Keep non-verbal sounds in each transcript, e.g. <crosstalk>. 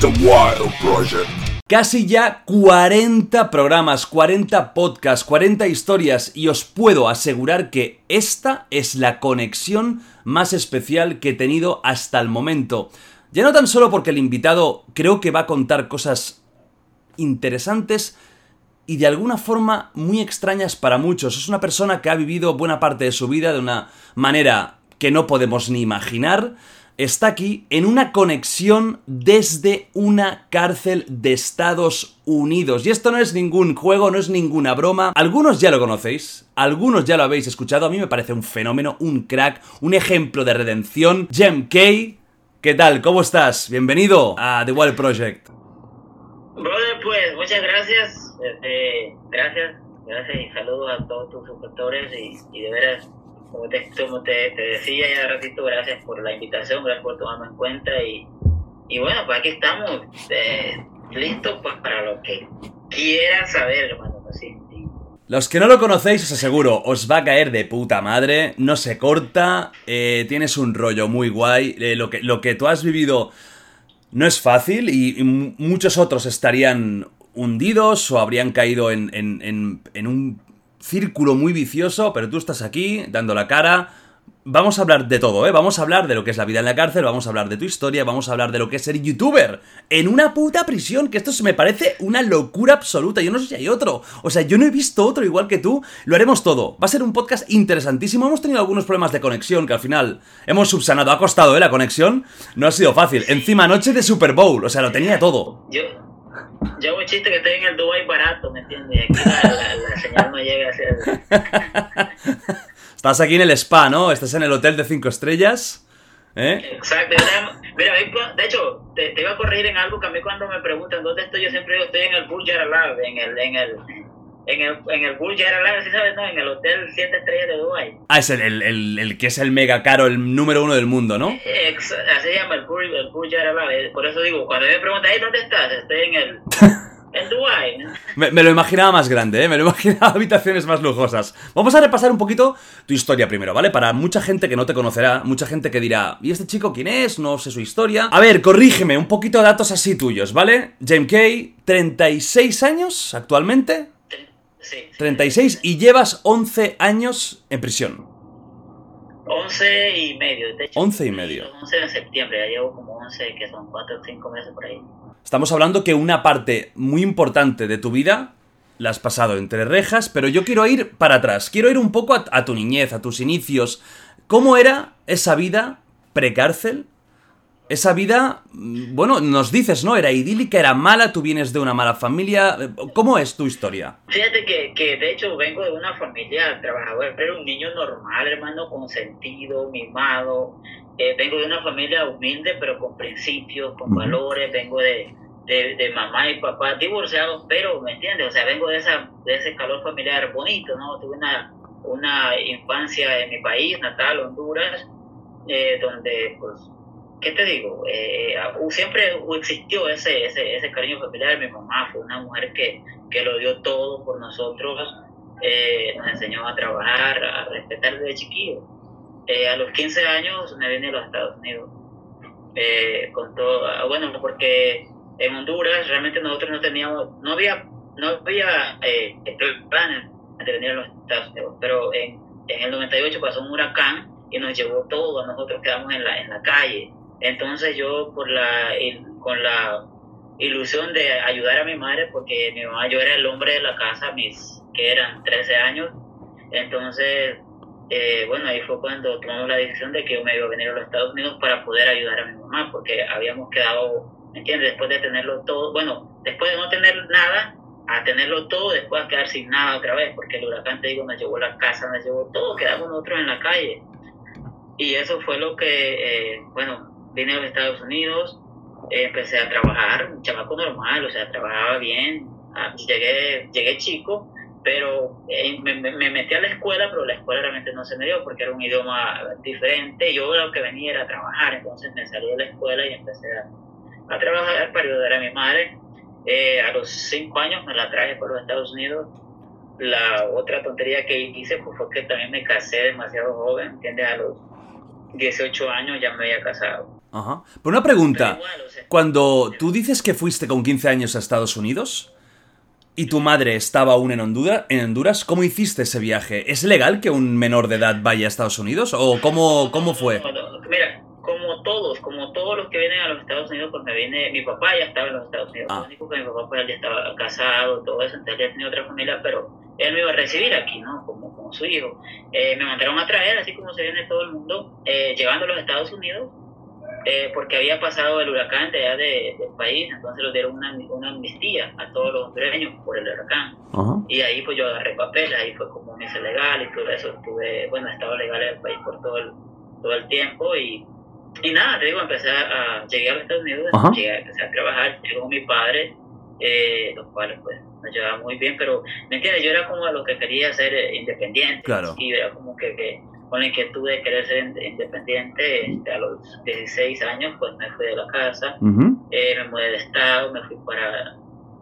The Wild Project. Casi ya 40 programas, 40 podcasts, 40 historias y os puedo asegurar que esta es la conexión más especial que he tenido hasta el momento. Ya no tan solo porque el invitado creo que va a contar cosas interesantes y de alguna forma muy extrañas para muchos. Es una persona que ha vivido buena parte de su vida de una manera que no podemos ni imaginar está aquí en una conexión desde una cárcel de Estados Unidos. Y esto no es ningún juego, no es ninguna broma. Algunos ya lo conocéis, algunos ya lo habéis escuchado. A mí me parece un fenómeno, un crack, un ejemplo de redención. Jem Kay, ¿qué tal? ¿Cómo estás? Bienvenido a The Wild Project. Brother, pues muchas gracias. Este, gracias, gracias y saludos a todos tus suscriptores y, y de veras como te, como te, te decía ya ratito, gracias por la invitación, gracias por tomarme en cuenta y, y bueno, pues aquí estamos eh, listos pues, para lo que quieran saber, hermano. Así. Los que no lo conocéis, os aseguro, os va a caer de puta madre, no se corta, eh, tienes un rollo muy guay, eh, lo, que, lo que tú has vivido no es fácil y, y muchos otros estarían hundidos o habrían caído en, en, en un círculo muy vicioso, pero tú estás aquí dando la cara. Vamos a hablar de todo, ¿eh? Vamos a hablar de lo que es la vida en la cárcel, vamos a hablar de tu historia, vamos a hablar de lo que es ser youtuber en una puta prisión, que esto se me parece una locura absoluta. Yo no sé si hay otro. O sea, yo no he visto otro igual que tú. Lo haremos todo. Va a ser un podcast interesantísimo. Hemos tenido algunos problemas de conexión que al final hemos subsanado. Ha costado, ¿eh? La conexión. No ha sido fácil. Encima, noche de Super Bowl. O sea, lo tenía todo. Yo, yo hago chiste que estoy en el Dubai barato, ¿me entiendes? Y aquí la, la, la, señal no llega hacia el... <laughs> Estás aquí en el spa, ¿no? Estás en el hotel de cinco estrellas. ¿Eh? Exacto. Mira, de hecho, te, te, iba a corregir en algo que a mí cuando me preguntan dónde estoy, yo siempre digo, estoy en el Burj Al Arab, en el, en el, en el, en el Burj Arab, ¿sí sabes? No, en el hotel 7 estrellas de Dubai. Ah, es el, el, el, el, que es el mega caro, el número uno del mundo, ¿no? Ex así se llama el Burj, el Burj. Por eso digo, cuando me preguntan, hey, ¿dónde estás? Estoy en el... <laughs> En Dubai. Me, me, lo imaginaba más grande, ¿eh? me lo imaginaba <laughs> habitaciones más lujosas. Vamos a repasar un poquito tu historia primero, ¿vale? Para mucha gente que no te conocerá, mucha gente que dirá, ¿y este chico quién es? No sé su historia. A ver, corrígeme, un poquito de datos así tuyos, ¿vale? James Kay, 36 años actualmente. Sí. 36 y llevas 11 años en prisión. 11 y medio, de hecho. 11 y medio. 11 de septiembre, ya llevo como 11, que son 4 o 5 meses por ahí. Estamos hablando que una parte muy importante de tu vida la has pasado entre rejas, pero yo quiero ir para atrás. Quiero ir un poco a, a tu niñez, a tus inicios. ¿Cómo era esa vida precárcel? Esa vida, bueno, nos dices, ¿no? Era idílica, era mala, tú vienes de una mala familia. ¿Cómo es tu historia? Fíjate que, que de hecho vengo de una familia trabajadora, pero un niño normal, hermano, consentido, mimado. Eh, vengo de una familia humilde, pero con principios, con valores. Vengo de, de, de, mamá y papá divorciados, pero, ¿me entiendes? O sea, vengo de, esa, de ese calor familiar bonito, ¿no? Tuve una, una infancia en mi país natal, Honduras, eh, donde, pues, ¿qué te digo? Eh, siempre existió ese, ese, ese cariño familiar. Mi mamá fue una mujer que, que lo dio todo por nosotros, eh, nos enseñó a trabajar, a respetar desde chiquillo. Eh, a los 15 años me vine a los Estados Unidos. Eh, con todo, bueno, porque en Honduras realmente nosotros no teníamos, no había, no había planes de venir a los Estados Unidos, pero en, en el 98 pasó un huracán y nos llevó todo, nosotros quedamos en la, en la calle entonces yo por la con la ilusión de ayudar a mi madre, porque mi mamá yo era el hombre de la casa, mis que eran 13 años, entonces eh, bueno ahí fue cuando tomamos la decisión de que yo me iba a venir a los Estados Unidos para poder ayudar a mi mamá, porque habíamos quedado, ¿me entiendes? Después de tenerlo todo, bueno, después de no tener nada, a tenerlo todo, después a quedar sin nada otra vez, porque el huracán, te digo, nos llevó la casa, nos llevó todo, quedamos nosotros en la calle. Y eso fue lo que, eh, bueno, vine a los Estados Unidos, empecé a trabajar, un chamaco normal, o sea, trabajaba bien, ah, llegué, llegué chico, pero eh, me, me, metí a la escuela, pero la escuela realmente no se me dio porque era un idioma diferente. Yo lo que venía era a trabajar, entonces me salí de la escuela y empecé a, a trabajar para ayudar a mi madre. Eh, a los cinco años me la traje por los Estados Unidos. La otra tontería que hice fue que también me casé demasiado joven, ¿entiendes? A los 18 años ya me había casado. Ajá. Pero una pregunta, cuando tú dices que fuiste con 15 años a Estados Unidos, y tu madre estaba aún en Honduras, en Honduras, ¿cómo hiciste ese viaje? ¿Es legal que un menor de edad vaya a Estados Unidos o cómo, cómo fue? Mira, como todos, como todos los que vienen a los Estados Unidos, pues me viene, mi papá ya estaba en los Estados Unidos, ah. lo único que mi papá pues ya estaba casado, todo eso, entonces ya tenía otra familia, pero él me iba a recibir aquí, ¿no? Como, como su hijo. Eh, me mandaron a traer, así como se viene todo el mundo, eh, llevando a los Estados Unidos, eh, porque había pasado el huracán de allá de, del país, entonces lo dieron una, una, amnistía a todos los hondureños por el huracán. Y ahí pues yo agarré papel, ahí fue como me hice legal y todo eso, estuve, bueno, estaba legal en el país por todo el, todo el tiempo y, y nada, te digo, empecé a, llegué a los Estados Unidos, llegué, empecé a trabajar, llegó mi padre, eh, los cuales pues me llevaba muy bien, pero, ¿me entiendes? Yo era como lo que quería ser eh, independiente. Claro. Y era como que, que con la inquietud de querer ser independiente, este, a los 16 años pues me fui de la casa, eh, me mudé de estado, me fui para,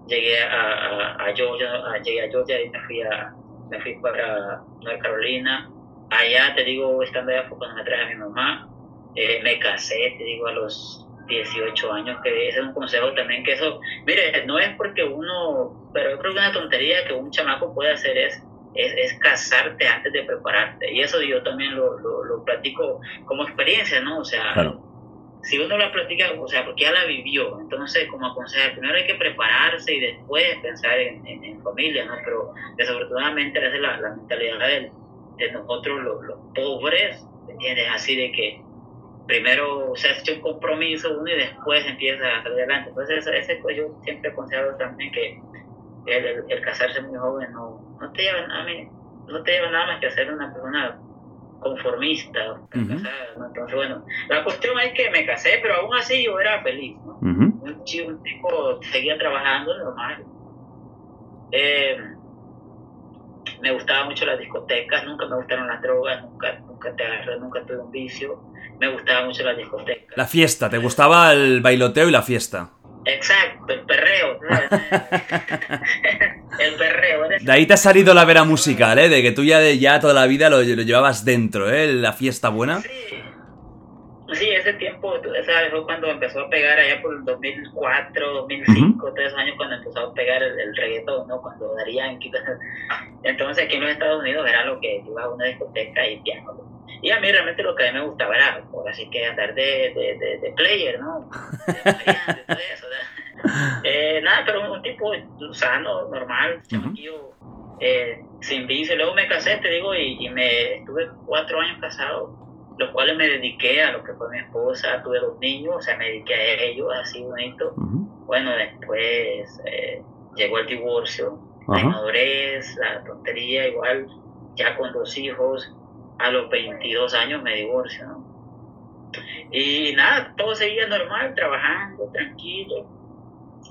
llegué a, a, Georgia, llegué a Georgia y me fui, a, me fui para Nueva Carolina. Allá, te digo, estando allá fue cuando me traje a mi mamá, eh, me casé, te digo, a los 18 años, que ese es un consejo también que eso, mire, no es porque uno, pero yo creo que una tontería que un chamaco puede hacer es es, casarte antes de prepararte. Y eso yo también lo, lo, platico como experiencia, ¿no? O sea, si uno la platica, o sea, porque ya la vivió, entonces como aconsejar, primero hay que prepararse y después pensar en, en, familia, ¿no? Pero desafortunadamente esa es la, la mentalidad de, de nosotros los, los pobres, ¿entiendes? Así de que primero se hace un compromiso uno y después empieza a salir adelante. Entonces, ese, pues yo siempre aconsejo también que el, el, casarse muy joven no, no, te lleva nada, no te lleva nada más que ser una persona conformista. Entonces, bueno, la cuestión es que me casé, pero aún así yo era feliz. ¿no? un, chico, un tipo seguía trabajando normal. Eh, me gustaban mucho las discotecas, nunca me gustaron las drogas, nunca, nunca te agarré, nunca tuve un vicio. Me gustaba mucho las discotecas. La fiesta, ¿te gustaba el bailoteo y la fiesta? Exacto, el perreo. <laughs> el perreo. De ahí te ha salido la vera musical, ¿eh? De que tú ya, ya toda la vida lo, llevabas dentro, ¿eh? La fiesta buena. Sí. Sí, ese tiempo, ¿sabes? Fue cuando empezó a pegar allá por el 2004, 2005, tres años cuando empezó a pegar el, reggaetón, ¿no? Cuando darían. <laughs> Entonces aquí en los Estados Unidos era lo que iba a una discoteca y piano. Y a mí realmente lo que a mí me gustaba era, por así que andar de, de, de, player, ¿no? <laughs> eh, nada, pero un tipo sano, normal, eh, sin vicio. Luego me casé, te digo, y, y, me estuve cuatro años casado, los cuales me dediqué a lo que fue mi esposa, tuve dos niños, o sea, me dediqué a ellos, así bonito. Bueno, después eh, llegó el divorcio, la inmadurez, la tontería, igual, ya con dos hijos a los 22 años me divorcio, ¿no? Y nada, todo seguía normal, trabajando, tranquilo.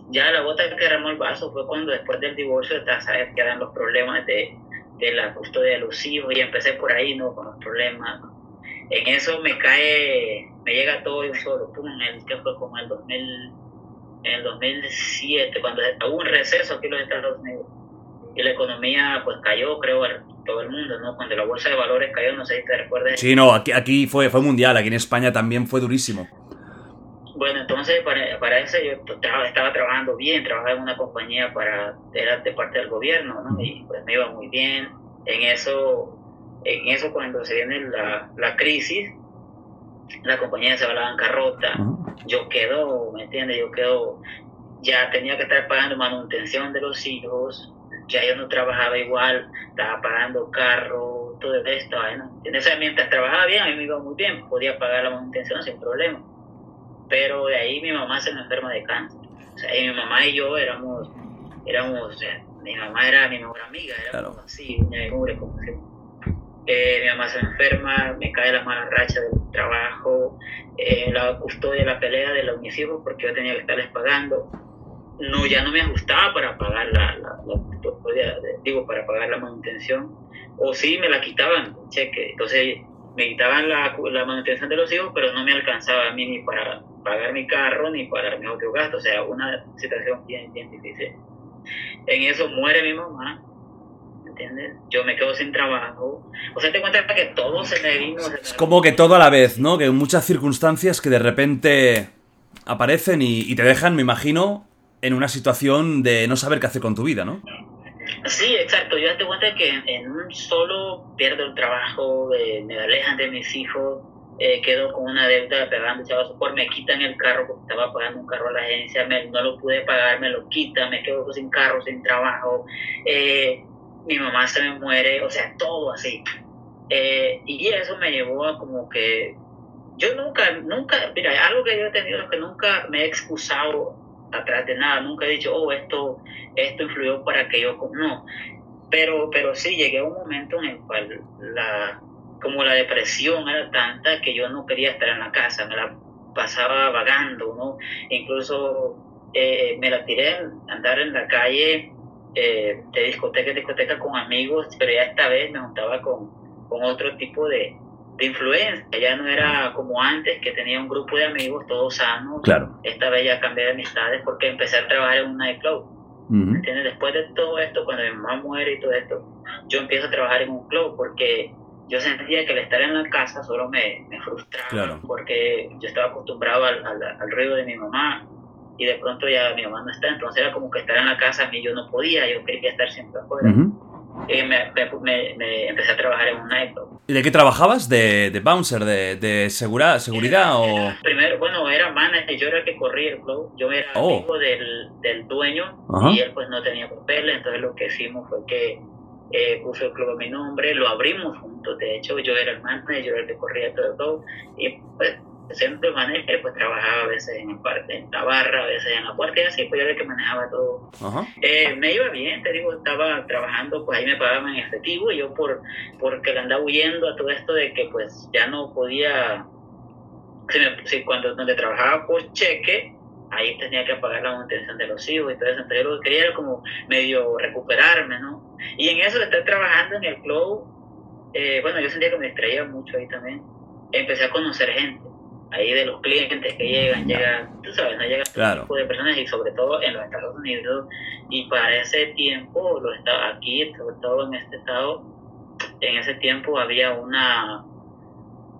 Ya la gota que derramó el vaso fue cuando después del divorcio, sabes, quedan los problemas de, de la custodia de los hijos y empecé por ahí, ¿no? Con los problemas. En eso me cae, me llega todo un solo, pum, el que fue como el 2000, en el 2007, cuando hubo un receso aquí en los Estados Unidos y la economía pues cayó, creo, todo el mundo, ¿no? Cuando la bolsa de valores cayó, no sé si te recuerdas. Sí, no, aquí, aquí fue, fue mundial, aquí en España también fue durísimo. Bueno, entonces para, para eso yo estaba trabajando bien, trabajaba en una compañía para, era de parte del gobierno, ¿no? Y pues me iba muy bien. En eso, en eso cuando se viene la, la crisis, la compañía se va a la bancarrota, yo quedo, ¿me entiendes? Yo quedo, ya tenía que estar pagando manutención de los hijos, ya yo no trabajaba igual, estaba pagando carro, todo esto, ¿no? mientras trabajaba bien, a mí me iba muy bien, podía pagar la manutención sin problema. Pero de ahí mi mamá se me enferma de cáncer. O sea, y mi mamá y yo éramos, éramos, o sea, mi mamá era mi mejor amiga, éramos así, una mugre, como si. Eh, mi mamá se enferma, me cae la mala racha del trabajo, eh, la custodia, la pelea de los mis hijos porque yo tenía que estarles pagando. No, ya no me ajustaba para pagar la, la, custodia, digo, para pagar la manutención. O sí, me la quitaban, cheque. Entonces me quitaban la, la manutención de los hijos, pero no me alcanzaba a mí ni para pagar mi carro ni para mis otros gastos. O sea, una situación bien, bien difícil. En eso muere mi mamá ¿entiendes? Yo me quedo sin trabajo. O sea, te cuenta que todo se me vino. es como que todo a la vez, ¿no? Que muchas circunstancias que de repente aparecen y, te dejan, me imagino, en una situación de no saber qué hacer con tu vida, ¿no? Sí, exacto. Yo te cuenta que en, un solo pierdo el trabajo, eh, me alejan de mis hijos, eh, quedo con una deuda pagando chavos por me quitan el carro porque estaba pagando un carro a la agencia, no lo pude pagar, me lo quitan, me quedo sin carro, sin trabajo. Eh, mi mamá se me muere, o sea, todo así. Y eso me llevó a como que yo nunca, nunca, mira, algo que yo he tenido es que nunca me he excusado atrás de nada, nunca he dicho, oh, esto, esto influyó para que yo, no, pero, pero sí llegué a un momento en el cual la, como la depresión era tanta que yo no quería estar en la casa, me la pasaba vagando, ¿no? Incluso eh, me la tiré andar en la calle eh, de discoteca en discoteca con amigos, pero ya esta vez me juntaba con, con otro tipo de, de influencia. Ya no era como antes, que tenía un grupo de amigos todos sanos. Claro. Esta vez ya cambié de amistades porque empecé a trabajar en un nightclub. ¿Entiendes? Después de todo esto, cuando mi mamá muere y todo esto, yo empiezo a trabajar en un club porque yo sentía que el estar en la casa solo me, me frustraba. Claro. Porque yo estaba acostumbrado al, al, al ruido de mi mamá y de pronto ya mi mamá no está, entonces era como que estar en la casa a mí yo no podía, yo quería estar siempre afuera. Y me, me, empecé a trabajar en un nightclub. ¿Y de qué trabajabas? ¿De, de bouncer? ¿De, de seguridad, seguridad o...? primero, bueno, era manager, yo era el que corría el club, yo era oh. amigo del, del dueño y él pues no tenía papeles, entonces lo que hicimos fue que eh, puso el club a mi nombre, lo abrimos juntos, de hecho yo era el manager, yo era el que corría todo el club y pues siempre manejé, pues trabajaba a veces en, parte, en la barra, a veces en la puerta y así, pues yo era el que manejaba todo. Eh, me iba bien, te digo, estaba trabajando, pues ahí me pagaban en efectivo y yo por porque le andaba huyendo a todo esto de que pues ya no podía, si, cuando donde trabajaba por cheque, ahí tenía que pagar la manutención de los hijos y todo eso, entonces yo lo que quería era como medio recuperarme, ¿no? Y en eso de estar trabajando en el club, eh, bueno, yo sentía que me distraía mucho ahí también, empecé a conocer gente ahí de los clientes que llegan, llegan, tú sabes, no llegan claro. tipo de personas y sobre todo en los Estados Unidos y para ese tiempo, lo está aquí, sobre todo en este estado, en ese tiempo había una,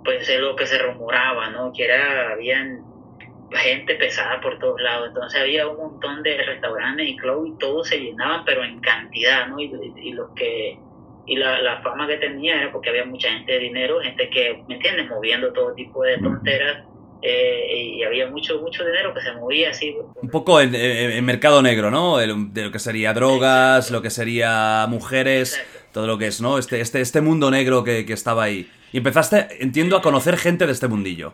pues es lo que se rumoraba, ¿no? Que era, habían gente pesada por todos lados, entonces había un montón de restaurantes y clubs y todos se llenaban, pero en cantidad, ¿no? Y, y los que y la, la, fama que tenía era porque había mucha gente de dinero, gente que, ¿me entiendes?, moviendo todo tipo de tonteras. Eh, y había mucho mucho dinero que se movía así. Un poco en, mercado negro, ¿no? de lo que sería drogas, lo que sería mujeres, todo lo que es, ¿no? Este, este, este mundo negro que, que, estaba ahí. Y empezaste, entiendo, a conocer gente de este mundillo.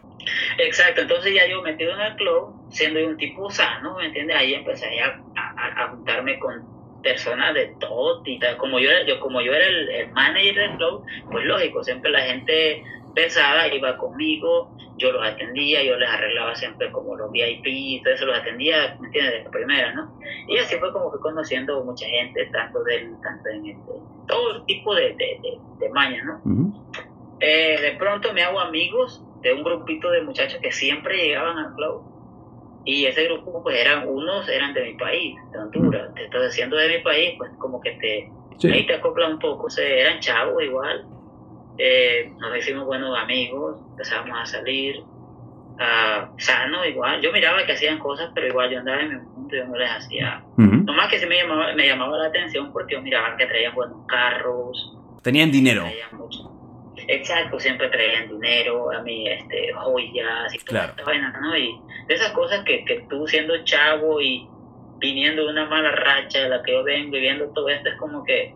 Exacto, entonces ya yo metido en el club, siendo un tipo sano, ¿me entiendes? Ahí empecé a, a, a juntarme con personas de todo tipo. Como yo, yo, como yo era el, manager del club, pues lógico, siempre la gente pesada iba conmigo, yo los atendía, yo les arreglaba siempre como los VIP y todo eso, los atendía, ¿me entiendes? De la primera, ¿no? Y así fue como fui conociendo mucha gente, tanto del, tanto en este, todo tipo de, de, de, mañas, ¿no? Eh, de pronto me hago amigos de un grupito de muchachos que siempre llegaban al club y ese grupo, pues eran unos, eran de mi país, de Honduras. Entonces, siendo de mi país, pues como que te, ahí te acopla un poco. O sea, eran chavos igual. Eh, nos hicimos buenos amigos, empezamos a salir uh, sano igual. Yo miraba que hacían cosas, pero igual yo andaba en mi mundo, yo no les hacía. Nomás que sí me llamaba, me llamaba la atención porque yo miraba que traían buenos carros. Tenían dinero. Traían mucho. Exacto, siempre traían dinero, a mí, este, joyas y toda esta vaina, ¿no? Y de esas cosas que, que tú siendo chavo y viniendo de una mala racha de la que yo vengo y viendo todo esto, es como que,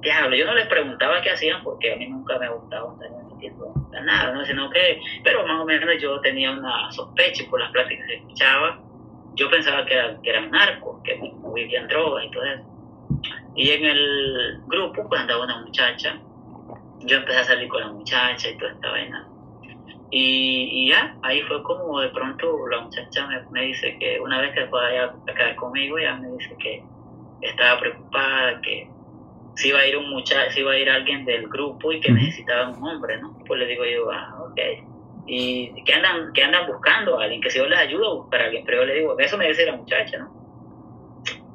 diablo, yo no les preguntaba qué hacían porque a mí nunca me gustaba estar metiendo nada, ¿no? Sino que, pero más o menos yo tenía una sospecha por las pláticas que escuchaba, yo pensaba que, era, que eran narcos, que movían drogas y todo eso. Y en el grupo, pues andaba una muchacha yo empecé a salir con la muchacha y toda esta vaina. Y, ya, ahí fue como de pronto la muchacha me, dice que una vez que fue a quedar conmigo, ella me dice que estaba preocupada, que si iba a ir un muchacho, si iba a ir alguien del grupo y que necesitaba un hombre, ¿no? Pues le digo yo, ah, ok. Y que andan, que andan buscando a alguien, que si yo les ayudo a buscar a alguien, pero yo le digo, eso me dice la muchacha, ¿no?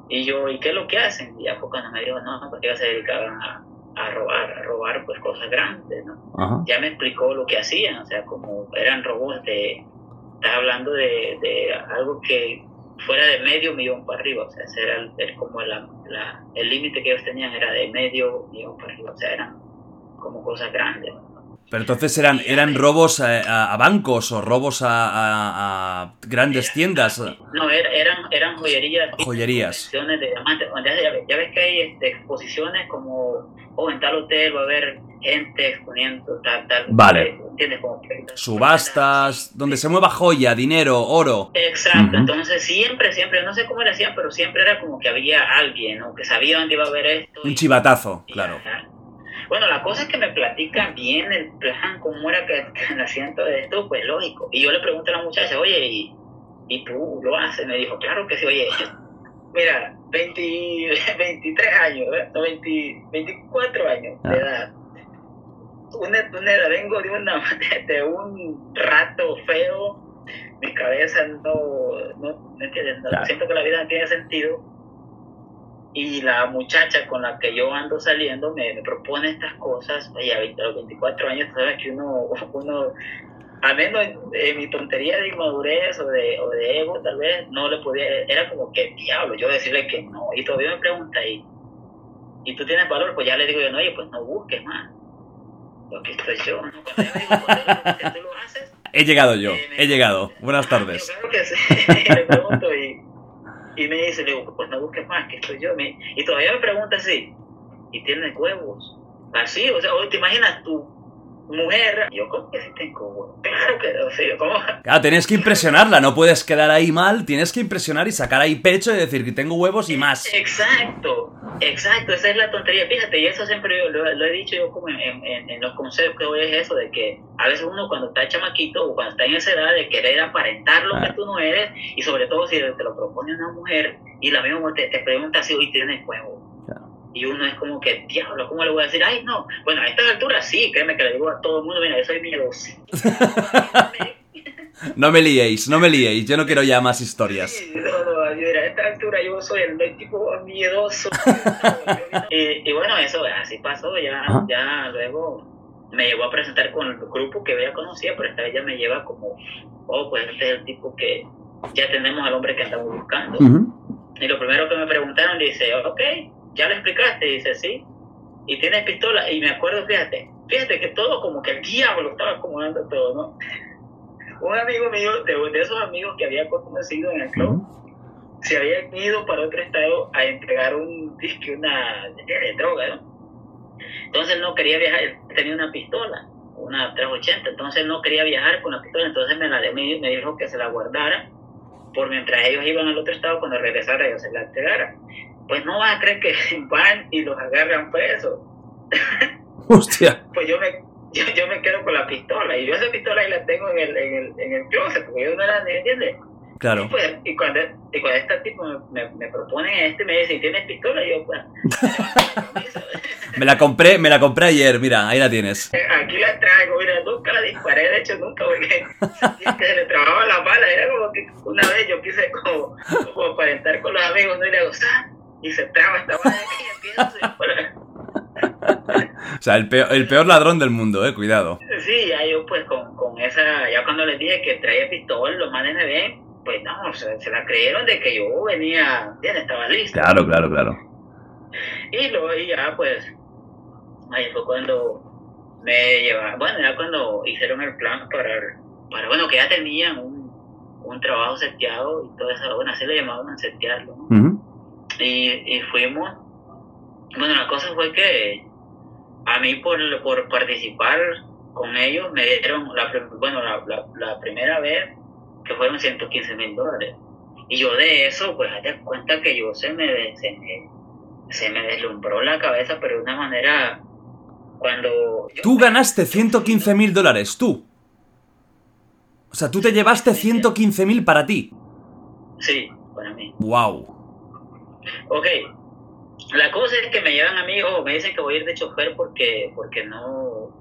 Y yo, ¿y qué es lo que hacen? Y ya fue cuando me dijo, no, porque ellos se dedicaban a, a robar, a robar pues cosas grandes, ¿no? Ya me explicó lo que hacían, o sea, como eran robos de, estás hablando de, de algo que fuera de medio millón para arriba, o sea, ese era el, como la, el límite que ellos tenían era de medio millón para arriba, o sea, eran como cosas grandes. Pero entonces eran, eran robos a, bancos o robos a, grandes tiendas. No, eran, eran joyerías. Joyerías. De diamantes. Ya, ves que hay este, exposiciones como, oh, en tal hotel va a haber gente exponiendo tal, tal. Vale. Subastas, donde se mueva joya, dinero, oro. Exacto, entonces siempre, siempre, no sé cómo le hacían, pero siempre era como que había alguien, ¿no? Que sabía dónde iba a haber esto. Un chivatazo, claro. Bueno, la cosa es que me platican bien el plan, cómo era que, el asiento de esto, pues lógico. Y yo le pregunto a la muchacha, oye, ¿y, y tú lo haces? Me dijo, claro que sí, oye, <laughs> mira, 20, 23 <laughs> años, 20, 24 años de ah. edad. Una, una, vengo de, una, <laughs> de un rato feo, mi cabeza no, no, ¿me entiendes? Siento que la vida no tiene sentido y la muchacha con la que yo ando saliendo me, propone estas cosas, oye, a los 24 años, sabes que uno, <laughs> uno al menos en, mi tontería de inmadurez o de, o de ego, tal vez, no le podía, era como que diablo, yo decirle que no, y todavía me pregunta, ¿y, y tú tienes valor? Pues ya le digo yo, no, oye, pues no busques más, porque estoy yo, ¿no? Cuando yo digo, tú lo haces, <laughs> He llegado yo, eh, he llegado. Buenas ah, tardes. Claro que sí, <laughs> le pregunto y y me dice, le digo, pues no busques más, que estoy yo. y todavía me pregunta así, ¿y tienes huevos? Así, o sea, te imaginas tú mujer. Yo, ¿cómo que si tengo <laughs> sé, ¿cómo? Claro, tienes que impresionarla, no puedes quedar ahí mal, tienes que impresionar y sacar ahí pecho y decir que tengo huevos y más. Exacto, exacto, esa es la tontería. Fíjate, y eso siempre lo, he dicho yo como en, en, los consejos que doy, es eso, de que a veces uno cuando está chamaquito o cuando está en esa edad de querer aparentar lo que tú no eres, y sobre todo si te lo propone una mujer y la misma te, te pregunta si hoy tienes huevos y uno es como que, diablo, ¿cómo le voy a decir? Ay, no. Bueno, a estas alturas sí, créeme que le digo a todo el mundo, mira, yo soy miedoso. <laughs> no me liéis, no me liéis, yo no quiero ya más historias. Sí, no, no, mira, a esta altura yo soy el, tipo miedoso. <laughs> y, bueno, eso así pasó, ya, ya luego me llevó a presentar con el grupo que ya conocía, pero esta vez ya me lleva como, oh, pues este es el tipo que ya tenemos al hombre que andamos buscando. Y lo primero que me preguntaron, dice, ok, ¿ya le explicaste? dice, sí. Y tienes pistola. Y me acuerdo, fíjate, fíjate que todo como que el diablo estaba acomodando todo, ¿no? <laughs> Un amigo mío, de, esos amigos que había conocido en el club, se había ido para otro estado a entregar un disque, una de, droga, ¿no? Entonces él no quería viajar, él tenía una pistola, una 380, entonces él no quería viajar con la pistola, entonces me, la, me, me dijo que se la guardara por mientras ellos iban al otro estado, cuando regresara yo se la entregara pues no vas a creer que <laughs> van y los agarran presos. <laughs> Hostia. pues yo me, yo, me quedo con la pistola y yo esa pistola ahí la tengo en el, en el, en el closet porque yo no la ¿entiendes? Claro. Y, pues, y, cuando, y cuando este tipo me, me, propone este, me dice, ¿tienes pistola? Y yo, pues... <laughs> me la compré, me la compré ayer, mira, ahí la tienes. Aquí la traigo, mira, nunca la disparé, de hecho nunca, porque se le trababa la bala, era como que una vez yo quise como, como aparentar con los amigos, ¿no? Y le digo, y se traba esta madre y empieza O sea, el peor, el peor ladrón del mundo, eh, cuidado. Sí, ya yo pues con, con esa, ya cuando les dije que traía pistola, los manes me ven, pues no, se, se la creyeron de que yo venía, bien, estaba listo. Claro, claro, claro. Y luego ya pues, ahí fue cuando me llevaron, bueno, ya cuando hicieron el plan para, para bueno, que ya tenían un, un trabajo seteado y todo eso, bueno, así le llamaban setearlo, ¿no? Y, fuimos. Bueno, la cosa fue que a mí por, por participar con ellos me dieron, la, bueno, la, la, primera vez que fueron 115 mil dólares. Y yo de eso, pues hazte cuenta que yo se me, se me, se me deslumbró la cabeza, pero de una manera cuando... Tú ganaste 115 mil dólares, tú. O sea, tú te llevaste 115.000 para ti. Sí, para mí. Wow. Ok, la cosa es que me llevan a mí, o me dicen que voy a ir de chofer porque, porque no,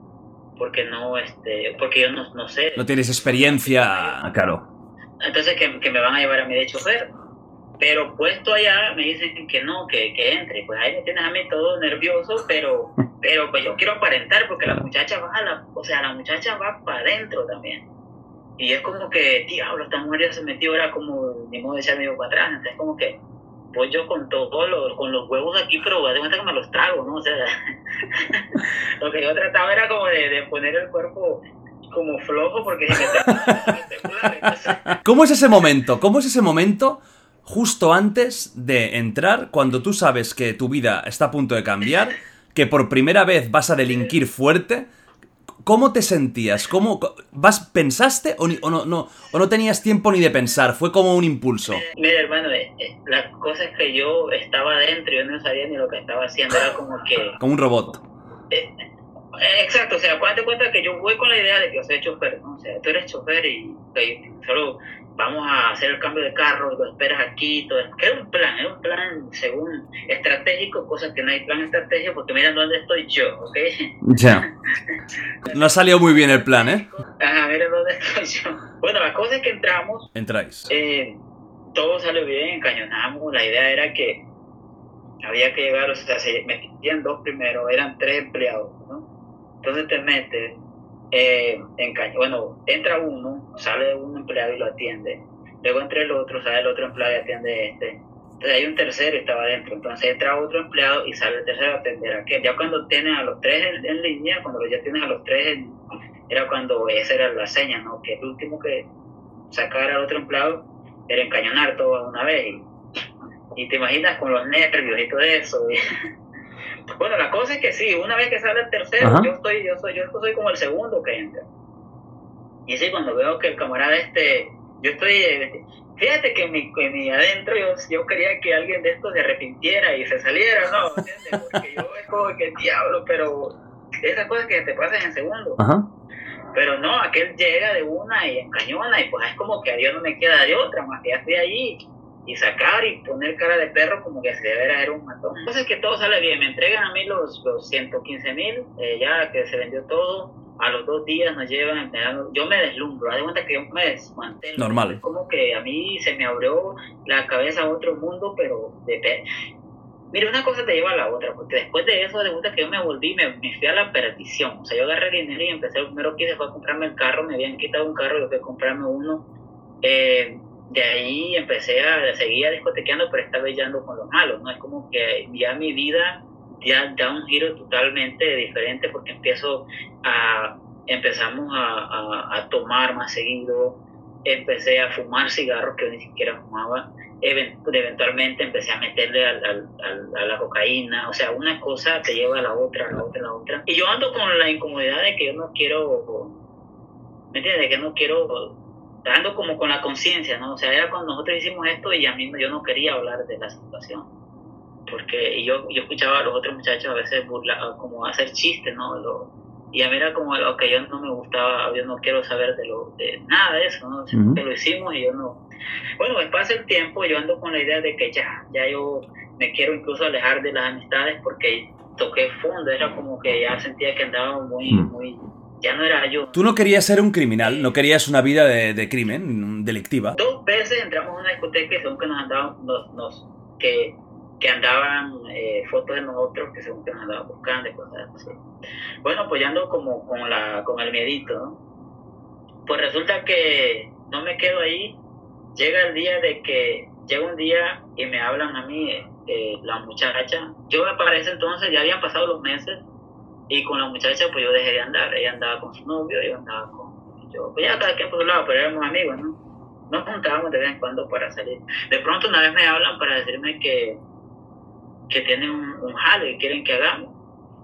porque no, este, porque yo no, no sé. No tienes experiencia, claro. Entonces que, que me van a llevar a mí de chofer. Pero puesto allá me dicen que no, que, que entre. Pues ahí me tienes a mí todo nervioso, pero, <laughs> pero pues yo quiero aparentar porque la muchacha va a la, o sea, la muchacha va para adentro también. Y es como que, diablo, esta mujer ya se metió, era como, ni modo de echarme para atrás. Entonces como que, pues yo con todo, lo, con los huevos aquí, pero de cuenta que me los trago, ¿no? O sea, <laughs> lo que yo trataba era como de, de poner el cuerpo como flojo porque <laughs> ¿Cómo es ese momento? ¿Cómo es ese momento justo antes de entrar, cuando tú sabes que tu vida está a punto de cambiar, que por primera vez vas a delinquir fuerte? ¿Cómo te sentías? ¿Cómo vas pensaste o, ni- o no, no o no tenías tiempo ni de pensar? Fue como un impulso. Mira, hermano, eh, eh, la cosa es que yo estaba adentro, yo no sabía ni lo que estaba haciendo, era como que... Como un robot. eh, eh, exacto, o sea, acuérdate cuenta que yo voy con la idea de que yo soy chofer, ¿no? O sea, tú eres chofer y, y solo vamos a hacer el cambio de carro, lo esperas aquí, todo. Que era un plan, era un plan según estratégico, cosa que no hay plan estratégico porque miren dónde estoy yo, ¿ok? <laughs> Ya. No ha salido muy bien el plan, ¿eh? Ajá, miren dónde estoy yo. Bueno, la cosa es que entramos, Entráis. eh, todo salió bien, encañonamos, la idea era que había que llegar, o sea, se metían dos primero, eran tres empleados, ¿no? Entonces te metes, eh, enca- bueno, entra uno, sale un empleado y lo atiende, luego entra el otro, sale el otro empleado y atiende este, entonces hay un tercero y estaba adentro, entonces entra otro empleado y sale el tercero a atender a aquel. Ya cuando tienes a los tres en, en línea, cuando ya tienes a los tres, en- era cuando esa era la seña, ¿no? Que el último que sacara al otro empleado era encañonar todo a una vez. Y, y te imaginas con los nervios y todo eso. <laughs> bueno, la cosa es que sí, una vez que sale el tercero, Ajá. yo estoy, yo soy, yo soy como el segundo que entra. Y sí, cuando veo que el camarada este, yo estoy, fíjate que en mi, en mi adentro yo, yo quería que alguien de estos se arrepintiera y se saliera, ¿no? ¿Entiendes? Porque yo es como que diablo, pero esas cosas que te pasan en segundo. Ajá. Pero no, aquel llega de una y encañona y pues es como que a Dios no me queda de otra, más que ya estoy allí y sacar y poner cara de perro como que se debería era un matón. Entonces que todo sale bien, me entregan a mí los, los 115 mil, eh, ya que se vendió todo, a los dos días nos llevan, me dan- yo me deslumbro, haz de cuenta que yo me desmantelo. Normal. Como que a mí se me abrió la cabeza a otro mundo, pero de pe- Mira, una cosa te lleva a la otra, porque después de eso, de cuenta que yo me volví, me, me fui a la perdición. O sea, yo agarré el dinero y empecé, lo primero que hice fue comprarme el carro, me habían quitado un carro, yo fui a comprarme uno. Eh, de ahí empecé a seguir discotequeando, pero esta vez ya ando con los malos, ¿no? Es como que ya mi vida ya da un giro totalmente diferente porque empiezo a, empezamos a, a, a tomar más seguido, empecé a fumar cigarros que ni siquiera fumaba, Even- eventualmente empecé a meterle al, al- al- a la cocaína, o sea, una cosa te lleva a la otra, a la otra, a la otra. Y yo ando con la incomodidad de que yo no quiero, ¿me entiendes? De que no quiero, ando como con la conciencia, ¿no? O sea, era cuando nosotros hicimos esto y a mí no- yo no quería hablar de la situación. Porque y yo, yo escuchaba a los otros muchachos a veces burla, como hacer chistes, ¿no? Lo- y a mí era como que yo no me gustaba, yo no quiero saber de, lo, de nada de eso, ¿no? Ujú. que lo hicimos y yo no, bueno, pues pasa el tiempo, yo ando con la idea de que ya, ya yo me quiero incluso alejar de las amistades porque toqué fondo, era como que ya sentía que andaba muy, muy, ya no era yo. Tú no querías ser un criminal, no querías una vida de, de crimen, delictiva. Dos veces entramos a una discoteca y según que nos andaban, nos, nos- que, que andaban eh, fotos de nosotros, que según que nos andaban buscando y cosas así. Bueno, pues ya ando como con, la, con el miedito, ¿no? Pues resulta que no me quedo ahí, llega el día de que, llega un día y me hablan a mí, eh, la muchacha, yo me parece entonces, ya habían pasado los meses, y con la muchacha pues yo dejé de andar, ella andaba con su novio, yo andaba con, yo, pues ya cada quien por su lado, pero éramos amigos, ¿no? Nos juntábamos de vez en cuando para salir. De pronto una vez me hablan para decirme que, que tienen un, un jale que quieren que hagamos.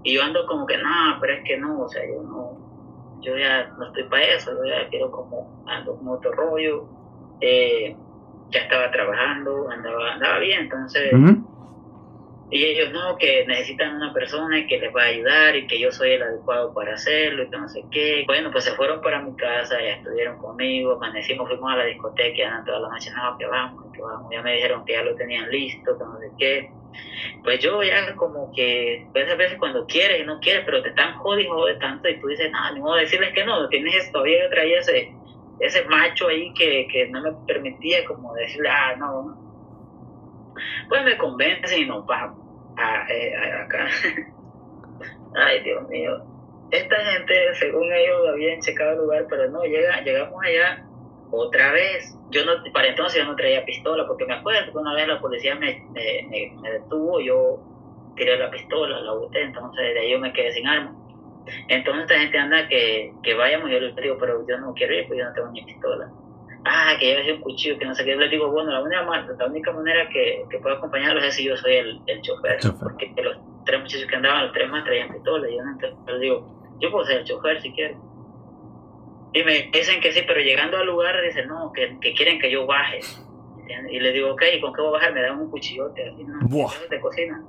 Y yo ando como que, no, pero es que no, o sea, yo no, yo ya no estoy para eso, yo ya quiero como, ando con otro rollo. Eh, ya estaba trabajando, andaba, andaba bien, entonces. Y ellos no, que necesitan una persona que les va a ayudar y que yo soy el adecuado para hacerlo y que no sé qué. Bueno, pues se fueron para mi casa, ya estuvieron conmigo, amanecimos, fuimos a la discoteca, ya toda la noche, no, que vamos, que vamos. Ya me dijeron que ya lo tenían listo, que no sé qué. Pues yo ya como que, pues a veces cuando quieres y no quieres, pero te están jodiendo de tanto y tú dices, nada, ni modo de decirles que no, tienes todavía traía ese, ese macho ahí que, que no me permitía como decirle, ah, no, pues me convencen y nos vamos a, eh, acá. <laughs> Ay, Dios mío. Esta gente, según ellos, habían checado el lugar, pero no, llega, llegamos allá otra vez. Yo no, para entonces yo no traía pistola, porque me acuerdo que una vez la policía me, me, me, detuvo, yo tiré la pistola, la boté, entonces de ahí yo me quedé sin arma. Entonces esta gente anda que, que vayamos, yo les digo, pero yo no quiero ir, porque yo no tengo ni pistola ah, que lleve un cuchillo, que no sé qué. Yo les digo, bueno, la única, la única manera que, que puedo acompañarlos es si yo soy el, el chofer, porque los tres muchachos que andaban, los tres más traían pistola. Y yo les digo, yo puedo ser el chofer si quiero. Y me dicen que sí, pero llegando al lugar dicen, no, que, que quieren que yo baje. Y les digo, ok, ¿y con qué voy a bajar? Me dan un cuchillote, así, ¿no? De cocina.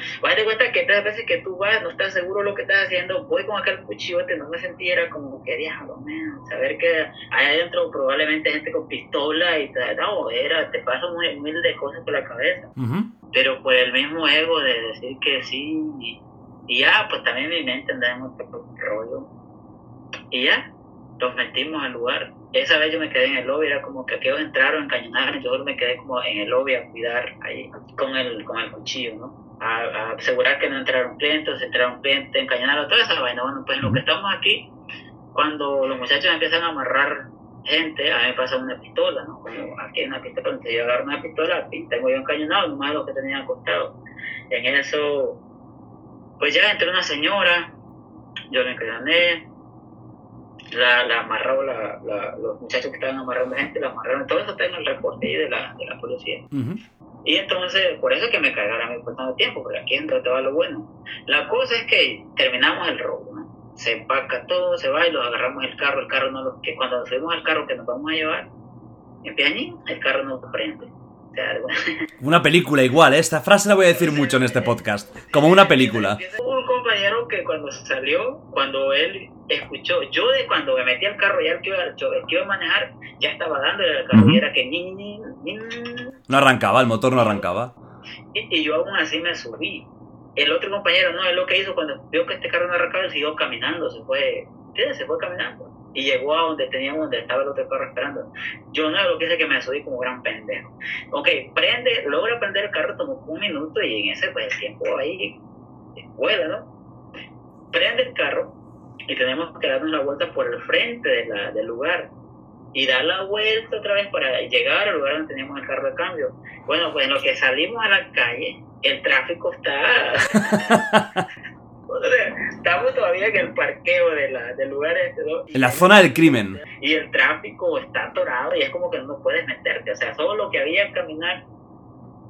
<laughs> Vas de cuenta que tres veces que tú vas, no estás seguro de lo que estás haciendo, voy con aquel cuchillote, no me sentía era como que diablo, man, saber que hay adentro probablemente gente con pistola y te, no, era, te pasa muy, mil de cosas por la cabeza. Pero por el mismo ego de decir que sí, y, ya, pues también mi mente andaba en otro rollo. Y ya, nos metimos al lugar. Esa vez yo me quedé en el lobby, era como que aquellos entraron, encañonaron, yo me quedé como en el lobby a cuidar ahí con el, con el cuchillo, ¿no? A, asegurar que no entraron clientes, entraron clientes, encañonaron, toda esa vaina. Bueno, pues en lo que estamos aquí, cuando los muchachos empiezan a amarrar gente, a mí me pasa una pistola, ¿no? Como aquí hay una pistola, entonces yo agarro una pistola, tengo yo encañonado, nomás lo que tenía acostado. En eso, pues ya entró una señora, yo le encañoné, la, la amarró, la, la, los muchachos que estaban amarrando gente, la amarraron, todo eso está en el reporte de la, de la policía. Y entonces, por eso es que me cagaron a mí por tanto tiempo, porque aquí entra todo lo bueno. La cosa es que terminamos el robo, ¿no? Se empaca todo, se va y los agarramos el carro, el carro no lo, que cuando subimos al carro que nos vamos a llevar, en pianín, el carro no prende. O sea, Una película igual, ¿eh? esta frase la voy a decir mucho en este podcast, como una película. Un compañero que cuando salió, cuando él escuchó, yo de cuando me metí al carro, ya el que iba, el que iba a manejar, ya estaba dándole al carro y era que ni, ni, ni, no arrancaba, el motor no arrancaba. Y, yo aún así me subí. El otro compañero, no, él lo que hizo cuando vio que este carro no arrancaba, siguió caminando, se fue, se fue caminando. Y llegó a donde teníamos, donde estaba el otro carro esperando. Yo no, lo que hice que me subí como gran pendejo. Ok, prende, logra prender el carro, tomó un minuto y en ese pues, tiempo ahí vuela, ¿no? Prende el carro y tenemos que darnos la vuelta por el frente del lugar y dar la vuelta otra vez para llegar al lugar donde teníamos el carro de cambio. Bueno, pues en lo que salimos a la calle, el tráfico está... <laughs> estamos todavía en el parqueo de la, del lugar este, En la zona del crimen. Y el tráfico está atorado y es como que no puedes meterte. O sea, solo lo que había caminar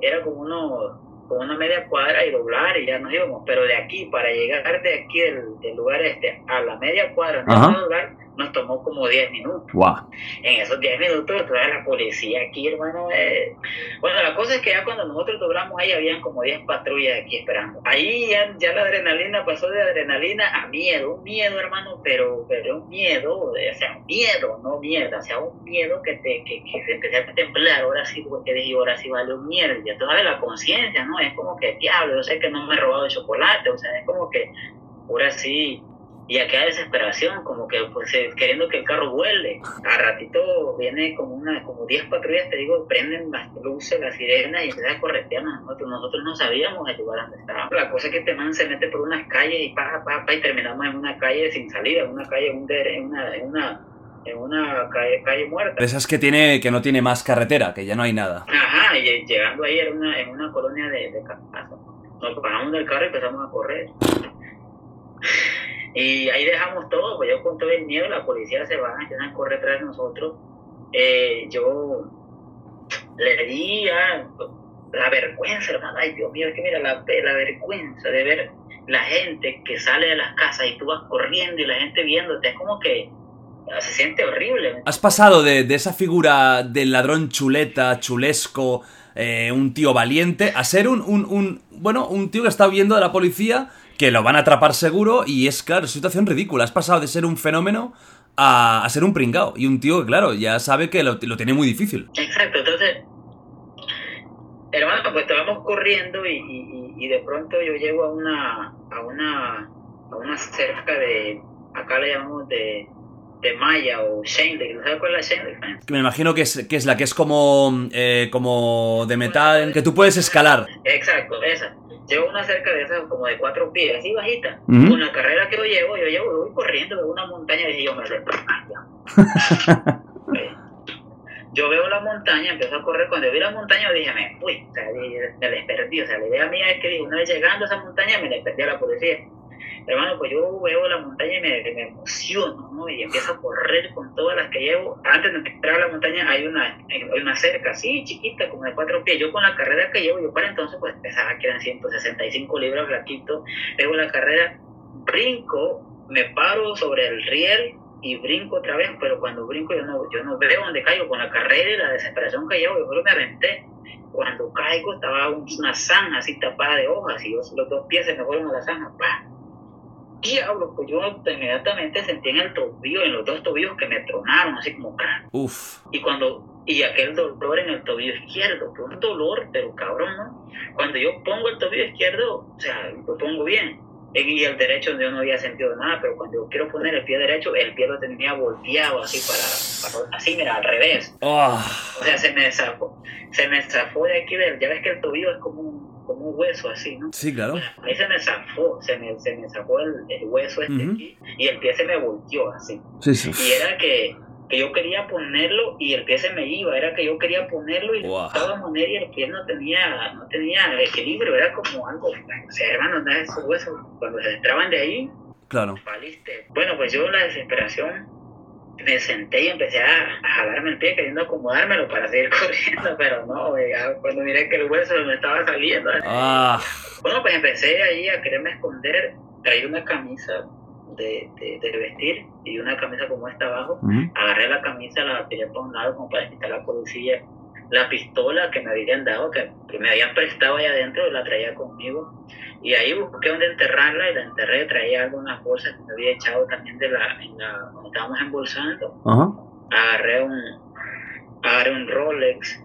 era como uno con una media cuadra y doblar y ya nos íbamos. Pero de aquí, para llegar de aquí del, lugar este a la media cuadra, no lugar, nos tomó como 10 minutos. En esos 10 minutos toda la policía aquí, hermano. Eh. Bueno, la cosa es que ya cuando nosotros doblamos ahí, habían como 10 patrullas aquí esperando. Ahí ya, ya la adrenalina pasó de adrenalina a miedo, un miedo, hermano, pero, pero un miedo, o sea, un miedo, no miedo, o sea, un miedo que te que, que se empecé a temblar, ahora sí, porque dije, ahora sí vale un miedo. Y entonces la conciencia, ¿no? Es como que, diablo, yo sé que no me he robado chocolate, o sea, es como que, ahora sí y aquella desesperación, como que pues, eh, queriendo que el carro vuele. A ratito viene como una como 10 patrullas, te digo, prenden las luces, las sirenas y empiezan a corretearnos nosotros. Nosotros no sabíamos el lugar donde estábamos. La cosa es que este man se mete por unas calles y pa, pa, pa, y terminamos en una calle sin salida, en una calle, en una, en una, en una calle, calle muerta. Esas que tiene que no tiene más carretera, que ya no hay nada. Ajá, y llegando ahí en una, en una colonia de, de casa. Nos bajamos del carro y empezamos a correr. Y ahí dejamos todo, pues yo con todo el miedo, la policía se va, empiezan a correr tras nosotros. Eh, yo le di la vergüenza, hermano, ay Dios mío, es que mira la, la vergüenza de ver la gente que sale de las casas y tú vas corriendo y la gente viéndote, es como que se siente horrible. Has pasado de, de esa figura del ladrón chuleta, chulesco, eh, un tío valiente, a ser un, un, un, bueno, un tío que está viendo de la policía, que lo van a atrapar seguro, y es, claro, situación ridícula. Has pasado de ser un fenómeno a, a ser un pringao. Y un tío que, claro, ya sabe que lo, lo tiene muy difícil. Exacto, entonces, hermano, pues estábamos corriendo y, y, y de pronto yo llego a una, a una, a una cerca de, acá le llamamos de, de Maya o Shane ¿no sabes cuál es la Shane Que me imagino que es, que es la que es como, eh, como de metal, que tú puedes escalar. Exacto, esa. Llevo una cerca de esas como de cuatro pies, así bajita. Con la carrera que yo llevo, yo llevo, yo voy corriendo de una montaña y dije, yo me lo <laughs> Yo veo la montaña, empiezo a correr. Cuando vi la montaña, yo dije, me fui, o sea, dije, me les perdí. O sea, la idea mía es que dije, una vez llegando a esa montaña, me les perdí a la policía. Hermano, pues yo veo la montaña y me, me emociono, ¿no? Y empiezo a correr con todas las que llevo. Antes de entrar a la montaña hay una, hay una cerca así, chiquita, como de cuatro pies. Yo con la carrera que llevo, yo para entonces pues pesaba que eran 165 libras flaquito. Veo la carrera, brinco, me paro sobre el riel y brinco otra vez, pero cuando brinco yo no, yo no veo dónde caigo. Con la carrera y la desesperación que llevo, yo solo me aventé. Cuando caigo estaba una zanja así tapada de hojas y yo, los dos pies se me fueron a la zanja. ¡pah! Diablo, pues yo inmediatamente sentí en el tobillo, en los dos tobillos que me tronaron, así como. Uf. Y cuando, y aquel dolor en el tobillo izquierdo, que un dolor, pero cabrón, ¿no? Cuando yo pongo el tobillo izquierdo, o sea, lo pongo bien. Y el derecho yo no había sentido nada, pero cuando yo quiero poner el pie derecho, el pie lo tenía volteado así para, para así, mira, al revés. Oh. O sea, se me zafó, se me zafó de aquí, ya ves que el tobillo es como un, como un hueso así, ¿no? Sí, claro. Ahí se me zafó, se me, se me zafó el, el hueso este aquí y el pie se me volteó así. Sí, sí. Y era que, que yo quería ponerlo y el pie se me iba, era que yo quería ponerlo y Wow. de y el pie no tenía, no tenía equilibrio, era como algo, o sea, hermano, de esos huesos, cuando se entraban de ahí, Claro. valiste. Bueno, pues yo la desesperación me senté y empecé a, a jalarme el pie queriendo acomodármelo para seguir <laughs> corriendo, pero no, ya cuando miré que el hueso me estaba saliendo. Ah. Bueno, pues empecé ahí a quererme esconder, traí una camisa de, de, de vestir y una camisa como esta abajo, agarré la camisa, la tiré para un lado como para quitar la policía, la pistola que me habían dado, que me habían prestado allá adentro, la traía conmigo. Y ahí busqué donde enterrarla y la enterré, traía algunas bolsas que me había echado también de la, en la cuando estábamos embolsando. Agarré un, agarré un Rolex.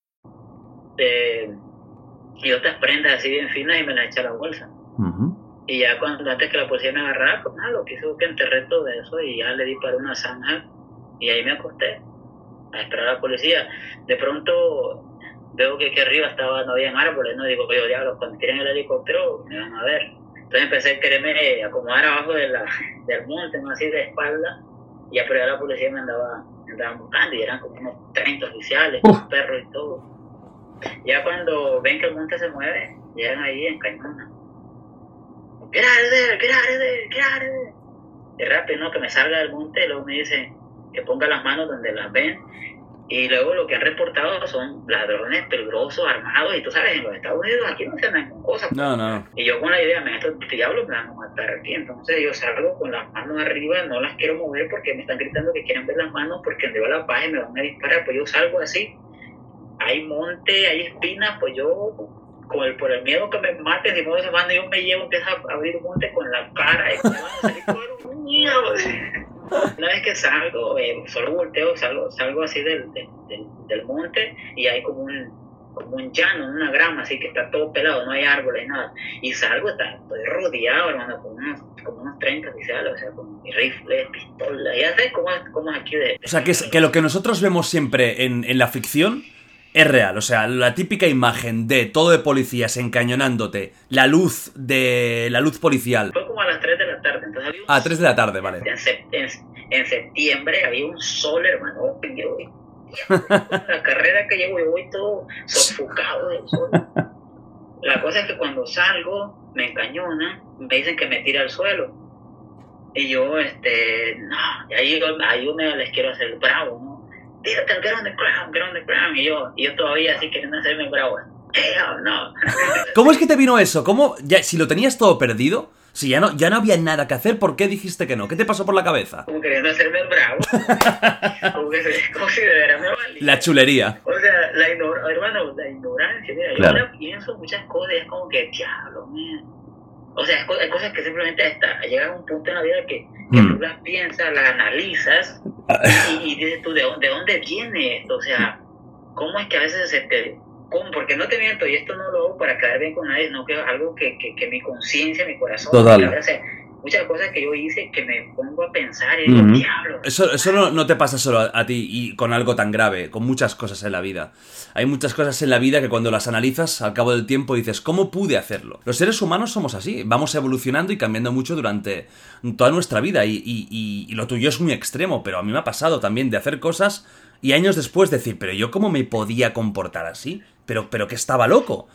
Eh, y otras prendas así bien finas y me las eché a la bolsa. Y ya cuando antes que la policía me agarrara, pues nada, lo que hizo fue que enterré todo eso y ya le di para una zanja y ahí me acosté a esperar a la policía. De pronto veo que aquí arriba estaba, no habían árboles, no digo, yo diablo, cuando tiren el helicóptero me van a ver. Entonces empecé a quererme acomodar abajo de la, <laughs> del monte, ¿no? así de espalda, y ya la policía me andaba, me andaba buscando y eran como unos 30 oficiales, con perros y todo. Ya cuando ven que el monte se mueve, llegan ahí en get out of there. Y rápido, ¿no? Que me salga del monte, y luego me dicen que ponga las manos donde las ven. Y luego lo que han reportado son ladrones peligrosos, armados. Y tú sabes, en los Estados Unidos aquí no se andan con cosas. No, no. Y yo con la idea, me estos diablos me van a matar aquí. Entonces yo salgo con las manos arriba, no las quiero mover porque me están gritando que quieren ver las manos porque donde veo la paz y me van a disparar. Pues yo salgo así. Hay monte, hay espinas, pues yo con el, por el miedo que me maten, me se van, yo me llevo, empiezo a abrir un monte con la cara y me van a salir todo un miedo. <laughs> Una vez que salgo, eh, solo volteo, salgo, salgo así del, del, del, monte y hay como un como un llano, una grama, así que está todo pelado, no hay árboles, nada. Y salgo, está, estoy rodeado, hermano, con unos, como unos 30 oficiales, o sea, con mi rifle, pistola, ya sabes cómo cómo es aquí de... O sea, que, es- que lo que nosotros vemos siempre en, en la ficción es real. O sea, la típica imagen de todo de policías encañonándote, la luz de la luz policial. Fue como a las 3 de la tarde. Entonces había un Ah, 3 de la tarde, vale. en, en- septiembre había un sol, hermano. Yo, <laughs> la carrera que llevo, yo voy todo sofocado del sol. La cosa es que cuando salgo, me encañona, me dicen que me tira al suelo. Y yo, este, no, y ahí, ahí yo me les quiero hacer bravo, ¿no? Tírate, the ground, on the ground. Y yo, y yo todavía así queriendo hacerme bravo. Hell no. <laughs> ¿Cómo es que te vino eso? ¿Cómo, ya, si lo tenías todo perdido, si ya no, ya no había nada que hacer, ¿por qué dijiste que no? ¿Qué te pasó por la cabeza? Como queriendo hacerme bravo. <laughs> Como, que, se- como si de verdad me valía. La chulería. O sea, la ignorancia, hermano, la ignorancia. Mira, Claro. yo ahora pienso muchas cosas y es como que, diablo, man. O sea, hay cosas que simplemente hasta llegan a un punto en la vida que, que Mm. tú las piensas, las analizas y, y dices tú, ¿de dónde, ¿de dónde viene esto? O sea, ¿cómo es que a veces se te... ¿cómo? Porque no te miento, y esto no lo hago para quedar bien con nadie, sino que es algo que, que, que mi conciencia, mi corazón... Total. O sea, muchas cosas que yo hice que me pongo a pensar y digo, Ujú. diablo. Eso, eso no, no te pasa solo a, a ti y con algo tan grave, con muchas cosas en la vida. Hay muchas cosas en la vida que cuando las analizas al cabo del tiempo dices, ¿cómo pude hacerlo? Los seres humanos somos así, vamos evolucionando y cambiando mucho durante toda nuestra vida y, y- y- y lo tuyo es muy extremo, pero a mí me ha pasado también de hacer cosas y años después decir, pero yo cómo me podía comportar así, pero, pero que estaba loco.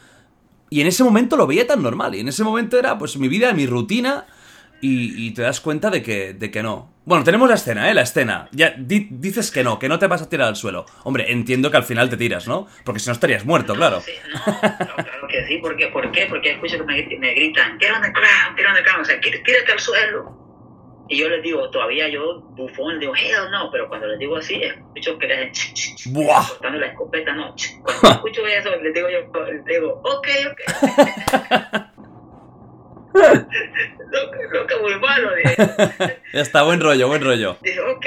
Y en ese momento lo veía tan normal y en ese momento era pues mi vida, mi rutina y, y te das cuenta de que, de que no. Bueno, tenemos la escena, ¿eh? La escena. Ya di- dices que no, que no te vas a tirar al suelo. Hombre, entiendo que al final te tiras, ¿no? Porque si no estarías muerto, claro. Sí, no, no, claro que sí. ¿Por qué? ¿Por qué? Porque escucho que me, me gritan, get on the ground, get on the ground. O sea, "Tí- tírate al suelo. Y yo les digo, todavía yo, bufón, digo, hell no. Pero cuando les digo así, escucho que les ¡Buah! cortando la escopeta, no. Cuando escucho eso, les digo yo, les digo, ok, ok. <laughs> lo, que- lo que muy malo, <laughs> está, buen rollo, buen rollo. Dije, ok,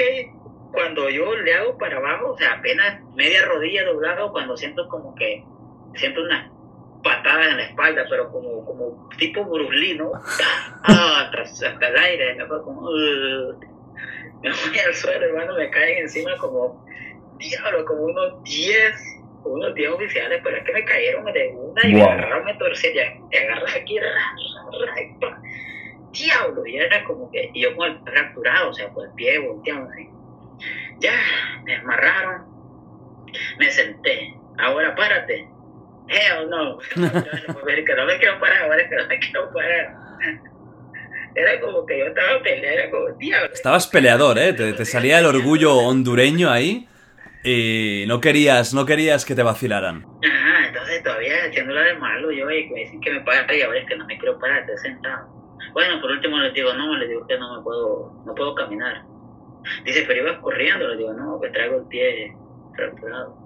cuando yo le hago para abajo, o sea, apenas media rodilla doblado, cuando siento como que, siento unas patadas en la espalda, pero como, como tipo Bruce Lee, ¿no? <laughs> Ah, hasta, hasta el aire, me fue como, "Ugh". me voy al suelo, hermano, me caen encima como, diablo, como unos 10, como unos 10 oficiales, pero es que me cayeron de una y me Wow. agarraron, me torcí, ya, me agarras aquí, ra, ra, ra, y pa. diablo, y era como que, y yo con el pie fracturado, o sea, con el pie volteado así. Ya, me amarraron, me senté, ahora párate. Hell no, <laughs> que no me quiero parar, ahora que no me quiero parar. Era como que yo estaba peleando, era como, diablo. Estabas peleador, ¿eh? Te, te salía el orgullo hondureño ahí y no querías, no querías que te vacilaran. Ajá, entonces todavía haciéndolo de malo, yo y me dicen que me pare y ahora es que no me quiero parar, estoy sentado. Bueno, por último les digo, no, les digo que no me puedo, no puedo caminar. Dice, pero ibas corriendo, les digo, no, que traigo el pie fracturado.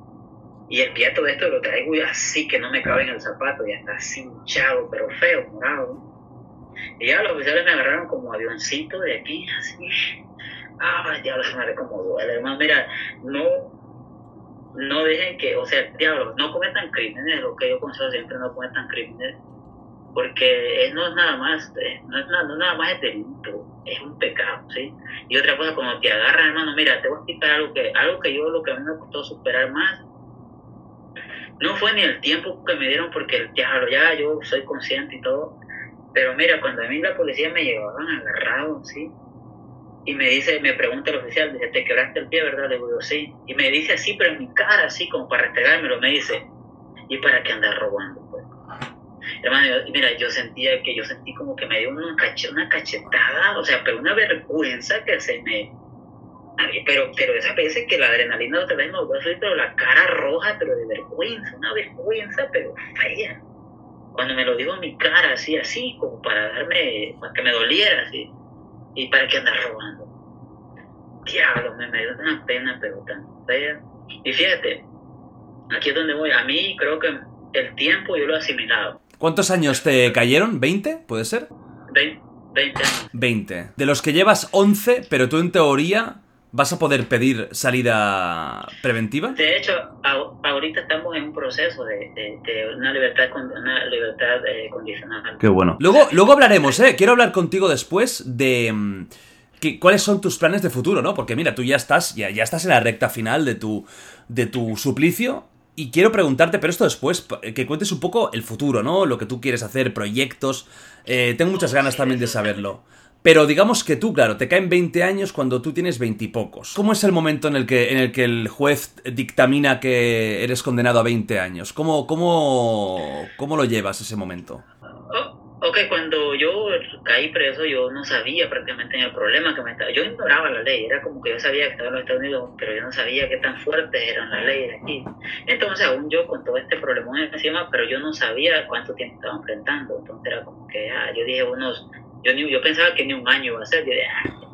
Y el pie todo esto lo traigo así que no me cabe en el zapato, ya está así hinchado, pero feo, morado. Y ya los oficiales me agarraron como avioncito de aquí, así. Ah, diablo, se me como duele, hermano. Mira, no, no dejen que, o sea, diablo, no cometan crímenes, lo que yo consejo siempre, no cometan crímenes, porque es- no es nada más, eh, no es nada, no es nada más el delito, es un pecado, ¿sí? Y otra cosa, cuando te agarran, hermano, mira, te voy a explicar algo que, algo que yo, lo que a mí me costó superar más, no fue ni el tiempo que me dieron, porque el diablo, ya yo soy consciente y todo, pero mira, cuando a mí la policía me llevaban agarrado, ¿sí? Y me dice, me pregunta el oficial, dice, ¿te quebraste el pie, verdad? Le digo, sí. Y me dice así, pero en mi cara, así, como para restregármelo, me dice, ¿y para qué andas robando, pues? Hermano, mira, yo sentía que yo sentí como que me dio una, cache- una cachetada, o sea, pero una vergüenza que se me... Pero, pero esas veces que la adrenalina otra vez me volvió a subir, pero la cara roja, pero de vergüenza, una vergüenza, pero fea. Cuando me lo dijo en mi cara, así, así, como para darme, para que me doliera, así. ¿Y para qué andas robando? Diablo, me, me dio una pena, pero tan fea. Y fíjate, aquí es donde voy. A mí creo que el tiempo yo lo he asimilado. ¿Cuántos años te cayeron? ¿20? ¿Puede ser? 20, 20 años. 20. De los que llevas 11, pero tú en teoría vas a poder pedir salida preventiva. De hecho, ahorita estamos en un proceso de, de- de una libertad, con- una libertad eh, condicional. Qué bueno. Luego, luego hablaremos, ¿eh? Quiero hablar contigo después de... mm, que- ¿Cuáles son tus planes de futuro, no? Porque mira, tú ya estás, ya, ya estás en la recta final de tu, de tu suplicio. Y quiero preguntarte, pero esto después, que cuentes un poco el futuro, ¿no? Lo que tú quieres hacer, proyectos. Eh, tengo muchas ganas también de saberlo. Pero digamos que tú, claro, te caen 20 años cuando tú tienes 20 y pocos. ¿Cómo es el momento en el que, en el, que el juez dictamina que eres condenado a 20 años? ¿Cómo, cómo, cómo lo llevas ese momento? Oh, ok, cuando yo caí preso, yo no sabía prácticamente el problema que me estaba. Yo ignoraba la ley, era como que yo sabía que estaba en los Estados Unidos, pero yo no sabía qué tan fuertes eran las leyes aquí. Entonces, aún yo con todo este problema encima, pero yo no sabía cuánto tiempo estaba enfrentando. Entonces, era como que, ah, yo dije unos yo, yo pensaba que ni un año iba a ser, yo dije, ah,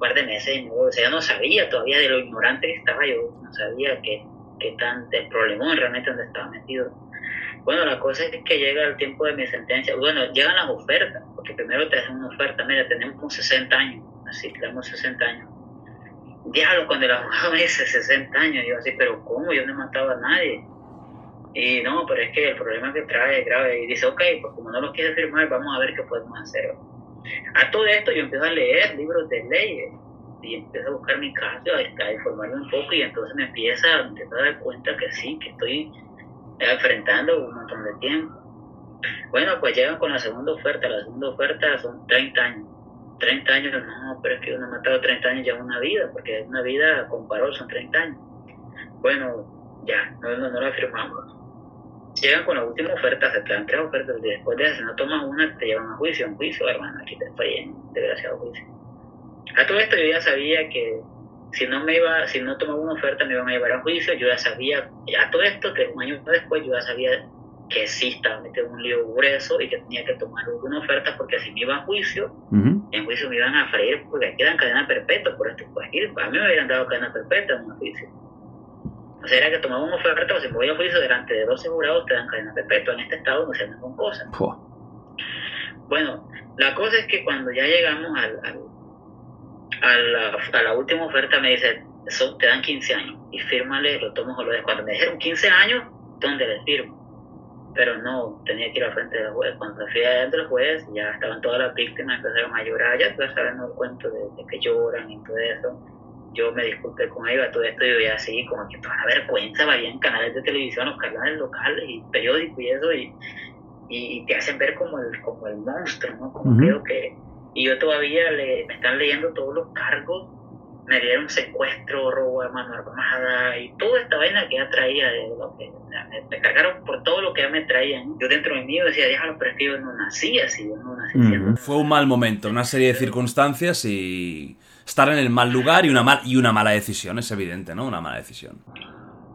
un meses, o sea, yo no sabía todavía de lo ignorante que estaba, yo no sabía qué, qué tan el problemón realmente donde estaba metido. Bueno, la cosa es que llega el tiempo de mi sentencia, bueno, llegan las ofertas, porque primero te hacen una oferta, mira, tenemos 60 años, así, tenemos 60 años. Diablo, cuando el abogado me dice 60 años, yo así, pero ¿cómo? Yo no he matado a nadie. Y no, pero es que el problema que trae es grave. Y dice, ok, pues como no lo quiere firmar, vamos a ver qué podemos hacer. A todo esto yo empiezo a leer libros de leyes y empiezo a buscar mi caso, a, informarme un poco y entonces me empieza, me a dar cuenta que sí, que estoy enfrentando un montón de tiempo. Bueno, pues llegan con la segunda oferta, la segunda oferta son 30 años. 30 años, no, pero es que uno ha matado 30 años ya una vida, porque una vida con parol son 30 años. Bueno, ya, no, no, no la firmamos llegan con la última oferta, se te dan tres ofertas, y después de eso, si no tomas una, te llevan a juicio, un juicio, hermano, aquí te en desgraciado juicio. A todo esto yo ya sabía que si no me iba, si no tomaba una oferta me iban a llevar a juicio, yo ya sabía, a todo esto, que un año después yo ya sabía que sí estaba metido en un lío grueso y que tenía que tomar una oferta porque si me iba a juicio, en juicio me iban a freír porque aquí dan cadena perpetua por esto. Pues a mí me hubieran dado cadena perpetua en un juicio. O sea, era que tomaba una oferta o voy a juicio delante de dos asegurados te dan cadena perpetua. En este estado no se andan con cosas. Bueno, la cosa es que cuando ya llegamos al, a, la, a, la, última oferta me dice, eso te dan 15 años y fírmale, lo tomo o lo dejo. Cuando me dijeron 15 años, ¿dónde le firmo? Pero no, tenía que ir al frente del juez. Cuando fui adentro del juez, ya estaban todas las víctimas, empezaron a llorar, ya tú sabes el cuento de, de que lloran y todo eso yo me disculpé con ella, todo esto yo veía así, como que toda la vergüenza, varían canales de televisión, los canales locales y periódicos y eso, y, y, te hacen ver como el, como el monstruo, ¿no? Como creo que... Y yo todavía le, me están leyendo todos los cargos, me dieron secuestro, robo de mano armada y toda esta vaina que ella traía, de lo que, me, cargaron por todo lo que ella me traían. Yo dentro de mí decía, déjalo, pero es que yo no nací así, yo no nací Fue un mal momento, una serie de circunstancias y estar en el mal lugar y una, mal, y una mala decisión, es evidente, ¿no? Una mala decisión.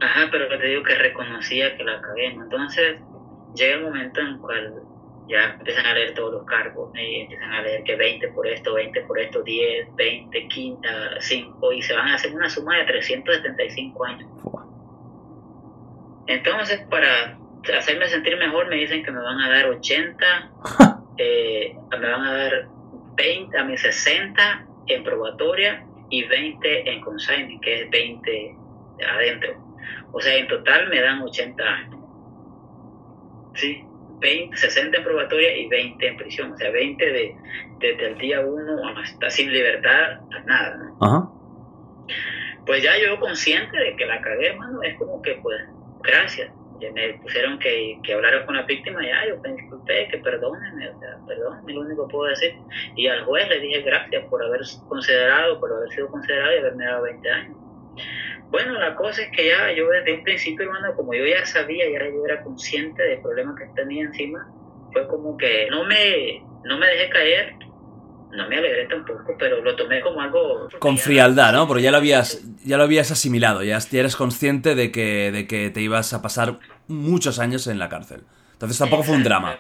Ajá, pero te digo que reconocía que la cagué. Entonces llega el momento en el cual ya empiezan a leer todos los cargos y empiezan a leer que 20 por esto, 20 por esto, 10, 20, 15, 5 y se van a hacer una suma de 375 años. Entonces, para hacerme sentir mejor, me dicen que me van a dar 80, <laughs> eh, me van a dar 20, a mis 60 en probatoria y 20 en consignment, que es 20 adentro. O sea, en total me dan 80 años. ¿Sí? 20, 60 en probatoria y 20 en prisión. O sea, 20 de, desde el día 1 hasta sin libertad a nada. Pues ya yo consciente de que la cagué, hermano, es como que, pues, gracias me pusieron que, que hablara con la víctima, ya yo me disculpé, que perdónenme, o sea, perdónenme, lo único que puedo decir. Y al juez le dije gracias por haber considerado, por haber sido considerado y haberme dado 20 años. Bueno, la cosa es que ya yo desde un principio, hermano, como yo ya sabía, ya yo era consciente del problema que tenía encima, fue como que no me, no me dejé caer, no me alegré tampoco, pero lo tomé como algo... Con frialdad, ¿no? Porque ya lo habías, ya lo habías asimilado, ya, eres consciente de que, de que te ibas a pasar muchos años en la cárcel. Entonces tampoco fue un drama.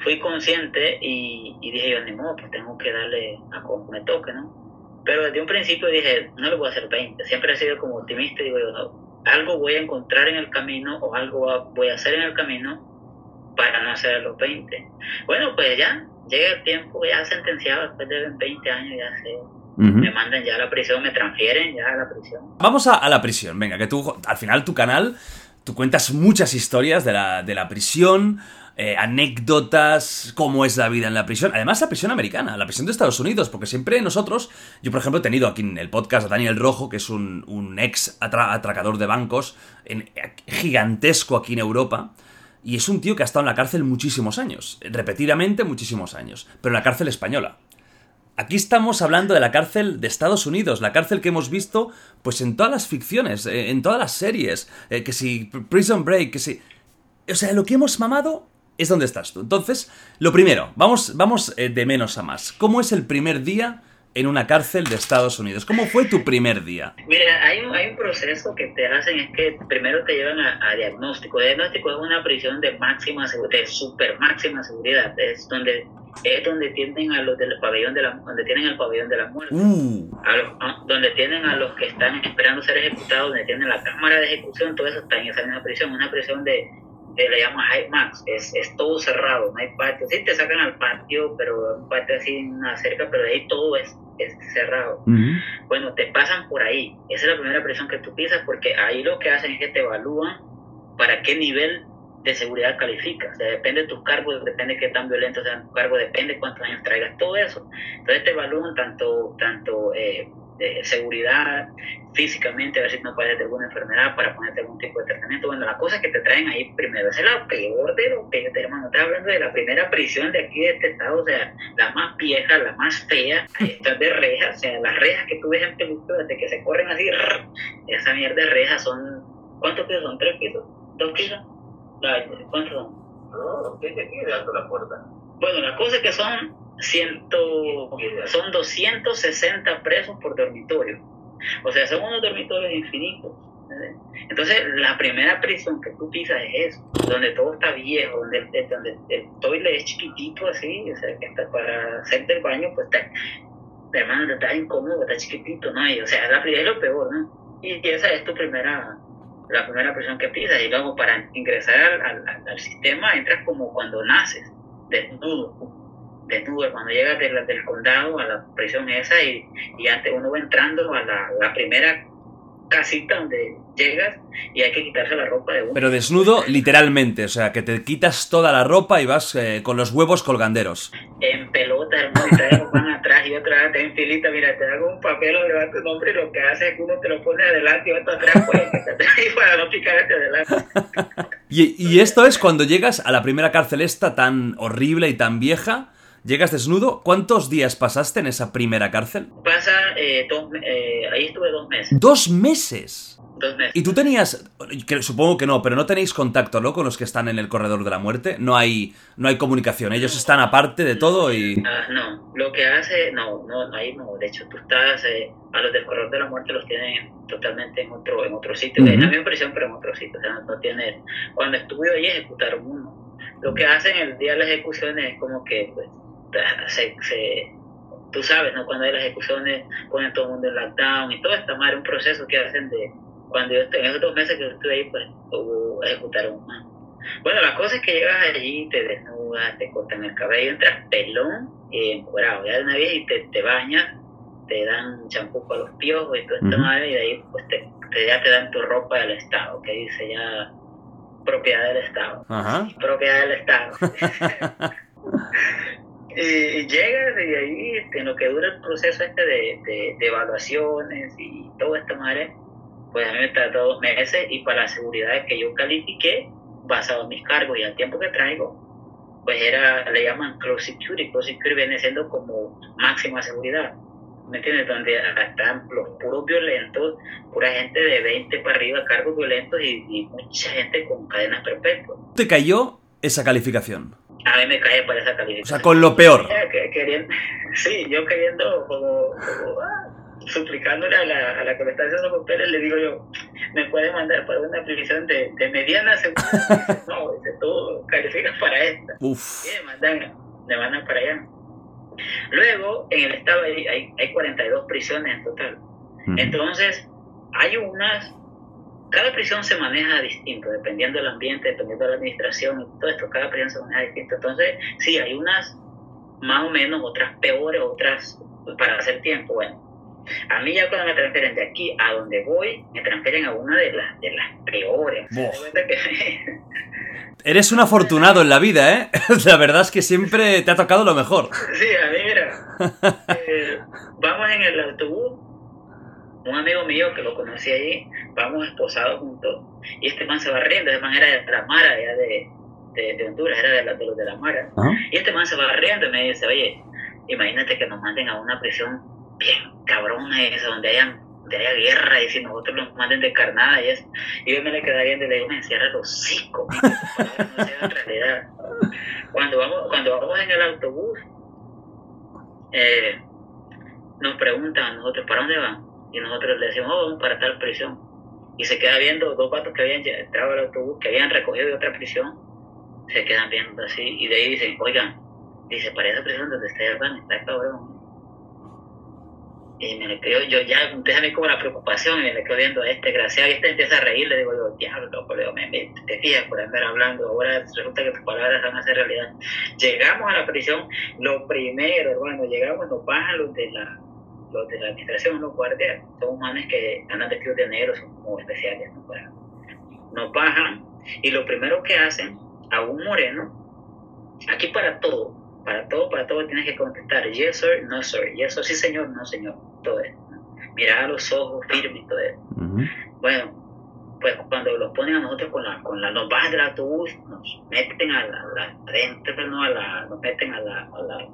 Fui consciente y, dije yo, ni modo, pues tengo que darle a como me toque, ¿no? Pero desde un principio dije, no le voy a hacer 20. Siempre he sido como optimista y digo yo, algo voy a encontrar en el camino o algo voy a hacer en el camino para no hacer los 20. Bueno, pues ya, llega el tiempo, ya sentenciado, después de 20 años, ya sé. Me mandan ya a la prisión, me transfieren ya a la prisión. Vamos a, la prisión, venga, que tú, al final tu canal, tú cuentas muchas historias de la, de la prisión, eh, anécdotas, cómo es la vida en la prisión. Además, la prisión americana, la prisión de Estados Unidos, porque siempre nosotros, yo por ejemplo he tenido aquí en el podcast a Daniel Rojo, que es un, un ex atracador de bancos, en, gigantesco aquí en Europa. Y es un tío que ha estado en la cárcel muchísimos años, repetidamente muchísimos años, pero en la cárcel española. Aquí estamos hablando de la cárcel de Estados Unidos, la cárcel que hemos visto pues en todas las ficciones, eh, en todas las series, eh, que si Prison Break, que si... O sea, lo que hemos mamado es donde estás tú. Entonces, lo primero, vamos, vamos eh, de menos a más. ¿Cómo es el primer día en una cárcel de Estados Unidos? ¿Cómo fue tu primer día? Mira, hay un, hay un proceso que te hacen, es que primero te llevan a, a diagnóstico. El diagnóstico es una prisión de máxima seguridad, de super máxima seguridad. Es donde es donde tienen a los del pabellón de la donde tienen el pabellón de la muerte Uh, a los- a- donde tienen a los que están esperando ser ejecutados donde tienen la cámara de ejecución todo eso está en esa misma prisión una prisión de, de le llaman high max es, es todo cerrado no hay patio sí te sacan al patio pero un patio así cerca pero de ahí todo es, es cerrado bueno, te pasan por ahí. Esa es la primera presión que tú pisas porque ahí lo que hacen es que te evalúan para qué nivel de seguridad calificas. O sea, depende de tus cargos, depende de qué tan violento sea tu cargo, depende de cuántos años traigas, todo eso. Entonces te evalúan tanto, tanto eh, de seguridad físicamente, a ver si no padeces de alguna enfermedad para ponerte algún tipo de tratamiento. Bueno, la cosa es que te traen ahí primero. Esa es la peor de lo que yo te hermano. Estás hablando de la primera prisión de aquí de este estado, o sea, la más vieja, la más fea. <laughs> Estas de rejas, o sea, las rejas que tú ves en películas de que se corren así, rrr, esa mierda de rejas son. ¿Cuántos pisos son? ¿Tres pisos? ¿Dos pisos? ¿Cuántos son? No, tiene aquí de alto la puerta. Bueno, la cosa es que son, ciento, son 260 presos por dormitorio. O sea, son unos dormitorios infinitos. Entonces, la primera prisión que tú pisas es eso, donde todo está viejo, donde el, donde el toilet es chiquitito así, o sea, que hasta para hacer del baño, pues está, hermano, está incómodo, está chiquitito, ¿no? Y, o sea, es lo peor, ¿no? Y esa es tu primera, la primera prisión que pisas. Y luego para ingresar al- al- al sistema entras como cuando naces, desnudo. Desnudo, cuando llegas de la- del condado a la prisión esa y, y antes uno va entrando a la, la primera casita donde llegas y hay que quitarse la ropa de uno. Pero desnudo literalmente, o sea, que te quitas toda la ropa y vas eh, con los huevos colganderos. en pelota, hermano, van atrás y otra vez en filita, mira, te hago un papel donde va tu nombre y lo que hace es que uno te lo pone adelante y otro atrás, pues, te y <laughs> para no picarte adelante. <laughs> Y, y esto es cuando llegas a la primera cárcel esta tan horrible y tan vieja. Llegas desnudo. ¿Cuántos días pasaste en esa primera cárcel? Pasa, eh, dos, eh, ahí estuve dos meses, Dos meses. dos meses. Y tú tenías, que supongo que no, pero no tenéis contacto, ¿no? Con los que están en el corredor de la muerte. No hay, no hay comunicación. Ellos están aparte de todo y. Ah, no, lo que hace, no, no, ahí no, de hecho tú estás, eh, a los del corredor de la muerte los tienen totalmente en otro, en otro sitio, Ujú. en la misma prisión pero en otro sitio, o sea, no tiene, cuando estuve ahí ejecutaron uno, lo que hacen el día de las ejecuciones es como que, pues, se, se- tú sabes, ¿no? Cuando hay las ejecuciones ponen todo el mundo en lockdown y todo esta madre, un proceso que hacen de, cuando yo estoy, en esos dos meses que yo estuve ahí, pues, hubo, ejecutaron uno. Bueno, la cosa es que llegas allí, te desnudas, te cortan el cabello, entras pelón y encuadrado. Ya de una vez y te, te bañas, te dan champú para los piojos y toda esta madre, y de ahí pues te, te- ya te dan tu ropa del Estado, que dice ya propiedad del Estado. Ajá. Propiedad del Estado. <laughs> y, y llegas y ahí, este, en lo que dura el proceso este de, de, de evaluaciones y toda esta madre, pues a mí me tardó dos meses y para la seguridad que yo califiqué, basado en mis cargos y al tiempo que traigo, pues era, le llaman close security, close security viene siendo como máxima seguridad, ¿me entiendes? Donde están los puros violentos, pura gente de 20 para arriba, cargos violentos y, y mucha gente con cadenas perpetuas. Te cayó esa calificación. A mí me cae para esa O calificación. sea, con lo peor. Queriendo- <laughs> sí, yo queriendo como, como, ah, suplicándole a la, a la que me está haciendo papeles, le digo yo, me puede mandar para una prisión de, de mediana seguridad. <laughs> No, dice, tú calificas para esta. Uf. Y me mandan, me mandan para allá. Luego, en el estado hay, hay, hay 42 prisiones en total. Entonces, hay unas, cada prisión se maneja distinto, dependiendo del ambiente, dependiendo de la administración y todo esto, cada prisión se maneja distinto. Entonces, sí, hay unas más o menos, otras peores, otras para hacer tiempo. Bueno, a mí ya cuando me transfieren de aquí a donde voy, me transfieren a una de las, de las peores. Que- <laughs> Eres un afortunado en la vida, ¿eh? <laughs> La verdad es que siempre te ha tocado lo mejor. Sí, a mí, mira, <laughs> eh, vamos en el autobús, un amigo mío que lo conocí allí, vamos esposados juntos, y este man se va riendo, ese man era de la Mara, allá de, de, de Honduras, era de, la- de los de la Mara, y este man se va riendo y me dice, oye, imagínate que nos manden a una prisión bien cabrona esa, donde hayan donde haya guerra y si nosotros nos manden de carnada y eso. Y yo me le quedé viendo y le digo, me encierra los cinco, no sea en realidad. Cuando vamos, cuando vamos en el autobús, eh, nos preguntan a nosotros, ¿para dónde van? Y nosotros le decimos, oh, vamos para tal prisión. Y se queda viendo dos patos que habían entrado al autobús, que habían recogido de otra prisión, se quedan viendo así, y de ahí dicen, oigan, dice, para esa prisión donde ustedes van, está cabrón. Y me le quedo, yo ya mí como la preocupación, y me le quedo viendo a este graciado, y este empieza a reír, le digo, yo, diablo, loco, le me, me, te fijas por andar hablando, ahora resulta que tus palabras van a ser realidad. Llegamos a la prisión, lo primero, hermano, llegamos, nos bajan los de la, los de la administración, los guardias, son manes que andan vestidos de negro, son como especiales, ¿no? Para, nos bajan, y lo primero que hacen, a un moreno, aquí para todo, para todo, para todo tienes que contestar yes sir, no sir, yes sir, sí señor, no señor, todo eso. Mirar a los ojos firmes y todo eso. Bueno, pues cuando los ponen a nosotros con la, con la, nos bajan del autobús, nos meten a la, la adentro, no a la, nos meten a la, a la,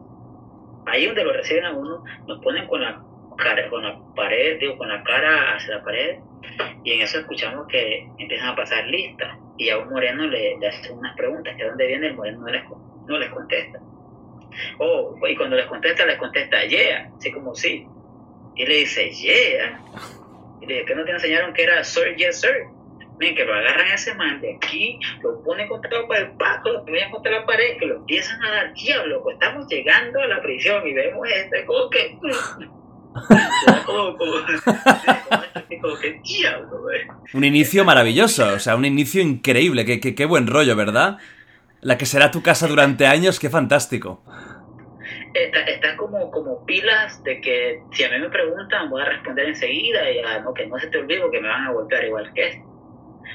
ahí donde lo reciben a uno, nos ponen con la cara, con la pared, digo, con la cara hacia la pared, y en eso escuchamos que empiezan a pasar listas, y a un moreno le, le hacen unas preguntas, que dónde viene el moreno no les, no les contesta. Oh, y cuando les contesta, les contesta, yeah, así como sí. Y le dice, yeah. Y le dice, ¿qué no te enseñaron que era sir, yes, sir? Que lo agarran a ese man de aquí, lo ponen contra el pato, lo ponen contra la pared, que lo empiezan a dar, diablo, pues estamos llegando a la prisión y vemos este, como que... <laughs> como, como, <laughs> como que diablo, Un inicio maravilloso, o sea, un inicio increíble, qué, qué, qué buen rollo, ¿verdad? La que será tu casa durante años, qué fantástico. Está, está como, como pilas de que si a mí me preguntan voy a responder enseguida y a, no, que no se te olvide que me van a golpear igual que esto.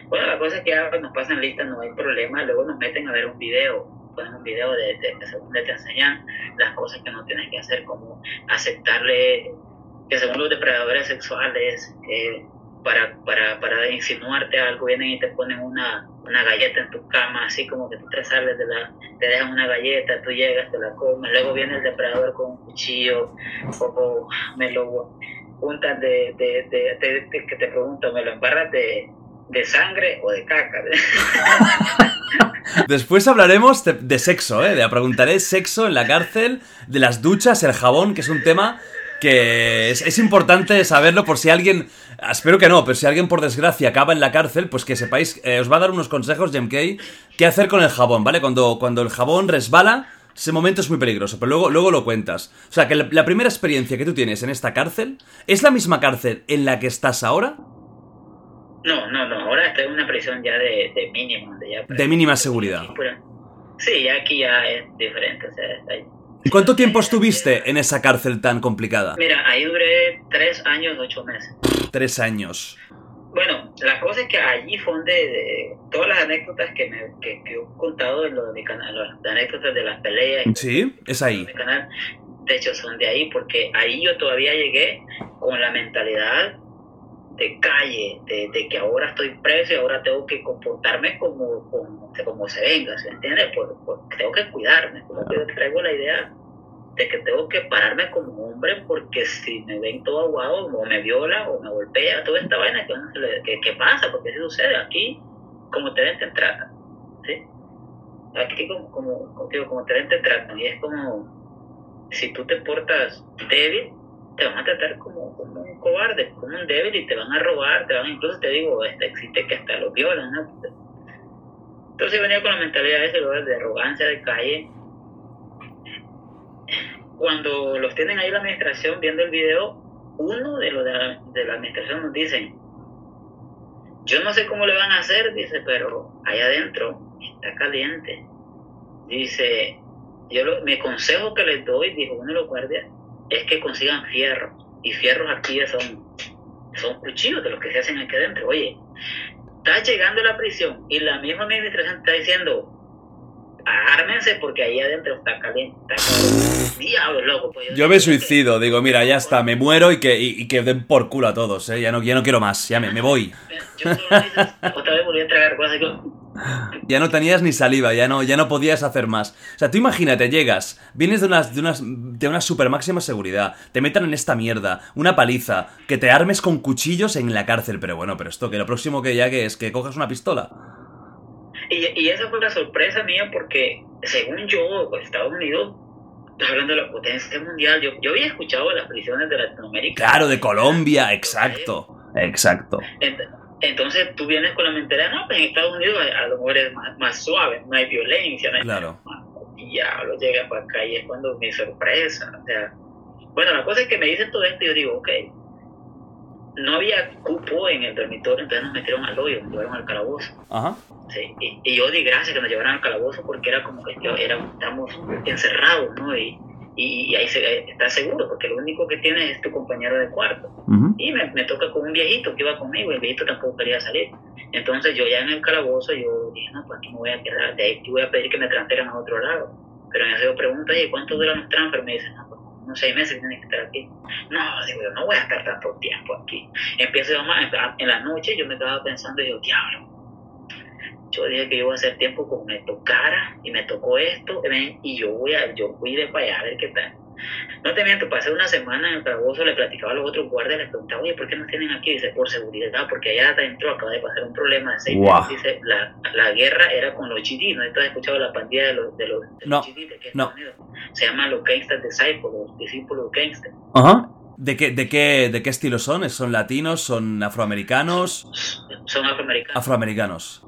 Bueno, la cosa es que ya nos pasan listas, no hay problema, luego nos meten a ver un video, ponen un video de, de, según te enseñan las cosas que no tienes que hacer, como aceptarle que según los depredadores sexuales, eh, para, para, para insinuarte algo, vienen y te ponen una, una galleta en tu cama, así como que tú te sales de la, te dejan una galleta, tú llegas, te la comes, luego viene el depredador con un cuchillo, o, me lo juntan de, de, de, de, que te pregunto, ¿me lo embarras de, de sangre o de caca? <laughs> Después hablaremos de, sexo, ¿eh? de preguntaré sexo en la cárcel, de las duchas, el jabón, que es un tema que es, es, importante saberlo por si alguien, espero que no, pero si alguien por desgracia acaba en la cárcel, pues que sepáis, eh, os va a dar unos consejos, JMK, qué hacer con el jabón, ¿vale? Cuando, cuando el jabón resbala, ese momento es muy peligroso, pero luego, luego lo cuentas. O sea, que la, primera experiencia que tú tienes en esta cárcel, ¿es la misma cárcel en la que estás ahora? No, no, no, ahora estoy en una prisión ya de, de mínimo. De, ya, de mínima seguridad. Sí, aquí ya es diferente, o sea, está ahí ¿Y cuánto tiempo estuviste en esa cárcel tan complicada? Mira, ahí duré tres años, ocho meses. Tres años. Bueno, la cosa es que allí fue donde de, todas las anécdotas que, me, que, que, he contado en lo de mi canal, las anécdotas de las peleas. Sí, es ahí. De, canal, de hecho, son de ahí, porque ahí yo todavía llegué con la mentalidad de calle, de, de, que ahora estoy preso y ahora tengo que comportarme como, como, como se venga, ¿se entiende? Por, por, tengo que cuidarme, como que yo traigo la idea de que tengo que pararme como hombre porque si me ven todo aguado o me viola o me golpea, toda esta vaina que, que, pasa, porque si sucede aquí, como te ven te tratan, ¿sí? Aquí como, como, digo, como te ven te tratan y es como si tú te portas débil, te van a tratar como, como un cobarde, como un débil y te van a robar, te van, incluso te digo, existe que hasta los violan, ¿no? Entonces venía con la mentalidad de ese de arrogancia de calle. Cuando los tienen ahí la administración viendo el video, uno de los de la, administración nos dicen, yo no sé cómo le van a hacer, dice, pero ahí adentro está caliente. Dice, yo lo, mi consejo que les doy, dijo uno de los guardias, es que consigan fierros. Y fierros aquí son, son cuchillos de los que se hacen aquí adentro. Oye, estás llegando a la prisión y la misma administración está diciendo, ármense porque ahí adentro está caliente. Está caliente. Diablo, loco. Pues Yo me suicido, digo, mira, ya está, me muero y que, y, y que den por culo a todos, ¿eh? Ya no, ya no quiero más, ya me, me voy. Yo solo hice- otra vez volví a tragar cosas. Digo, Ya no tenías ni saliva, ya no, ya no podías hacer más. O sea, tú imagínate, llegas, vienes de unas, de unas, de una super máxima seguridad, te metan en esta mierda, una paliza, que te armes con cuchillos en la cárcel, pero bueno, pero esto que lo próximo que ya que es que cojas una pistola. Y, y esa fue la sorpresa mía porque, según yo, Estados Unidos, hablando de la potencia mundial, yo, yo había escuchado de las prisiones de Latinoamérica. Claro, de Colombia, exacto, exacto. Ent- Entonces tú vienes con la mentalidad, no, pues en Estados Unidos a, lo mejor es más, más suave, no hay violencia, no hay Claro. Y ya lo llega para acá y es cuando mi sorpresa. O sea, bueno, la cosa es que me dicen todo esto y yo digo, ok, no había cupo en el dormitorio, entonces nos metieron al hoyo, nos llevaron al calabozo. Ajá. Sí, y, y yo di gracias que nos llevaran al calabozo porque era como que yo, era, estamos encerrados, ¿no? Y, y, y ahí se, estás seguro, porque lo único que tienes es tu compañero de cuarto. Y me, me toca con un viejito que iba conmigo, y el viejito tampoco quería salir. Entonces yo ya en el calabozo, yo dije, no, pues aquí me voy a quedar, de ahí voy a pedir que me transfieran a otro lado. Pero en eso yo pregunto, oye, ¿cuánto duran los transfer? Me dicen, no, unos seis meses tienes que estar aquí. No, digo yo, no voy a estar tanto tiempo aquí. Empiezo yo más, en la noche yo me estaba pensando, y yo, diablo, yo dije que yo iba a hacer tiempo como me tocara y me tocó esto y yo voy a yo fui de para allá a ver qué tal no te miento pasé una semana en el calabozo le platicaba a los otros guardias les preguntaba oye ¿por qué nos tienen aquí? dice por seguridad porque allá adentro acaba de pasar un problema de seis meses dice la, la guerra era con los GD ¿no? ¿tú has escuchado la pandilla de los, de los, de los No, GD de aquí no. Se llaman los Gangster Disciples los discípulos Gangster Ajá. ¿De qué, de, qué, ¿De qué estilo son? ¿Son latinos? ¿Son afroamericanos? son afroamericanos Afroamericanos.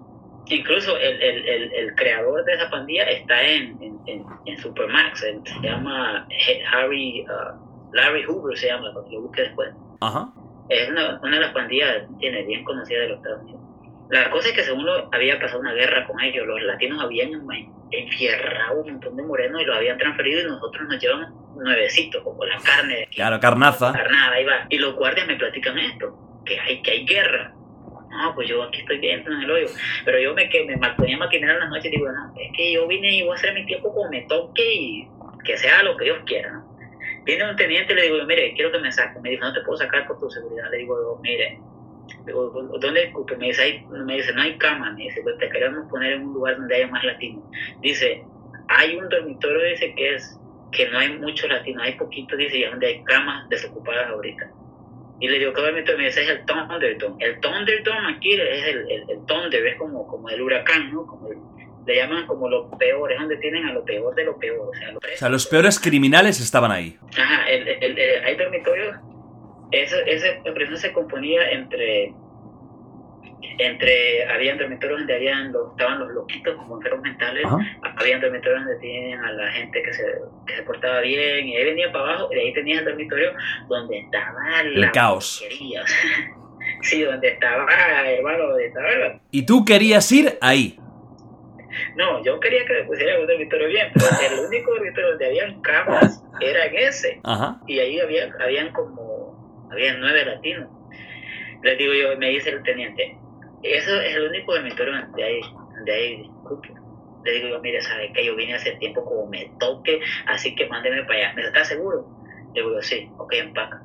Incluso el, el, el, el creador de esa pandilla está en, en, en, en Supermax, él se llama Harry, uh, Larry Hoover se llama, lo busque después. Ajá. Es una, una de las pandillas tiene, bien conocidas de los Estados Unidos. La cosa es que según lo, había pasado una guerra con ellos, los latinos habían en- enfierrado un montón de morenos y los habían transferido y nosotros nos llevamos nuevecitos, como la carne. Claro, carnaza. Carnada, ahí va. Y los guardias me platican esto, que hay, que hay guerra. No, pues yo aquí estoy bien en el hoyo. Pero yo me, que me ponía a maquinar en la noche y digo, no, es que yo vine y voy a hacer mi tiempo como me toque y que sea lo que Dios quiera, ¿no? Viene un teniente y le digo, mire, quiero que me saque. Me dice, no te puedo sacar por tu seguridad. Le digo, mire, ¿dónde disculpe? Me dice, "Hay- me dice, no hay cama. Me dice, pues te queremos poner en un lugar donde haya más latinos. Dice, hay un dormitorio, dice, que es que no hay muchos latinos, hay poquitos, dice, y es donde hay camas desocupadas ahorita. Y le digo, ¿qué dormitorio? Me dice, es el Thunderdome. El Thunderdome aquí es el, el, el Thunder, es como, como el huracán, ¿no? Como el- le llaman como lo peor, es donde tienen a lo peor de lo peor. O sea, lo O sea, los peores criminales estaban ahí. Ajá, el, el- el- hay dormitorios. Ese, ese prisión se componía entre. Entre. Habían dormitorios donde habían los, estaban los loquitos como enfermos mentales. Ajá. Habían dormitorios donde tenían a la gente que se, que se portaba bien. Y ahí venía para abajo. Y ahí tenías el dormitorio donde estaba El la caos. porquería, <laughs> sí, donde estaba, hermano, donde estaba Y tú querías ir ahí. No, yo quería que me pusieran un dormitorio bien, pero el <laughs> único dormitorio donde habían camas era en ese. Ajá. y ahí había, habían como, habían nueve latinos. Les digo yo, me dice el teniente, eso es el único dormitorio donde hay, donde hay cupo. Le digo yo, mire, sabe que yo vine hace tiempo como me toque, así que mándeme para allá. ¿Me está seguro? Le digo sí, ok, empaca.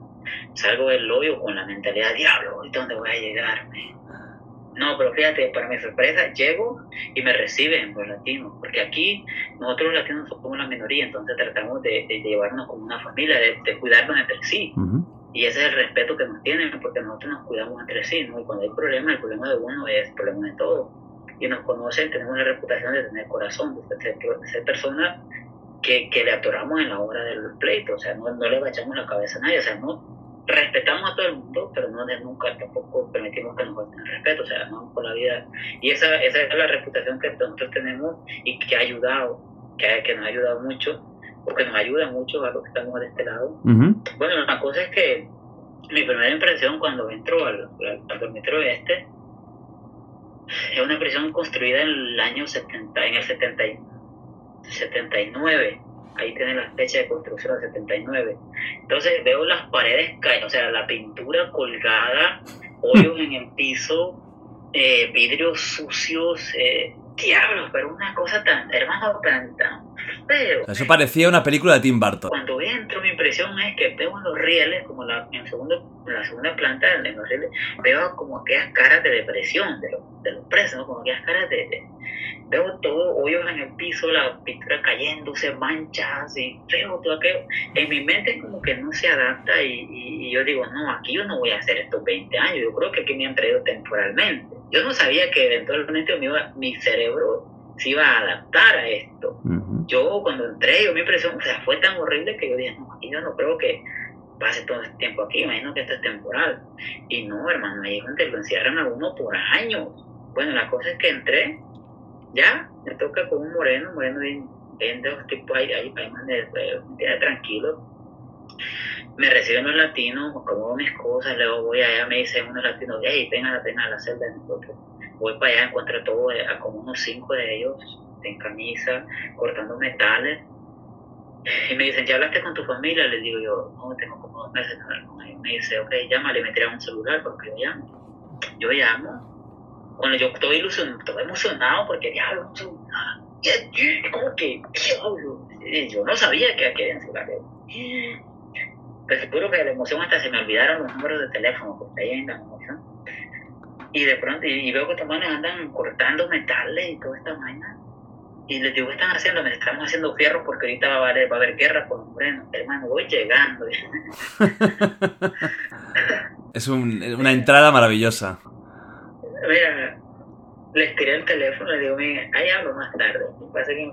Salgo del hoyo con la mentalidad, diablo, ¿ahorita dónde voy a llegar? No, pero fíjate, para mi sorpresa, llego y me reciben los latinos, porque aquí nosotros los latinos somos la minoría, entonces tratamos de, llevarnos como una familia, de, de cuidarnos entre sí. Y ese es el respeto que nos tienen, porque nosotros nos cuidamos entre sí, ¿no? Y cuando hay problemas, el problema de uno es el problema de todos. Y nos conocen, tenemos la reputación de tener corazón, de ser, de personas que, que le atoramos en la hora del pleito, o sea, no, no le bachamos la cabeza a nadie, o sea, no respetamos a todo el mundo, pero no de nunca tampoco permitimos que nos falten el respeto, o sea, no por la vida. Y esa, esa es la reputación que nosotros tenemos y que ha ayudado, que, que nos ha ayudado mucho, o que nos ayuda mucho a los que estamos de este lado. Bueno, la cosa es que mi primera impresión cuando entro al, al, dormitorio este es una prisión construida en el año 70, en el 70, y- 79. Ahí tiene la fecha de construcción del 79. Entonces veo las paredes caer, o sea, la pintura colgada, hoyos en el piso, eh, vidrios sucios, eh, diablo, pero una cosa tan, hermano, tan, tan feo. Eso parecía una película de Tim Burton. Cuando entro, mi impresión es que veo en los rieles, como la, en, segundo, en la segunda planta, en los rieles, veo como aquellas caras de depresión de los, de los presos, ¿no? como aquellas caras de, de- Veo todo hoyos en el piso, la pintura cayéndose, manchas, y veo todo aquello. En mi mente es como que no se adapta y, y- y yo digo, no, aquí yo no voy a hacer estos 20 años, yo creo que aquí me han traído temporalmente. Yo no sabía que eventualmente mi cerebro se iba a adaptar a esto yo cuando entré, yo mi impresión, o sea, fue tan horrible que yo dije, no, aquí yo no creo que pase todo este tiempo aquí, imagino que esto es temporal. Y no, hermano, ahí es donde lo encierran a uno por años. Bueno, la cosa es que entré, ya, me toca con un moreno, moreno bien, bien de los tipos ahí, ahí, ahí man, me tiene tranquilo. Me reciben los latinos, como mis cosas, luego voy allá, me dicen unos latinos, hey, vengan, vengan a la celda de nosotros. Voy para allá, encuentro todo, eh, a como unos cinco de ellos, en camisa, cortando metales. Y me dicen, ¿ya hablaste con tu familia? Les digo yo, no, tengo como dos meses ellos. Me dice, ok, llámale, me tiran un celular porque yo llamo. Yo llamo. Bueno, yo estoy ilusionado, estoy emocionado porque diablo, como que, diablo. Y Yo no sabía que había celulares. Te seguro que de la emoción hasta se me olvidaron los números de teléfono, porque ahí en la. Y de pronto, y, y veo que estos manes andan cortando metales y toda esta vaina. Y les digo, ¿qué están haciendo? Me estamos haciendo fierros porque ahorita va a haber, va a haber guerra los morenos. Hermano, voy llegando. <laughs> Es un- una entrada maravillosa. Mira, les tiré el teléfono y le digo, mira, ahí hablo más tarde. Me pasa que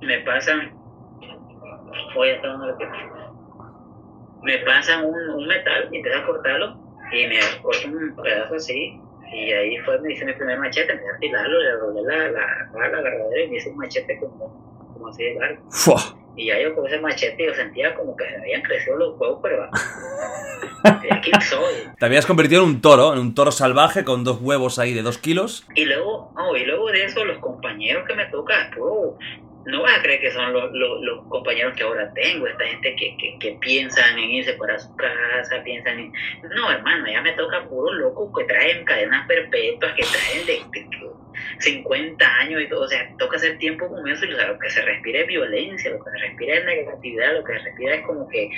me Me pasan. Voy a estar Me pasan un, un metal y a cortarlo y me corto un pedazo así. Y ahí fue, me hice mi primer machete, empecé a afilarlo, le doblé la, la, la, la agarradera y me hice un machete como, como así de largo. ¡Fua! Y ya yo con ese machete yo sentía como que me habían crecido los huevos, pero aquí <laughs> soy. Te habías convertido en un toro, en un toro salvaje con dos huevos ahí de dos kilos. Y luego, no, y luego de eso, los compañeros que me tocan, bro, no vas a creer que son los, los, los compañeros que ahora tengo, esta gente que, que, que piensan en irse para su casa, piensan en... No, hermano, ya me toca puro loco que traen cadenas perpetuas, que traen de, de- de 50 años y todo, o sea, toca hacer tiempo con eso y o sea, lo que se respira es violencia, lo que se respira es negatividad, lo que se respira es como que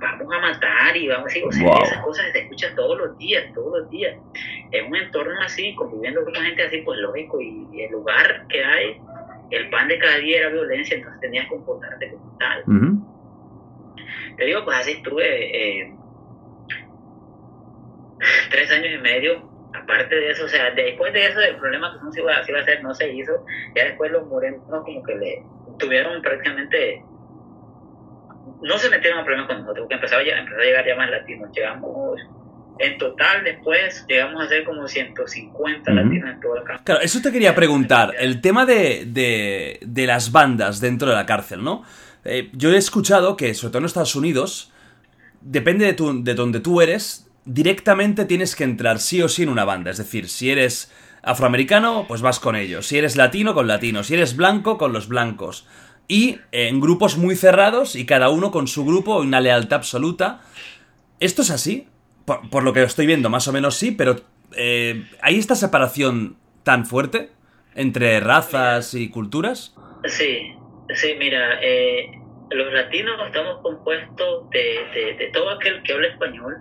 vamos a matar y vamos a o sea, Wow. esas cosas se escuchan todos los días, todos los días. En un entorno así, conviviendo con gente así, pues lógico, y, y el lugar que hay, el pan de cada día era violencia, entonces tenías que comportarte como tal. Ujú. Te digo, pues así estuve eh, tres años y medio. Aparte de eso, o sea, después de eso, el problema que no se iba, se iba a hacer no se hizo. Ya después los morenos como que le tuvieron prácticamente... No se metieron a problemas con nosotros, porque empezaba ya, empezó a llegar ya más latinos. Llegamos, en total después, llegamos a ser como 150 Ujú. latinos en todo el campo. Claro, eso te quería preguntar. El tema de, de, de las bandas dentro de la cárcel, ¿no? Eh, yo he escuchado que, sobre todo en Estados Unidos, depende de, tu, de donde tú eres, directamente tienes que entrar sí o sí en una banda. Es decir, si eres afroamericano, pues vas con ellos. Si eres latino, con latinos. Si eres blanco, con los blancos. Y eh, en grupos muy cerrados y cada uno con su grupo, una lealtad absoluta. ¿Esto es así? Por, por lo que estoy viendo, más o menos sí, pero eh, ¿hay esta separación tan fuerte entre razas y culturas? Sí, sí, mira, eh, los latinos estamos compuestos de, de, todo aquel que habla español,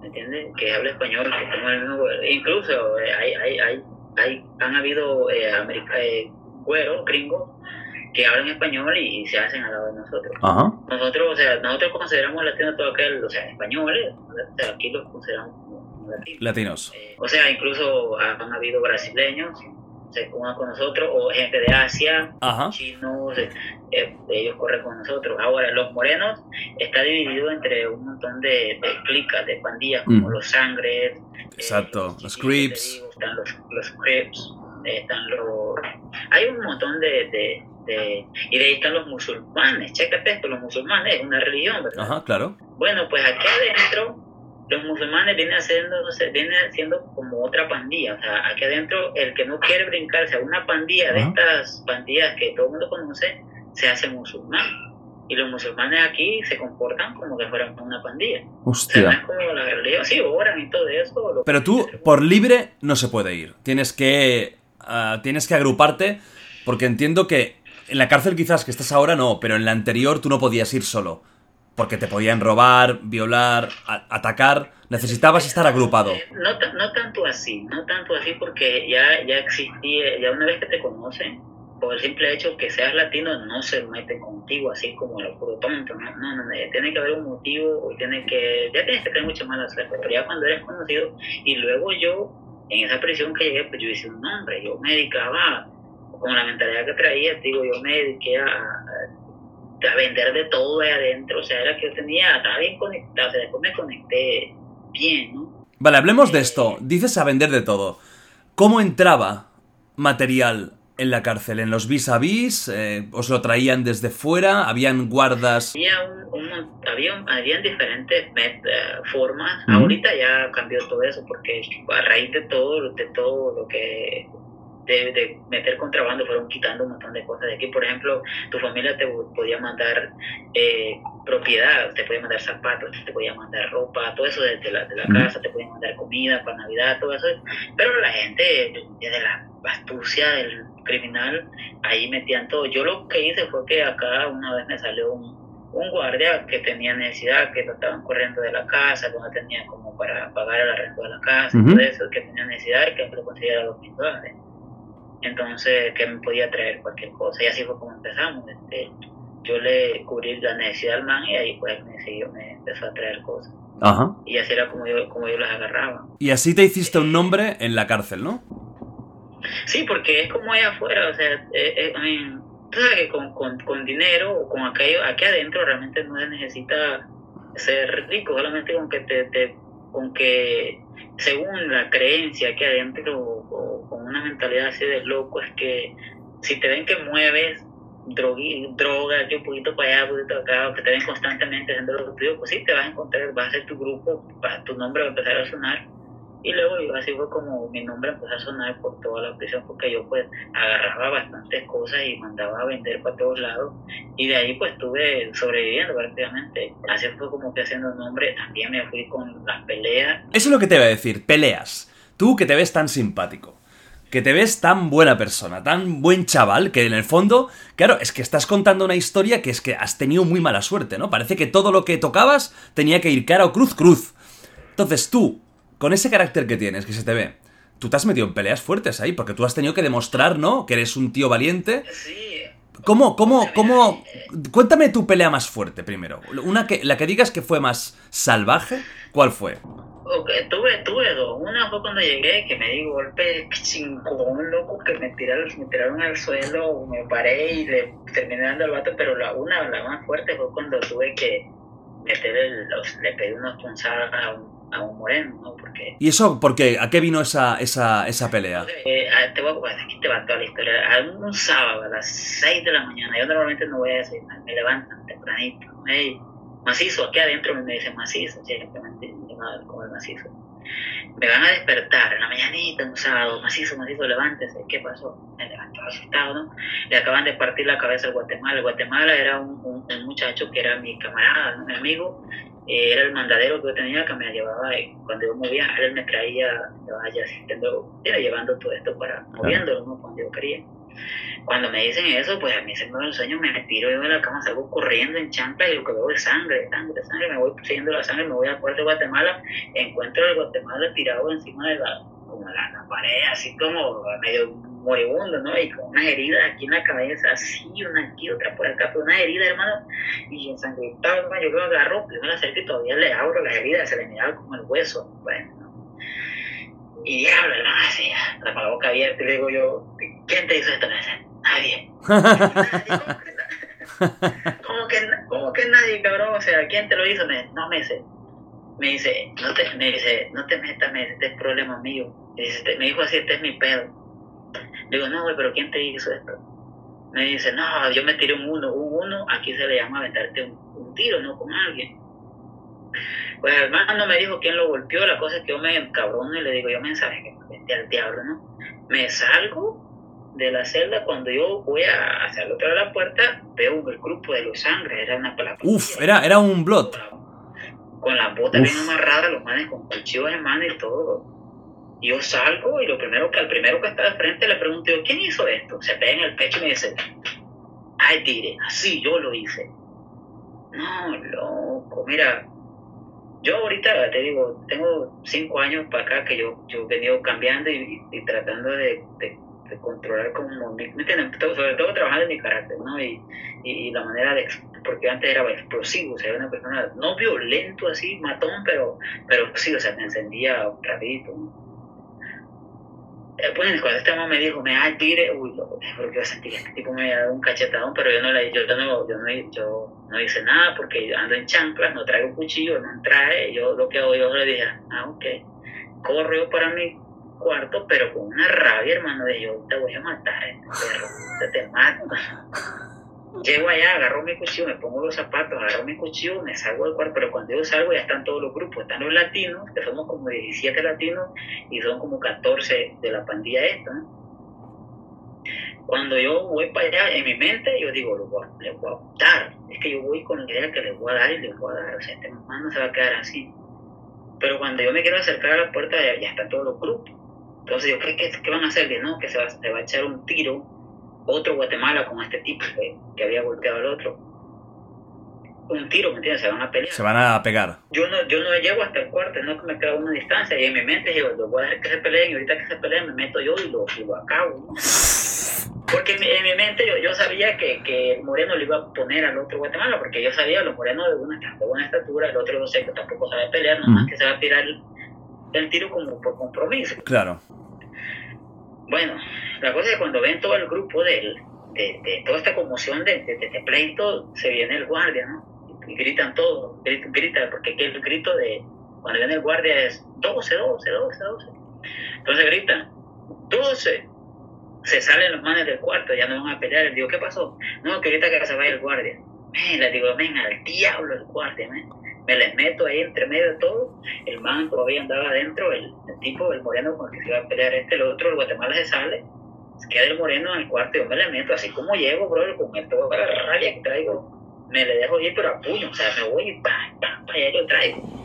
¿me entiendes? Que habla español, que en el mismo, incluso eh, hay, hay, hay, hay, han habido eh, america- eh, güeros, gringos, que hablan español y, se hacen al lado de nosotros. Ajá. Nosotros, o sea, nosotros consideramos latinos todo aquel, o sea, españoles, o sea, aquí los consideramos como latinos. Latinos. Eh, o sea, incluso han habido brasileños, se unan con nosotros, o gente de Asia, Ajá. chinos, eh, eh, ellos corren con nosotros. Ahora, los morenos está dividido entre un montón de, de clicas, de pandillas, como Mm. los sangres. eh, Exacto, los digo, Están los, los eh, están los... Hay un montón de, de, de- Y de ahí están los musulmanes. Chécate esto, los musulmanes es una religión, ¿verdad? Ajá, claro. Bueno, pues aquí adentro los musulmanes vienen haciendo, vienen haciendo como otra pandilla. O sea, aquí adentro el que no quiere brincarse a una pandilla de estas pandillas que todo el mundo conoce, se hace musulmán. y los musulmanes aquí se comportan como que fueran una pandilla. Hostia. O sea, como la religión, sí, oran y todo eso. Pero tú, por libre, no se puede ir. Tienes que. ah, tienes que agruparte. Porque entiendo que en la cárcel quizás que estás ahora no, pero en la anterior tú no podías ir solo. Porque te podían robar, violar, atacar. Necesitabas estar agrupado. Eh, No, no tanto así, no tanto así porque ya, ya existía, ya una vez que te conocen, por el simple hecho que seas latino, no se meten contigo así como lo puro tonto, no, no, no, tiene que haber un motivo, o tiene que, ya tienes que tener mucha mala suerte, pero ya cuando eres conocido, y luego yo, en esa prisión que llegué, pues yo hice un nombre, yo me dedicaba, con la mentalidad que traía, te digo, yo me dediqué a, a, vender de todo ahí adentro, o sea, era que yo tenía, estaba bien conectado, o sea, después me conecté bien, ¿no? Vale, hablemos de esto. Dices a vender de todo. ¿Cómo entraba material en la cárcel? ¿En los vis a vis? Eh, ¿Os lo traían desde fuera? ¿Habían guardas? Había, un, un había, un- habían diferentes met- eh, formas. Ahorita ya cambió todo eso porque a raíz de todo, de todo lo que de, de meter contrabando fueron quitando un montón de cosas de aquí. Por ejemplo, tu familia te podía mandar eh, propiedad, te podía mandar zapatos, te podía mandar ropa, todo eso desde la, de la casa, te podía mandar comida para Navidad, todo eso. Pero la gente, desde la astucia del criminal, ahí metían todo. Yo lo que hice fue que acá una vez me salió un, un guardia que tenía necesidad, que lo estaban corriendo de la casa, que no tenía como para pagar el arrendo de la casa, Ujú. todo eso, que tenía necesidad que lo consiguiera dos mil dólares. Entonces, que me podía traer cualquier cosa. Y así fue como empezamos. Este, yo le cubrí la necesidad al man y ahí pues me siguió, me empezó a traer cosas. Ajá. Y así era como yo, como yo las agarraba. Y así te hiciste un nombre en la cárcel, ¿no? Sí, porque es como allá afuera, o sea, eh, eh, tú sabes que con, con, con dinero o con aquello, aquí adentro realmente no se necesita ser rico, solamente con que te, te- con que según la creencia aquí adentro o, una mentalidad así de loco es que si te ven que mueves drogui, droga, que un poquito para allá, un poquito acá, que te ven constantemente haciendo lo tuyo, pues sí, te vas a encontrar, vas a ser tu grupo, tu nombre va a empezar a sonar y luego así fue como mi nombre empezó a sonar por toda la prisión porque yo pues agarraba bastantes cosas y mandaba a vender para todos lados y de ahí pues estuve sobreviviendo prácticamente. Así fue como que haciendo nombre, también me fui con las peleas. Eso es lo que te iba a decir, peleas. Tú que te ves tan simpático, que te ves tan buena persona, tan buen chaval, que en el fondo, claro, es que estás contando una historia que es que has tenido muy mala suerte, ¿no? Parece que todo lo que tocabas tenía que ir cara o cruz, cruz. Entonces tú, con ese carácter que tienes, que se te ve, tú te has metido en peleas fuertes ahí, porque tú has tenido que demostrar, ¿no? Que eres un tío valiente. Sí, ¿Cómo, cómo, cómo? Cuéntame tu pelea más fuerte primero. Una que, la que digas que fue más salvaje, ¿cuál fue? Ok, tuve, tuve dos. Una fue cuando llegué que me di golpe chingón, loco, que me tiraron, me tiraron al suelo, me paré y le terminé dando al vato, pero la una, la más fuerte fue cuando tuve que meter el, los, le pedí unas punzadas a un, a un moreno, ¿no? Porque ¿Y eso por qué? ¿A qué vino esa, esa, esa pelea? Eh, te voy a, bueno, aquí te va toda la historia. A un, sábado a las 6 de la mañana, yo normalmente no voy a desayunar, me levantan tempranito. Macizo, aquí adentro me dicen macizo, simplemente como el macizo. Me van a despertar en la mañanita, un sábado, macizo, macizo, levántese. ¿Qué pasó? Me levantó asustado, ¿no? Le acaban de partir la cabeza al Guatemala. El Guatemala era un, un, un muchacho que era mi camarada, ¿no? mi amigo. Eh, era el mandadero que yo tenía que me llevaba eh, cuando yo movía, él me traía, me vaya era llevando todo esto para moviéndolo, ¿no? Cuando yo quería. Cuando me dicen eso, pues a mí se me va el sueño, me tiro yo de la cama, salgo corriendo en chancla y lo que veo es sangre, sangre, sangre, me voy siguiendo la sangre, me voy al puerto de Guatemala, encuentro el Guatemala tirado encima de la, como la, la pared, así como medio moribundo, ¿no? Y con unas heridas aquí en la cabeza, así, una aquí, otra por acá, pero una herida, hermano, y ensangrentado, hermano, yo lo agarro, la acerco y todavía le abro las heridas, se le miraba como el hueso, bueno, ¿no? Y diablo, hermano, así, con la boca abierta, y le digo yo, ¿quién te hizo esto? Nadie. <laughs> ¿Cómo que, ¿Cómo que nadie, cabrón? O sea, ¿quién te lo hizo? Me, no me dice, me dice, no te, me dice, no te metas, me dice, este es problema mío. Me, dice, "Este- me dijo así, este es mi pedo. Le digo, no, güey, pero ¿quién te hizo esto? Me dice, no, yo me tiré un uno. Un uno, aquí se le llama aventarte un, un tiro, ¿no? Con alguien. Pues hermano me dijo quién lo golpeó. La cosa es que yo me encabrono y le digo, yo me me metí al diablo, ¿no? Me salgo de la celda, cuando yo voy a hacia el otro lado de la puerta, veo el grupo de los sangres, era una palabra. Uf, era, era un blot. Con las botas Uf. bien amarradas, los manes con cuchillos en mano y todo. Yo salgo y lo primero que al primero que está de frente le pregunto yo, ¿quién hizo esto? Se pega en el pecho y me dice, I did it, así yo lo hice. No, loco, mira, yo ahorita te digo, tengo cinco años para acá que yo, yo he venido cambiando y, y- y tratando de, de- controlar como, mi- sobre todo trabajando en mi carácter, ¿no? Y, y, la manera de, porque antes era explosivo, o sea, era una persona no violento así, matón, pero, pero sí, o sea, me encendía rapidito, ¿no? Eh, Pues cuando este mamá me dijo, me ah, tire, uy, loco, porque yo sentí que este tipo me había dado un cachetadón, pero yo no, le, yo, no, yo, no, yo no hice nada porque ando en chanclas, no traigo cuchillo, no trae, yo lo que hago, yo le dije, ah, ok, corro para mi cuarto, pero con una rabia, hermano, de yo te voy a matar, perro, te, te mato. <laughs> Llego allá, agarro mi cuchillo, me pongo los zapatos, agarro mi cuchillo, me salgo del cuarto, pero cuando yo salgo ya están todos los grupos, están los latinos, que somos como 17 latinos y son como 14 de la pandilla esta. Cuando yo voy para allá, en mi mente, yo digo, les voy, a, les voy a dar, es que yo voy con la idea que les voy a dar y les voy a dar, o sea, este man no se va a quedar así. Pero cuando yo me quiero acercar a la puerta, ya, ya están todos los grupos. Entonces yo, ¿qué, qué, qué van a hacer? Que no, que se va, se va a echar un tiro otro Guatemala con este tipo que, que había golpeado al otro. Un tiro, ¿me entiendes? Se van a pelear. Se van a pegar. Yo no, yo no llego hasta el cuarto, no que me quedo a una distancia. Y en mi mente digo, lo voy a dejar que se peleen y ahorita que se peleen me meto yo y lo, y lo acabo. ¿no? Porque en mi, en mi mente yo, yo sabía que, que moreno le iba a poner al otro Guatemala, porque yo sabía los morenos de una, de buena estatura, el otro no sé que tampoco sabe pelear, nomás Ujú. que se va a tirar el, tiro como por compromiso. Claro. Bueno, la cosa es que cuando ven todo el grupo del- de, de toda esta conmoción de, de, de pleito, se viene el guardia, ¿no? Y, gritan todos, gritan, gritan, porque el grito de cuando viene el guardia es 12, 12, 12, 12. Entonces gritan, 12. Se salen los manes del cuarto, ya no van a pelear. Les digo, ¿qué pasó? No, que ahorita que se vaya el guardia. Men, les digo, ven al diablo el guardia, men. Me les meto ahí entre medio de todo. El man todavía andaba adentro, el, el tipo, el moreno con el que se iba a pelear este, el otro, el Guatemala se sale. Se queda el moreno en el cuarto y yo me le meto, así como llego, bro, con el toda la rabia que traigo, me le dejo ir, pero a puño, o sea, me voy y pam, pam, pam, y lo traigo.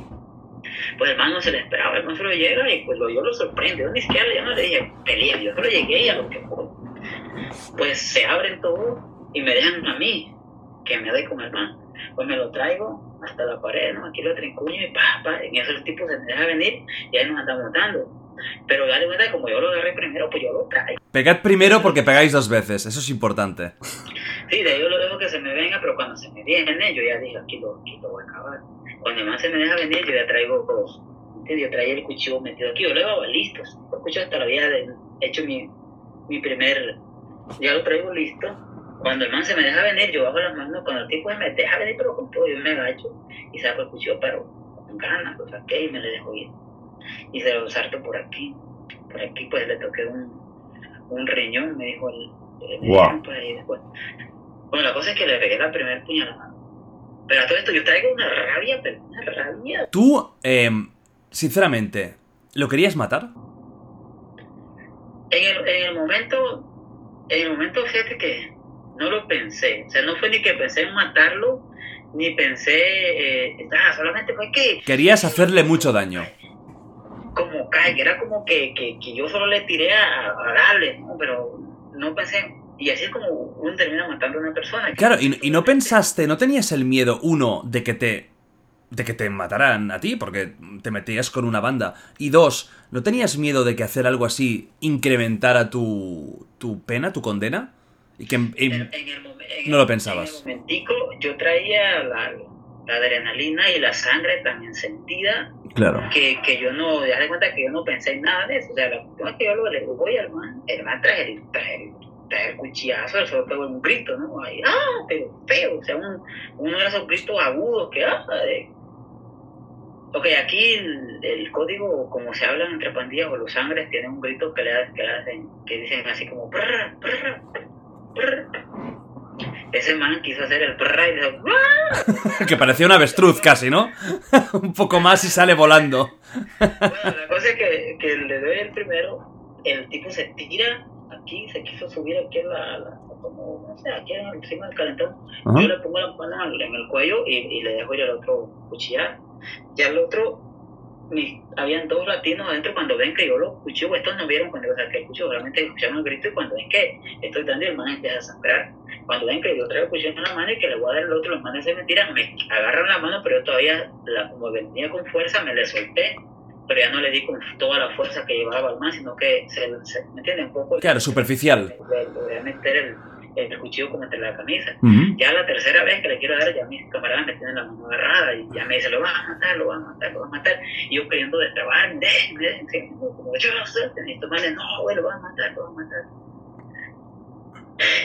Pues el man no se le esperaba, el man solo llega y pues lo, yo lo sorprendo, yo ni siquiera yo no le dije pelea, yo solo llegué y a lo que fue. Pues se abren todo y me dejan a mí, que me doy con el man. Pues me lo traigo hasta la pared, ¿no? Aquí lo trincuño y pa, pa, en eso el tipo se me deja venir y ahí nos andamos dando. Pero dale cuenta, como yo lo agarré primero, pues yo lo traigo. Pegad primero porque pegáis dos veces, eso es importante. Sí, de ahí yo lo dejo que se me venga, pero cuando se me viene, yo ya dije, aquí lo, aquí lo voy a acabar. Cuando man se me deja venir, yo ya traigo dos. Yo traía el cuchillo metido aquí, yo lo llevaba listo. Lo escucho hasta vida de hecho mi, mi primer, ya lo traigo listo. Cuando el man se me deja venir, yo bajo las manos, cuando el tipo se me deja venir, pero con todo, yo me agacho y saco el cuchillo, pero con ganas, lo saqué y me le dejo ir. Y se lo salto por aquí. Por aquí, pues le toqué un, un riñón, me dijo el, el Wow. pues, y después. Bueno, la cosa es que le pegué la primera puñalada. Pero a todo esto yo traigo una rabia, pero una rabia. Tú, em, sinceramente, ¿lo querías matar? En el, en el momento, en el momento, fíjate que no lo pensé. O sea, no fue ni que pensé en matarlo, ni pensé, eh, ah, solamente fue que Querías hacerle mucho daño. como cae, era como que, que, que yo solo le tiré a, a darle, ¿no? pero no pensé. Y así es como uno termina matando a una persona. Claro, y, y no pensaste, no tenías el miedo, uno, de que te. de que te mataran a ti, porque te metías con una banda. Y dos, ¿no tenías miedo de que hacer algo así incrementara tu. tu pena, tu condena? Y que. En, el momen- en No lo pensabas. En el momentico yo traía la, la adrenalina y la sangre tan encendida claro. que, que yo no, ya de cuenta que yo no pensé en nada de eso. O sea, la cuestión es que yo lo le voy al man, el man trae el, trae el, trae el cuchillazo, él solo pegó un grito, ¿no? Ahí, ah, pero feo, o sea, un, uno de esos gritos agudos que, ah, de... Ok, aquí el, el código, como se hablan entre pandillas o los sangres, tiene un grito que le, que le hacen, que dicen así como, "Prr, prr, prr". Ese man quiso hacer el prr y dijo, "Ah". <laughs> que parecía un avestruz casi, ¿no? <laughs> Un poco más y sale volando. Bueno, la cosa es que, que le doy el primero, el tipo se tira aquí, se quiso subir aquí en la, la- como, no sé, aquí encima del calentón. Yo le pongo la mano en el, en el cuello y, y le dejo ir al otro cuchillar. Y al otro, habían dos latinos adentro cuando ven que yo lo cuchillo, estos no vieron cuando saqué el cuchillo, realmente escucharon el grito y cuando ven que estoy dando el man empieza a sangrar. Cuando ven que yo traigo cuchillo en la mano y que le voy a dar el otro, los manes se me tiran, me agarran la mano, pero yo todavía, la, como venía con fuerza, me le solté. Pero ya no le di con toda la fuerza que llevaba al man, sino que se, se ¿me entiendes? Un poco. Claro, superficial. Le, le voy a meter el, el cuchillo como entre la camisa. Ya la tercera vez que le quiero dar, ya mis camaradas me tienen la mano agarrada y ya me dice, lo vas a matar, lo vas a matar, lo vas a matar. Y yo queriendo destrabarme, déjenme, como yo no sé, estos manes, no, güey, lo vas a matar, lo vas a matar.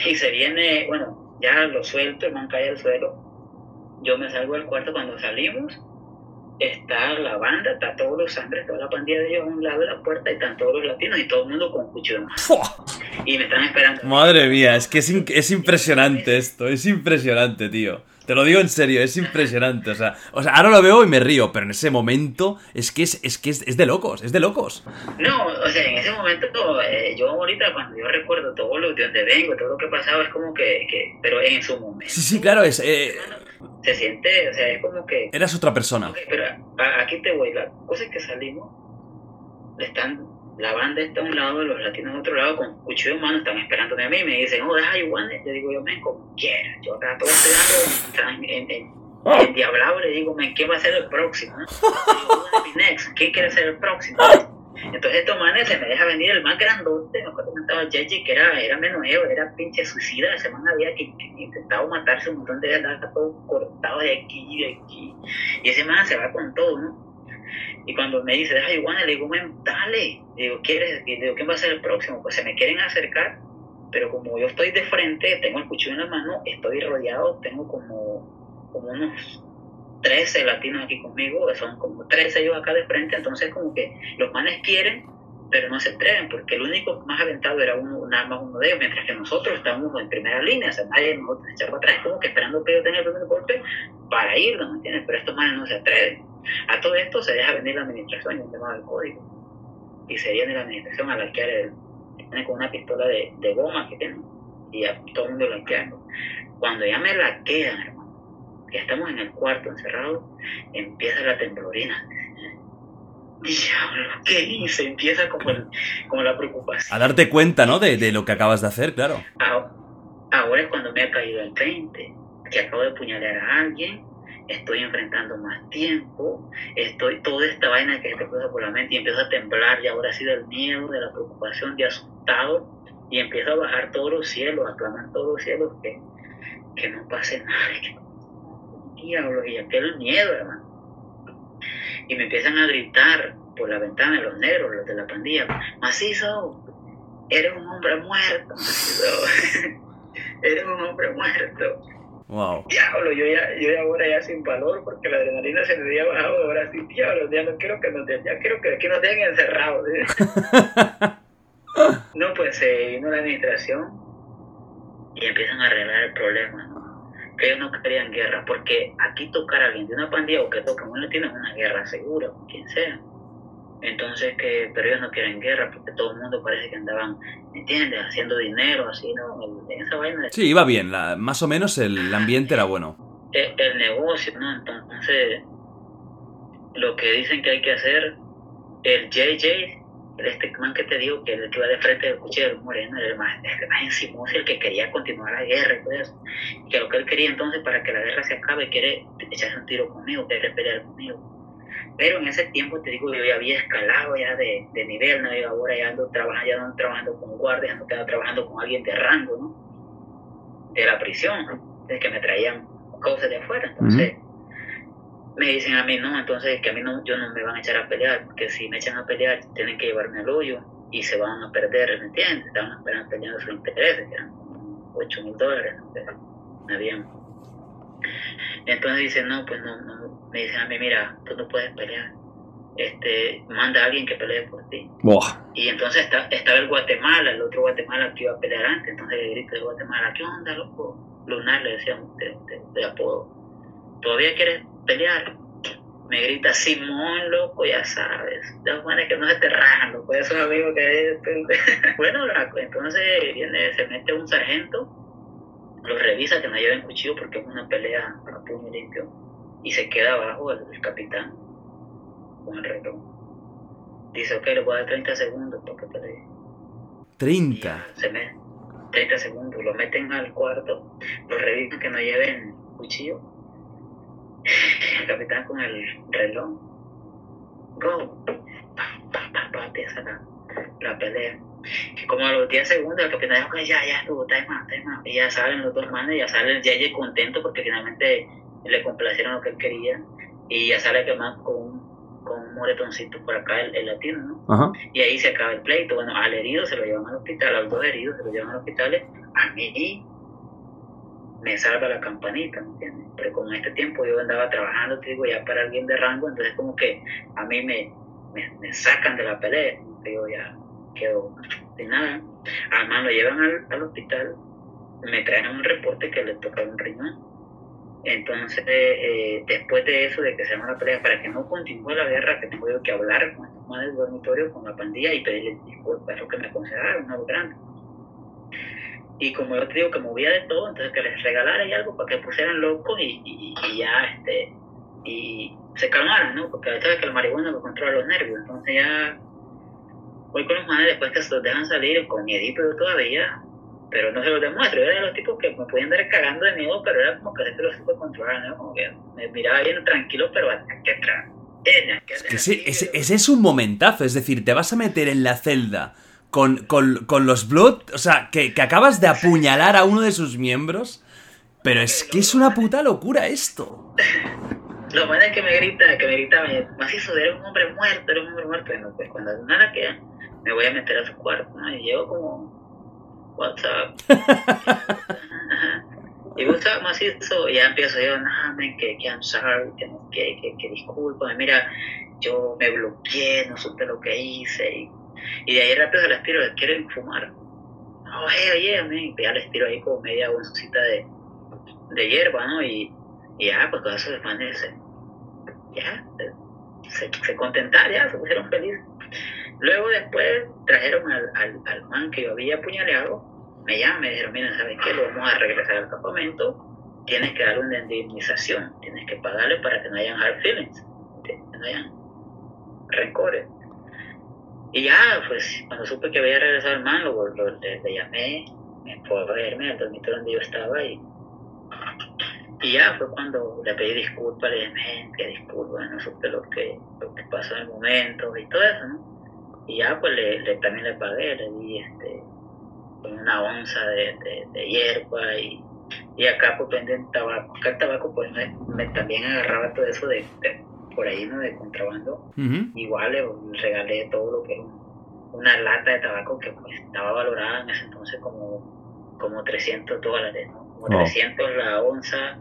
Y se viene, bueno, ya lo suelto, el man cae al suelo. Yo me salgo del cuarto cuando salimos. Está la banda, está todos los sangres, toda la pandilla de ellos a un lado de la puerta y están todos los latinos y todo el mundo con cuchillo. Y me están esperando. Madre mía, es que es, in- es impresionante esto, es impresionante, tío. Te lo digo en serio, es impresionante. O sea, o sea, ahora lo veo y me río, pero en ese momento es que es, es que es, es de locos, es de locos. No, o sea, en ese momento, eh, yo ahorita cuando yo recuerdo todo lo de donde vengo, todo lo que pasaba, es como que, que pero en su momento. Sí, sí, claro, es, eh, Se siente, o sea, es como que... eras otra persona. Ok, pero a- aquí te voy, la cosa es que salimos, están, la banda está a un lado, los latinos a otro lado, con cuchillo en mano, están esperándome a mí, me dicen, oh, deja igual, le digo yo, men, como quieras, yo acá todo esperando, en, en, en, en diablado, le digo, men, ¿quién va a ser el próximo? no? Le <laughs> digo, "Who wanna be next? ¿Quién quiere ser el próximo? Entonces estos manes se me deja venir el más grandote, me acuerdo que estaba JJ, que era, era menueo, era pinche suicida, ese man había que, que intentado matarse un montón de veces, todo cortado de aquí y de aquí, y ese man se va con todo, ¿no? Y cuando me dice, deja iguana, le digo, men, dale, digo, ¿quieres? Le digo, ¿quién va a ser el próximo? Pues se me quieren acercar, pero como yo estoy de frente, tengo el cuchillo en la mano, estoy rodeado, tengo como, como unos 13 latinos aquí conmigo, son como 13 ellos acá de frente, entonces como que los manes quieren, pero no se atreven, porque el único más aventado era uno, nada más uno de ellos, mientras que nosotros estamos en primera línea, o sea, nadie nosotros se para atrás, como que esperando que yo tenga el primer golpe para irnos, ¿me entiendes? Pero estos manes no se atreven. A todo esto se deja venir la administración, yo tengo el código, y se viene la administración a laquear el, viene con una pistola de, goma que tienen, y a todo el mundo laqueando. Cuando ya me laquean, hermano, estamos en el cuarto encerrados, empieza la temblorina. Diablo, ¿qué hice? Empieza como, el- como la preocupación. A darte cuenta, ¿no? De, de lo que acabas de hacer, claro. Ah, Ahora es cuando me ha caído el 20, que acabo de puñalar a alguien, estoy enfrentando más tiempo, estoy toda esta vaina que te cruza por la mente y empiezo a temblar y ahora sí del miedo, de la preocupación, de asustado y empiezo a bajar todos los cielos, a clamar todos los cielos que, que no pase nada, que no- diablo, y aquel miedo, hermano. Y me empiezan a gritar por la ventana los negros, los de la pandilla, macizo, eres un hombre muerto, macizo. <laughs> eres un hombre muerto. Wow. Diablo, yo ya, yo ya ahora ya sin valor porque la adrenalina se me había bajado, ahora sí, diablo, ya no quiero que nos den, ya quiero que aquí nos den encerrados. <laughs> no, pues se vino la administración y empiezan a arreglar el problema, ¿no? Ellos no querían guerra, porque aquí tocar a alguien de una pandilla o que toquen un latino es una guerra segura, con quien sea. Entonces, que, pero ellos no quieren guerra porque todo el mundo parece que andaban, ¿me entiendes? Haciendo dinero, así, ¿no? Esa vaina de Sí, iba bien, la- más o menos el ambiente era bueno. el, el negocio, ¿no? Entonces, lo que dicen que hay que hacer, el JJ, este man que te digo, que el que va de frente del cuchillo del moreno, el más, el más encimoso, el que quería continuar la guerra y todo eso, que lo que él quería entonces para que la guerra se acabe, quiere echarse un tiro conmigo, quiere pelear conmigo. Pero en ese tiempo, te digo, yo ya había escalado ya de, de nivel, ¿no? Y ahora ya ando trabajando, ya ando trabajando con guardias, ando trabajando con alguien de rango, ¿no? De la prisión, ¿no? que me traían cosas de afuera. Entonces, me dicen a mí, no, entonces que a mí no, yo no me van a echar a pelear, porque si me echan a pelear, tienen que llevarme al hoyo y se van a perder, ¿me entiendes? Estaban esperando peleando sus intereses, que eran 8 mil dólares, me habían. Entonces dicen, no, pues no, no, me dicen a mí, mira, tú no puedes pelear. Este, manda a alguien que pelee por ti. Buah. Y entonces está, estaba el Guatemala, el otro Guatemala que iba a pelear antes. Entonces le grito de Guatemala, ¿qué onda, loco? Lunar le decíamos de, de- de apodo. ¿Todavía quieres pelear? me grita Simón, loco, ya sabes. De las maneras que no se te rajan, loco, esos amigos que <laughs> Bueno, entonces viene, se mete un sargento, lo revisa que no lleven cuchillo porque es una pelea a puño limpio, y se queda abajo el, capitán con el reloj. Dice, ok, le voy a dar 30 segundos para que pelee. 30. Se me, 30 segundos, lo meten al cuarto, lo revisan que no lleven cuchillo <laughs> el capitán con el reloj. Go. Pa, empieza la, la, pelea. Y como a los 10 segundos el capitán dijo que ya, ya estuvo, time out, time out. Y ya salen los dos manes, ya sale el Yeye contento porque finalmente le complacieron lo que él quería. Y ya sale que más con un, con un moretoncito por acá, el, latino, ¿no? Y ahí se acaba el pleito. Bueno, al herido se lo llevan al hospital, a los dos heridos se lo llevan al hospital. A mí me salva la campanita, ¿me entiendes? Pero con este tiempo yo andaba trabajando, te digo, ya para alguien de rango, entonces como que a mí me, me, sacan de la pelea, yo ya quedo sin nada. Además lo llevan al, al hospital, me traen un reporte que le toca un riñón. Entonces, eh, después de eso, de que se llama la pelea, para que no continúe la guerra, que tengo yo que hablar con estos del dormitorio, con la pandilla y pedirle disculpas, es lo que me consideraron algo grande. Y como yo te digo que movía de todo, entonces que les regalara y algo para que pusieran locos y, y, ya este y se calmaran, ¿no? Porque a veces que el marihuana lo controla los nervios, entonces ya voy con los manes después que se los dejan salir con miedito todavía, pero no se los demuestro, yo era de los tipos que me podían dar cagando de miedo, pero era como que se los supe controlar, ¿no? Como que me miraba bien tranquilo, pero hasta que atrás. Es que ese, ese, ese es un momentazo, es decir, te vas a meter en la celda con, con, con los Blood, o sea, que, que, acabas de apuñalar a uno de sus miembros, pero es que es una puta locura esto. <laughs> Lo malo es que me grita, que me grita, me, hizo eres un hombre muerto, eres un hombre muerto. No, pues cuando nada queda, me voy a meter a su cuarto, ¿no? Y llevo como, WhatsApp. <laughs> y gusta macizo, y ya empiezo yo, no, que, que I'm sorry, que, que, que, que disculpa, mira, yo me bloqueé, no supe lo que hice, y y de ahí rápido se las tiro, quieren fumar. Oye, oye, a ya les tiro ahí como media bolsita de, de hierba, ¿no? Y, y ya, pues todo eso desvanece. Ya, se, se contentaron, ya, se pusieron felices. Luego después trajeron al, al, al man que yo había apuñaleado, me llaman, me dijeron, mira, ¿sabes qué? Lo vamos a regresar al campamento, tienes que darle una indemnización, tienes que pagarle para que no hayan hard feelings, que no hayan rencores. Y ya, pues, cuando supe que había regresado el man, lo, le, llamé, me fue a verme al dormitorio donde yo estaba y, y ya fue cuando le pedí disculpas, le dije, que disculpas, no supe lo que, lo que pasó en el momento y todo eso, ¿no? Y ya, pues, le, también le pagué, le di este, una onza de, de, hierba y, y acá, pues, venden tabaco. Acá el tabaco, pues, me, también agarraba todo eso de por ahí, ¿no? De contrabando. Igual le regalé todo lo que una lata de tabaco que pues, estaba valorada en ese entonces como, como 300 dólares, ¿no? Como 300 la onza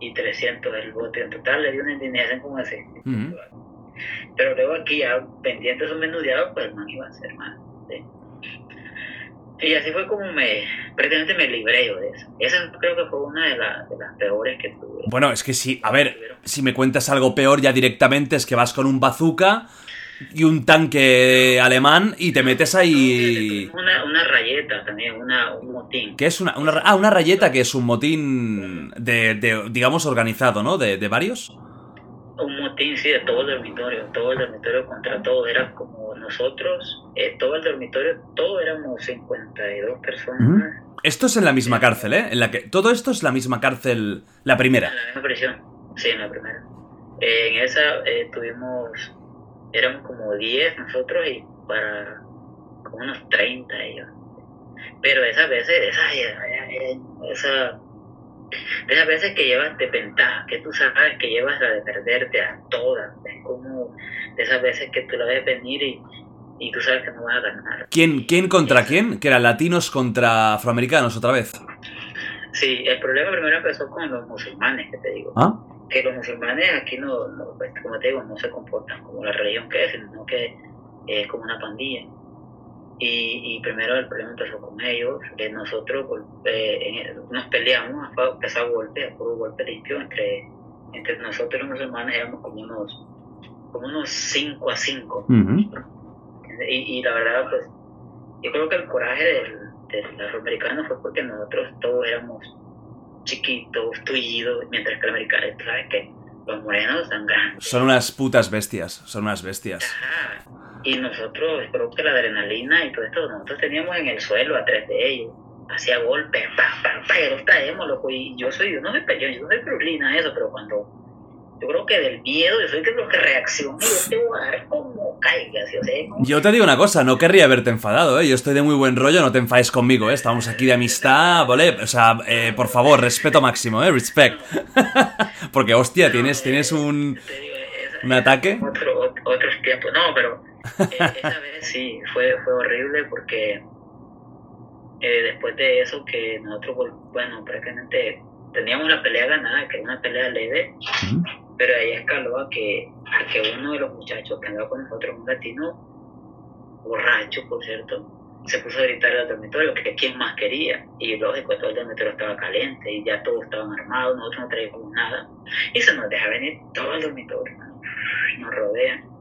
y 300 el bote. En total le di una indemnización como ese. Pero luego aquí ya pendientes o menudeados, pues no iba a ser más. Y así fue como me, prácticamente me libré yo de eso. Esa creo que fue una de, de, las peores que tuve. Bueno, es que sí, a ver, si me cuentas algo peor ya directamente es que vas con un bazooka y un tanque alemán y te metes ahí... Una, una rayeta también, una, un motín. ¿Qué es una, una, ah, una rayeta que es un motín de, de digamos, organizado, ¿no? De, de varios un motín, sí, de todo el dormitorio, todo el dormitorio contra todo, era como nosotros, eh, todo el dormitorio, todo éramos 52 personas. Esto es en la misma cárcel, ¿eh? En la que, todo esto es la misma cárcel, la primera. En la misma prisión, sí, en la primera. en esa eh, tuvimos, éramos como 10 nosotros y para como unos 30 ellos. Pero esas veces, esa, esa de esas veces que llevas de ventaja, que tú sabes que llevas la de perderte a todas. Es como de esas veces que tú la ves venir y, y tú sabes que no vas a ganar. ¿Quién, quién contra quién? Que eran latinos contra afroamericanos otra vez. Sí, el problema primero empezó con los musulmanes, que te digo. ¿Ah? Que los musulmanes aquí no, no pues, como te digo, no se comportan como la religión que es, sino que es como una pandilla. Y, primero el problema empezó con ellos, que nosotros eh, nos peleamos, a pesar golpe, a puro golpe limpio entre entre nosotros los musulmanes éramos como unos, como unos 5 a 5. y, y la verdad, pues, yo creo que el coraje del, del afroamericano fue porque nosotros todos éramos chiquitos, tullidos, mientras que el americano, ¿sabes qué? Los morenos son grandes. Son unas putas bestias, son unas bestias. Ajá. Y nosotros, creo que la adrenalina y todo esto, nosotros teníamos en el suelo a tres de ellos. Hacía golpes, pa, pa, pa, y los traemos, loco. Y yo soy, yo no soy yo no soy Brulina, eso, pero cuando yo creo que del miedo, yo soy de los que reacciona y yo te voy a dar como caiga, ¿sí? o sea, como- Yo te digo una cosa, no querría verte enfadado, ¿eh? Yo estoy de muy buen rollo, no te enfades conmigo, ¿eh? Estamos aquí de amistad, ¿vale? O sea, eh, por favor, respeto máximo, ¿eh? Respect. <laughs> Porque, hostia, tienes, tienes un... ¿Un ataque? Otro, ot- otros tiempos, no, pero esa <laughs> vez sí, fue, fue horrible porque eh, después de eso que nosotros, bueno, prácticamente teníamos la pelea ganada, que era una pelea leve, pero ahí escaló a que, a que uno de los muchachos que andaba con nosotros, un latino, borracho, por cierto, se puso a gritar al dormitorio que quién más quería. Y lógico, todo el dormitorio estaba caliente y ya todos estaban armados, nosotros no traíamos nada. Y se nos deja venir todo el dormitorio, nos rodean.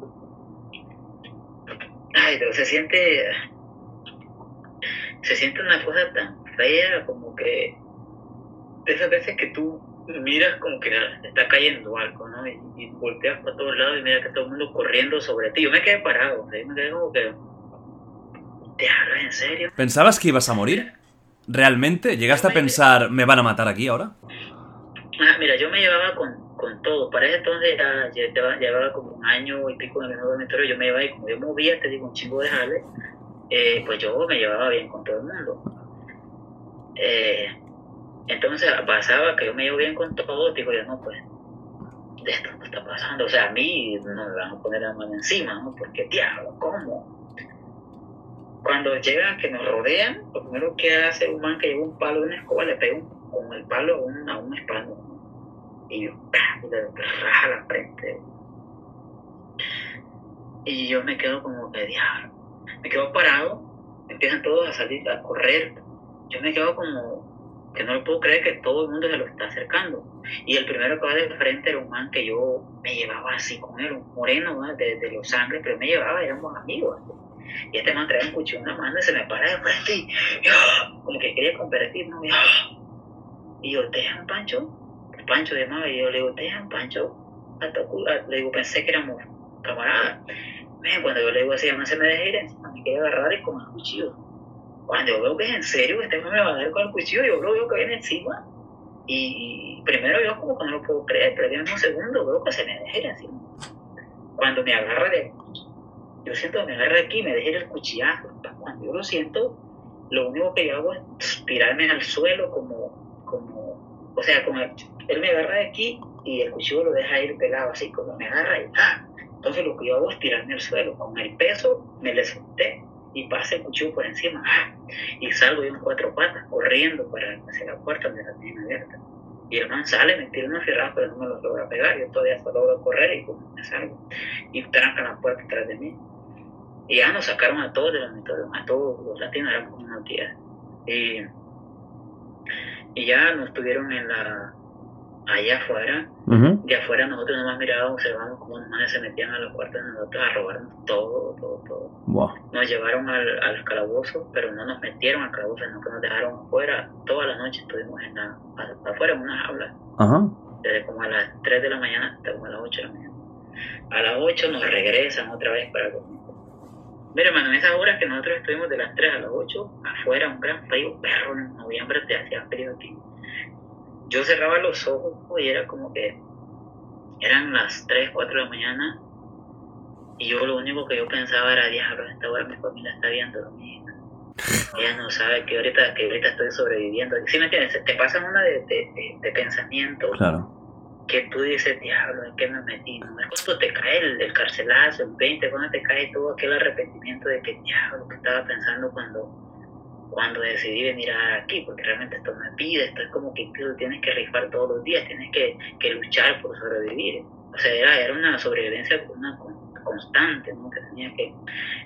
Ay, pero se siente. Se siente una cosa tan fea como que. De esas veces que tú miras como que está cayendo algo, ¿no? Y, y volteas para todos lados y miras que todo el mundo corriendo sobre ti. Yo me quedé parado, yo me quedé como que. ¿Te hablas en serio? ¿Pensabas que ibas a morir? ¿Realmente? ¿Llegaste a pensar, me van a matar aquí ahora? Ah, mira, yo me llevaba con, con todo. Para ese entonces ya, llevaba, como un año y pico en el mismo dormitorio. Yo me llevaba y como yo movía, te digo, un chingo de jale, eh, pues yo me llevaba bien con todo el mundo. Eh, entonces pasaba que yo me llevo bien con todo, digo yo, no, pues, de esto no está pasando. O sea, a mí no me van a poner la mano encima, ¿no? Porque, diablo, ¿cómo? Cuando llegan, que nos rodean, lo primero que hace un man que lleva un palo de una escoba, le pega con el palo a un, a un. Y y le raja la frente. Y yo me quedo como que diablo. Me quedo parado, empiezan todos a salir, a correr. Yo me quedo como que no lo puedo creer que todo el mundo se lo está acercando. Y el primero que va de frente era un man que yo me llevaba así con él, un moreno ¿no? de, de los sangres, pero me llevaba, éramos amigos. Y este man trae un cuchillo en la mano y se me para de frente y ¡ah! como que quería convertirme. Y, y yo, ¿te dejan Pancho? Pancho de y yo le digo, ¿te dejan Pancho? Le digo, pensé que éramos camaradas. Men, cuando yo le digo así, además se me deja ir encima, me quiere agarrar y con el cuchillo. Cuando yo veo que es en serio, este man me va a dar con el cuchillo, yo lo veo que viene encima. Y, primero yo como que no lo puedo creer, pero en un segundo veo que se me deja ir encima. Cuando me agarra de... Yo siento que me agarra aquí y me deja ir el cuchillazo. Cuando yo lo siento, lo único que yo hago es tirarme al suelo como, como, o sea, el- él me agarra de aquí y el cuchillo lo deja ir pegado así, como me agarra y ¡ah! Entonces lo que yo hago es tirarme al suelo, con el peso me le solté y pasa el cuchillo por encima ¡ah! y salgo yo en cuatro patas corriendo para hacia la puerta donde la tienen abierta. Y el man sale, me tira una fierrada, pero no me lo logra pegar. Yo todavía solo logro correr y como me salgo. Y trancan la puerta detrás de mí. Y ya nos sacaron a todos del dormitorio, a todos los latinos, eran como unos 10. Y, y ya nos tuvieron en la, allá afuera. De afuera nosotros nomás mirábamos, observamos cómo los manes se metían a los cuartos de nosotros a robarnos todo, todo, todo. Nos llevaron al, al calabozo, pero no nos metieron al calabozo, sino que nos dejaron afuera. Toda la noche estuvimos en la, afuera en una jaula, Ajá. desde como a las 3 de la mañana hasta como a las 8 de la mañana. A las 8 nos regresan otra vez para comer. Mira, hermano, en esas horas que nosotros estuvimos de las 3 a las 8, afuera un gran frío, perro, en noviembre te hacía frío aquí. Yo cerraba los ojos y era como que eran las 3, 4 de la mañana y yo lo único que yo pensaba era, diablo, a esta hora mi familia está dormida. <laughs> Ella no sabe que ahorita, que ahorita estoy sobreviviendo. ¿Sí me entiendes? Te pasan una de, de, de, de pensamientos Claro. que tú dices, diablo, ¿en qué me metí? ¿No? Es cuando te cae el, el carcelazo, el 20, cuando te cae todo aquel arrepentimiento de que, diablo, que estaba pensando cuando, cuando decidí venir a aquí, porque realmente esto me pide, esto es como que tú tienes que rifar todos los días, tienes que, que luchar por sobrevivir. O sea, era, era una sobrevivencia una con- constante, ¿no? Que tenía que,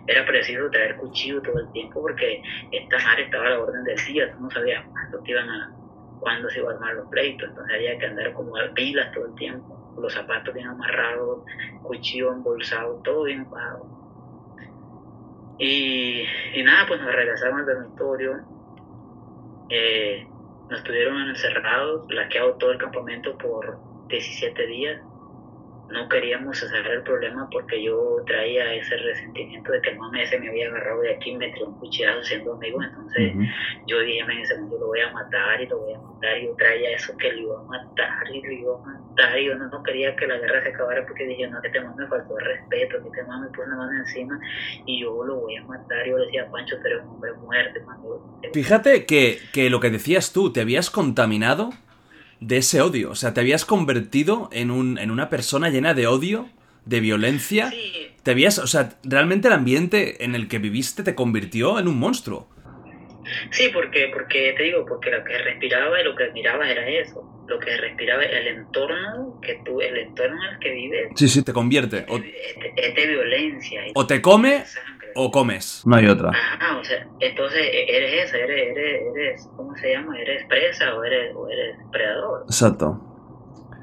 era preciso traer cuchillo todo el tiempo porque esta madre estaba a la orden del día, tú no sabías cuándo te iban a, cuándo se iban a armar los pleitos, entonces había que andar como a pilas todo el tiempo. los zapatos bien amarrados, cuchillo embolsado, todo bien pago. Y, y nada, pues nos regresamos al dormitorio. Eh, nos tuvieron encerrados, laqueado todo el campamento por 17 días no queríamos hacer el problema porque yo traía ese resentimiento de que el mame ese me había agarrado de aquí y me tiró un cuchillazo siendo amigo. Entonces yo dije, en ese momento lo voy a matar y lo voy a matar. Y yo traía eso que lo iba a matar y lo iba a matar. Y yo no, quería que la guerra se acabara porque dije, no, que te mame me faltó el respeto, que te mame me puso una mano encima y yo lo voy a matar. Y yo le decía, Pancho, pero un hombre muerte, Fíjate que, que lo que decías tú, te habías contaminado de ese odio. O sea, te habías convertido en, un, en una persona llena de odio, de violencia. Te habías, o sea, realmente el ambiente en el que viviste te convirtió en un monstruo. Sí, porque, porque te digo, porque lo que respiraba y lo que miraba era eso. Lo que respiraba, el entorno que tú, el entorno en el que vives. Sí, sí, te convierte. Es de, violencia. O te come o comes. No hay otra. Ah, o sea, entonces e, eres eso, eres, eres, eres, ¿cómo se llama? Eres presa o eres, o eres predador. Exacto.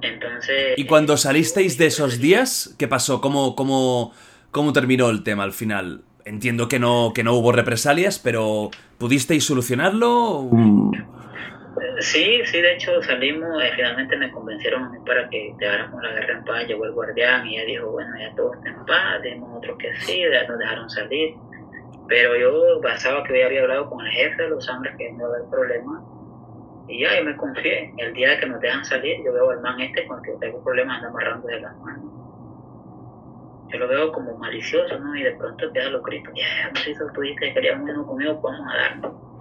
Entonces... ¿Y cuando salisteis de esos días, qué pasó? ¿Cómo, cómo, cómo terminó el tema al final? Entiendo que no, que no hubo represalias, pero ¿pudisteis solucionarlo? Sí, sí, de hecho salimos, eh, finalmente me convencieron para que dejáramos la guerra en paz, llegó el guardián y ella dijo, bueno, ya todo está en paz, dimos otro que sí, nos dejaron salir. Pero yo basaba que había hablado con el jefe de los hombres que no había problema y ya, yo me confié. El día que nos dejan salir, yo veo al man este con el que tengo problemas anda amarrando de las manos. Yo lo veo como malicioso, ¿no? Y de pronto empieza los gritos, ya, no sé si tú dijiste que querías uno conmigo, vamos a darnos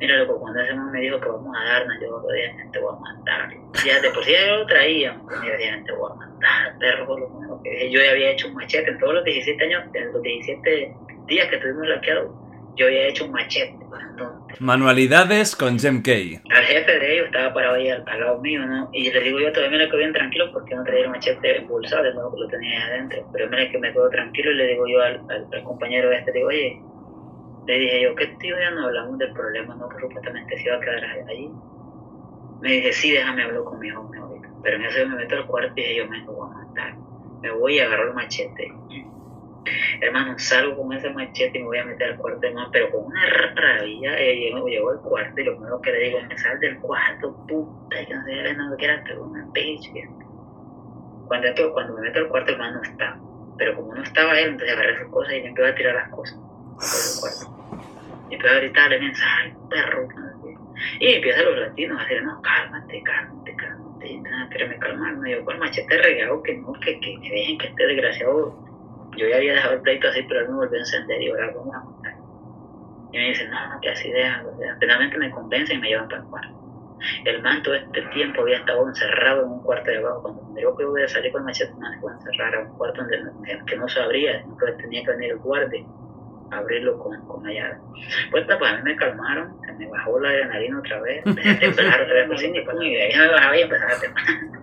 Mira, loco, cuando ese man me dijo que vamos a darnos, yo lo dije, te voy a matar. Ya de por sí yo lo traía, me decía, te voy a matar, perro, por lo menos que Yo ya había hecho un machete en todos los 17 años, en los 17 días que estuvimos laqueados, yo había hecho un machete. Manualidades con Jem K. Al jefe de ellos estaba parado ahí al, lado mío, ¿no? Y le digo yo, todavía me le quedo bien tranquilo porque no traía el machete impulsado, de nuevo que lo tenía ahí adentro. Pero mira que me quedo tranquilo y le digo yo al, al, compañero este, digo, oye, le dije yo, ¿qué tío ya no hablamos del problema, no? Que supuestamente se iba a quedar allí. Me dice, sí, déjame hablar con mi hijo ahorita. Pero en eso me meto al cuarto y dije, yo me voy a matar. Me voy y agarro el machete. Hermano, salgo con ese machete y me voy a meter al cuarto, hermano, pero con una rabia. Eh, llego, al cuarto y lo primero que le digo, me sal del cuarto, puta, yo no sé, no quiero hacer una bitch. Cuando, cuando me meto al cuarto, hermano, no está. Pero como no estaba él, entonces agarré sus cosas y le empecé a tirar las cosas y empieza a gritarle, mensaje, perro. Y empiezan los latinos a decir, no, cálmate, cálmate, cálmate. Nada, quererme calmar. Me digo, con el machete regado, que no, que, que me dejen que este desgraciado. Yo ya había dejado el pleito así, pero él me volvió a encender y ahora vamos a montar. Y me dicen, no, no, que así déjalo. Finalmente me convencen y me llevan para el cuarto. El man todo este tiempo había estado encerrado en un cuarto de abajo. Cuando me dijo que voy a salir con el machete, me dejó encerrar en un cuarto donde, que no sabría, entonces tenía que venir el guardia abrirlo con, con la llave. Pues, pues a mí me calmaron, se me bajó la adrenalina otra vez, empecé a temblar otra vez, y pues, ahí me bajaba y empezaba a temblar. <laughs>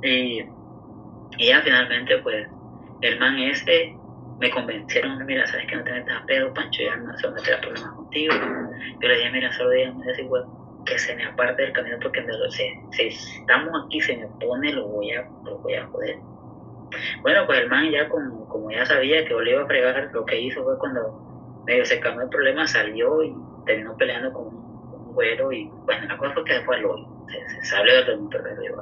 Y, y ya finalmente, pues, el man ese me convencieron, mira, sabes que no te metas a pedo, Pancho, ya no se va a meter a problemas contigo. Yo le dije, mira, solo dígame ese huevo que se me aparte del camino porque me lo sé. Si estamos aquí, se me pone, lo voy a, lo voy a joder. Bueno, pues el man ya como, como ya sabía que Oliva fregar, lo que hizo fue cuando medio se calmó el problema, salió y terminó peleando con un, güero y bueno, la cosa fue que después lo se, se salió del dormitorio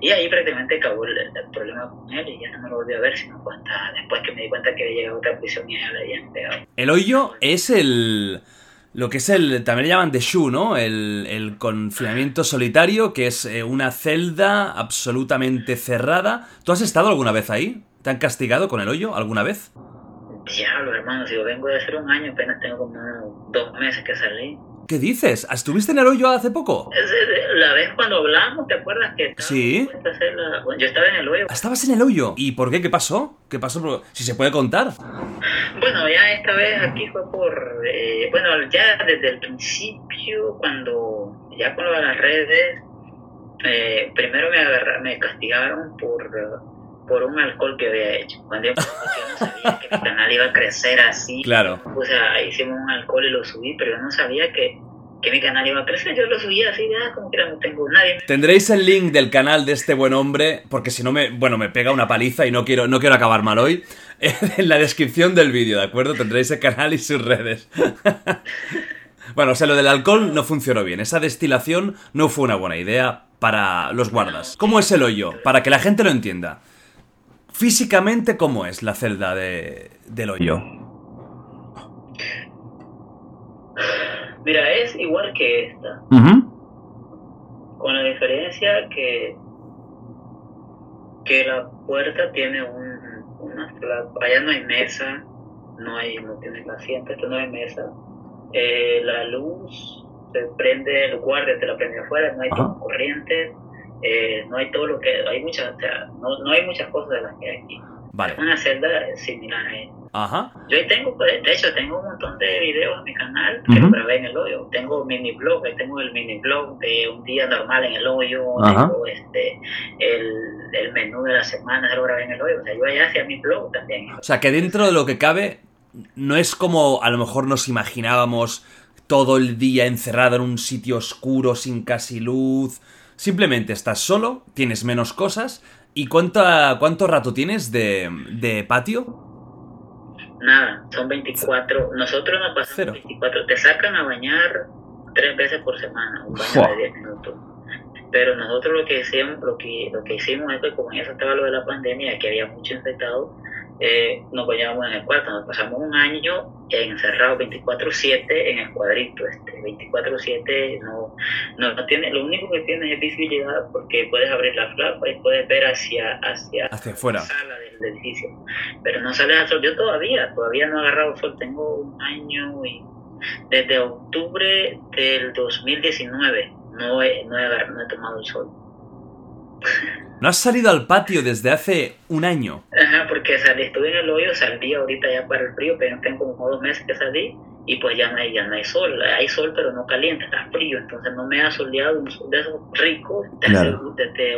Y ahí prácticamente acabó el, problema con él y ya no me lo volví a ver, sino hasta después que me di cuenta que había llegado a otra prisión y ya le. El hoyo es el lo que es el, también le llaman de Shu, ¿no? El, confinamiento solitario, que es eh, una celda absolutamente cerrada. ¿Tú has estado alguna vez ahí? ¿Te han castigado con el hoyo alguna vez? Diablo, hermano, si yo vengo de hacer un año, apenas tengo como dos meses que salí. ¿Qué dices? ¿Estuviste en el hoyo hace poco? La vez cuando hablamos, ¿te acuerdas que Sí. yo estaba en el hoyo. ¿Estabas en el hoyo? ¿Y por qué? ¿Qué pasó? ¿Qué pasó? Si se puede contar. Bueno, ya esta vez aquí fue por... Eh, bueno, ya desde el principio, cuando... Ya con lo de las redes, eh, primero me, agarraron, me castigaron por por un alcohol que había hecho. Cuando yo, no sabía que el canal iba a crecer así. Claro. O sea, hicimos un alcohol y lo subí, pero yo no sabía que que mi canal iba a crecer. Yo lo subía así, ah, como que no tengo nadie. Tendréis el link del canal de este buen hombre, porque si no me, bueno, me pega una paliza y no quiero, no quiero acabar mal hoy, <laughs> en la descripción del vídeo, ¿de acuerdo? Tendréis el canal y sus redes. <laughs> bueno, o sea, lo del alcohol no funcionó bien. Esa destilación no fue una buena idea para los guardas. ¿Cómo es el hoyo? Para que la gente lo entienda. Físicamente, ¿cómo es la celda de, del hoyo? Mira, es igual que esta, con la diferencia que que la puerta tiene un, una allá no hay mesa, no hay no tiene asiento, esto no hay mesa. Eh, la luz se prende, el guardia te la prende afuera, no hay corriente, eh, no hay todo lo que hay muchas, o sea, no, no hay muchas cosas de las que hay aquí. Vale. Una celda similar a. Ajá. Yo ahí tengo, pues, de hecho, tengo un montón de videos en mi canal que lo grabé en el hoyo. Tengo mini blog, ahí tengo el mini blog de un día normal en el hoyo, Ajá. tengo este, el, el menú de la semana, lo grabé en el hoyo. O sea, yo allá hacía mi blog también. O sea, que dentro de lo que cabe, no es como a lo mejor nos imaginábamos todo el día encerrado en un sitio oscuro, sin casi luz. Simplemente estás solo, tienes menos cosas. ¿Y cuánta, cuánto rato tienes de, de patio? Nada, son 24. Nosotros nos pasamos Cero. 24. Te sacan a bañar tres veces por semana, un baño Fua. de 10 minutos. Pero nosotros lo que hicimos, lo que, lo que hicimos es que como ya se estaba lo de la pandemia, que había mucho infectado, eh, nos bañábamos en el cuarto. Nos pasamos un año encerrados 24-7 en el cuadrito. Este, 24-7 no, no, no tiene, lo único que tienes es visibilidad porque puedes abrir la flapa y puedes ver hacia, hacia, Hacia afuera. la sala del, edificio. Pero no sales al sol. Yo todavía, todavía no he agarrado sol. Tengo un año y desde octubre del 2019 no he, no he, no he tomado el sol. ¿No has salido al patio desde hace un año? Ajá, porque salí, estuve en el hoyo, salí ahorita ya para el frío, pero tengo como dos meses que salí y pues ya no hay, ya no hay sol. Hay sol, pero no caliente, está frío, entonces no me ha soleado un sol de esos ricos desde, Claro. desde,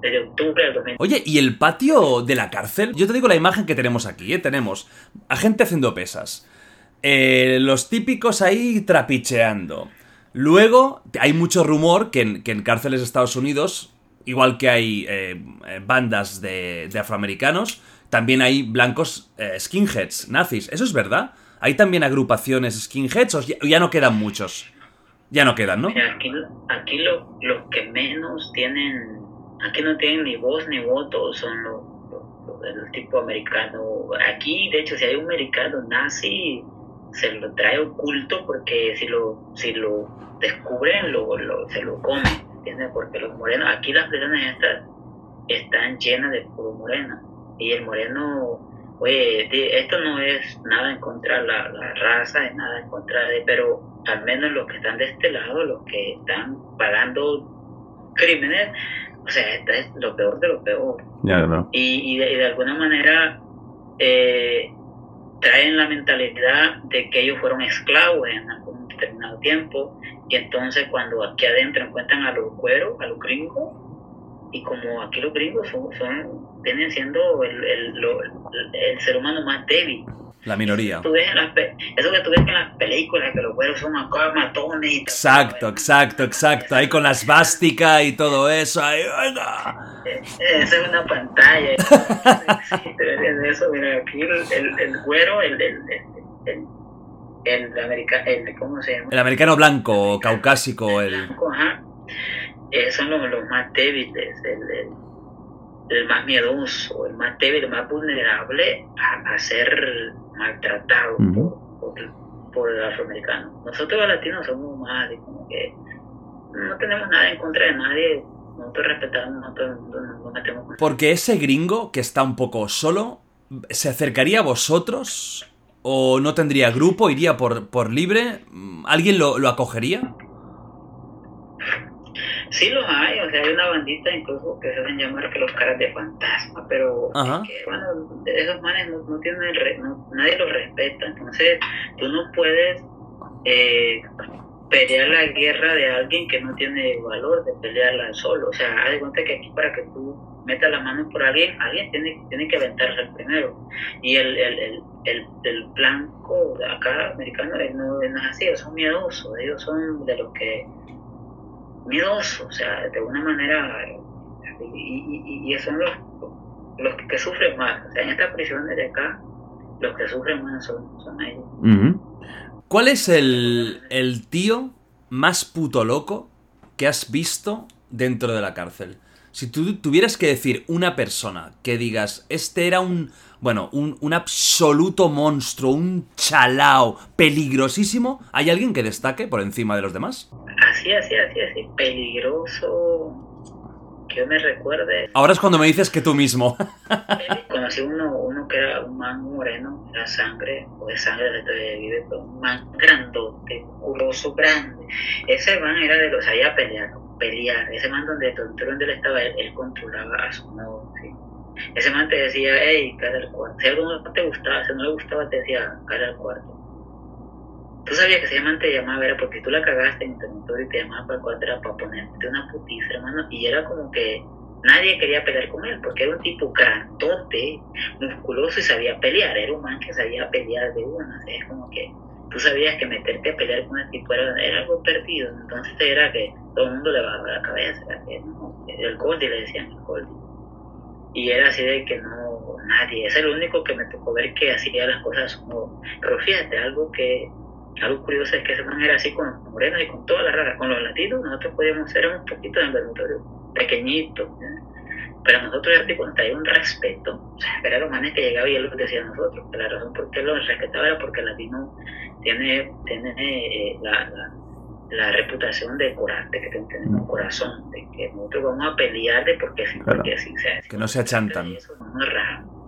desde octubre del 2019. Oye, ¿y el patio de la cárcel? Yo te digo la imagen que tenemos aquí, ¿eh? Tenemos a gente haciendo pesas. eh, los típicos ahí trapicheando. Luego, hay mucho rumor que en, que en cárceles de Estados Unidos, igual que hay eh, eh, bandas de, de afroamericanos, también hay blancos eh, skinheads, nazis. ¿Eso es verdad? ¿Hay también agrupaciones skinheads o ya, no quedan muchos? Ya no quedan, ¿no? Aquí, lo- los que menos tienen, aquí no tienen ni voz ni voto, son los, los del tipo americano. Aquí, de hecho, si hay un americano nazi, se lo trae oculto porque si lo, si lo descubren, lo, lo- se lo comen, ¿entiendes? Porque los morenos, aquí las prisiones estas están llenas de puro moreno. Y el moreno, oye, esto no es nada en contra de la, la raza, es nada en contra de, pero al menos los que están de este lado, los que están pagando crímenes, o sea, esto es lo peor de lo peor. No. Y, y de, y de alguna manera eh, traen la mentalidad de que ellos fueron esclavos en algún determinado tiempo y entonces cuando aquí adentro encuentran a los cueros, a los gringos, y como aquí los gringos son, son vienen siendo el, el, lo- el- ser humano más débil. La minoría. Las pe- eso que tú ves en las películas, que los güeros son acá matones y. Exacto, exacto, exacto. Ahí con la svástica y todo eso. Ahí, venga. Esa es una pantalla. <laughs> ¿Entiendes eso? Mira, aquí el, el, el güero, el, el, el, el, el americano, el, ¿cómo se llama? El americano blanco, caucásico, el... blanco, ajá. Eh, son los, los más débiles, el, el, el más miedoso, el más débil, el más vulnerable a, a ser maltratado por, por, por el afroamericano. Nosotros los latinos somos más como que no tenemos nada en contra de nadie, nosotros respetamos, nosotros no no metemos Porque ese gringo que está un poco solo, ¿se acercaría a vosotros? ¿O no tendría grupo? ¿Iría por, por libre? ¿Alguien lo, lo acogería? Sí los hay, o sea, hay una bandita incluso que se hacen llamar que los caras de fantasma, pero Ajá. es que, bueno, esos manes no, no tienen, re- no- nadie los respeta, entonces tú no puedes eh, pelear la guerra de alguien que no tiene valor de pelearla solo, o sea, haz de cuenta que aquí para que tú meta la mano por alguien, alguien tiene, tiene que aventarse el primero. Y el, el, el, el, el blanco de acá, americano, no, él no es así, ellos son miedosos, ellos son de los que miedosos, o sea, de una manera, y, y, y, son los, los que sufren más, o sea, en estas prisiones de acá, los que sufren más son, son ellos. ¿Cuál es el, el tío más puto loco que has visto dentro de la cárcel? Si tú tuvieras que decir una persona que digas, este era un, bueno, un, un absoluto monstruo, un chalao peligrosísimo, ¿hay alguien que destaque por encima de los demás? Así, así, así, así, peligroso, que yo me recuerde. Ahora es cuando me dices que tú mismo. <laughs> Conocí uno, uno que era un man moreno, era sangre, o de sangre de donde vive, pero un man grandote, musculoso, grande. Ese man era de los, sabía pelear, pelear. Ese man donde, donde, él estaba, él, él controlaba a su modo, ¿sí? Ese man te decía, hey, cara al cuarto. Si algo no te gustaba, si no le gustaba, te decía, cara al cuarto. Tú sabías que ese man te llamaba, era porque tú la cagaste en y te llamaba para el cuarto, era para ponerte una putiza, hermano. Y era como que nadie quería pelear con él, porque era un tipo grandote, musculoso y sabía pelear. Era un man que sabía pelear de una. Es como que tú sabías que meterte a pelear con ese tipo era, era algo perdido. Entonces era que todo el mundo le bajaba la cabeza. Era que, no, el Goldie le decían el Goldie. Y era así de que no, nadie. Es el único que me tocó ver que hacía las cosas. Pero fíjate, algo que algo curioso es que ese man era así con los morenos y con todas las raras. Con los latinos nosotros podíamos ser un poquito en dormitorio, pequeñito. Pero nosotros era tipo, hay un respeto. O sea, era los manes que llegaba y él lo decía a nosotros. Que la razón por qué lo respetaba era porque el latino tiene, tiene eh, la, la, la, reputación de corazón, de que tenemos corazón, de que nosotros vamos a pelear de porque sí, Claro. porque sí. O sea, Que no se achantan. eso no raro.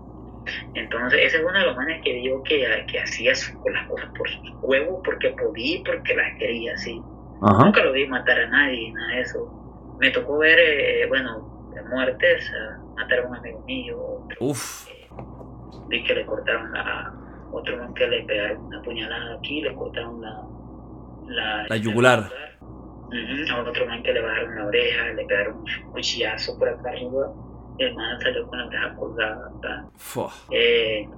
Entonces, ese es uno de los manes que vio que, que hacía las cosas por sus huevos, porque podía y porque las quería. Ajá. Nunca lo vi matar a nadie, nada de eso. Me tocó ver, eh, bueno, de muertes, a matar a un amigo mío, otro, Uf. vi que le cortaron la, otro man que le pegaron una puñalada aquí, le cortaron la, la, La yugular. A otro man que le bajaron la oreja, le pegaron un cuchillazo por acá arriba, el man salió con la oreja colgada. Eh,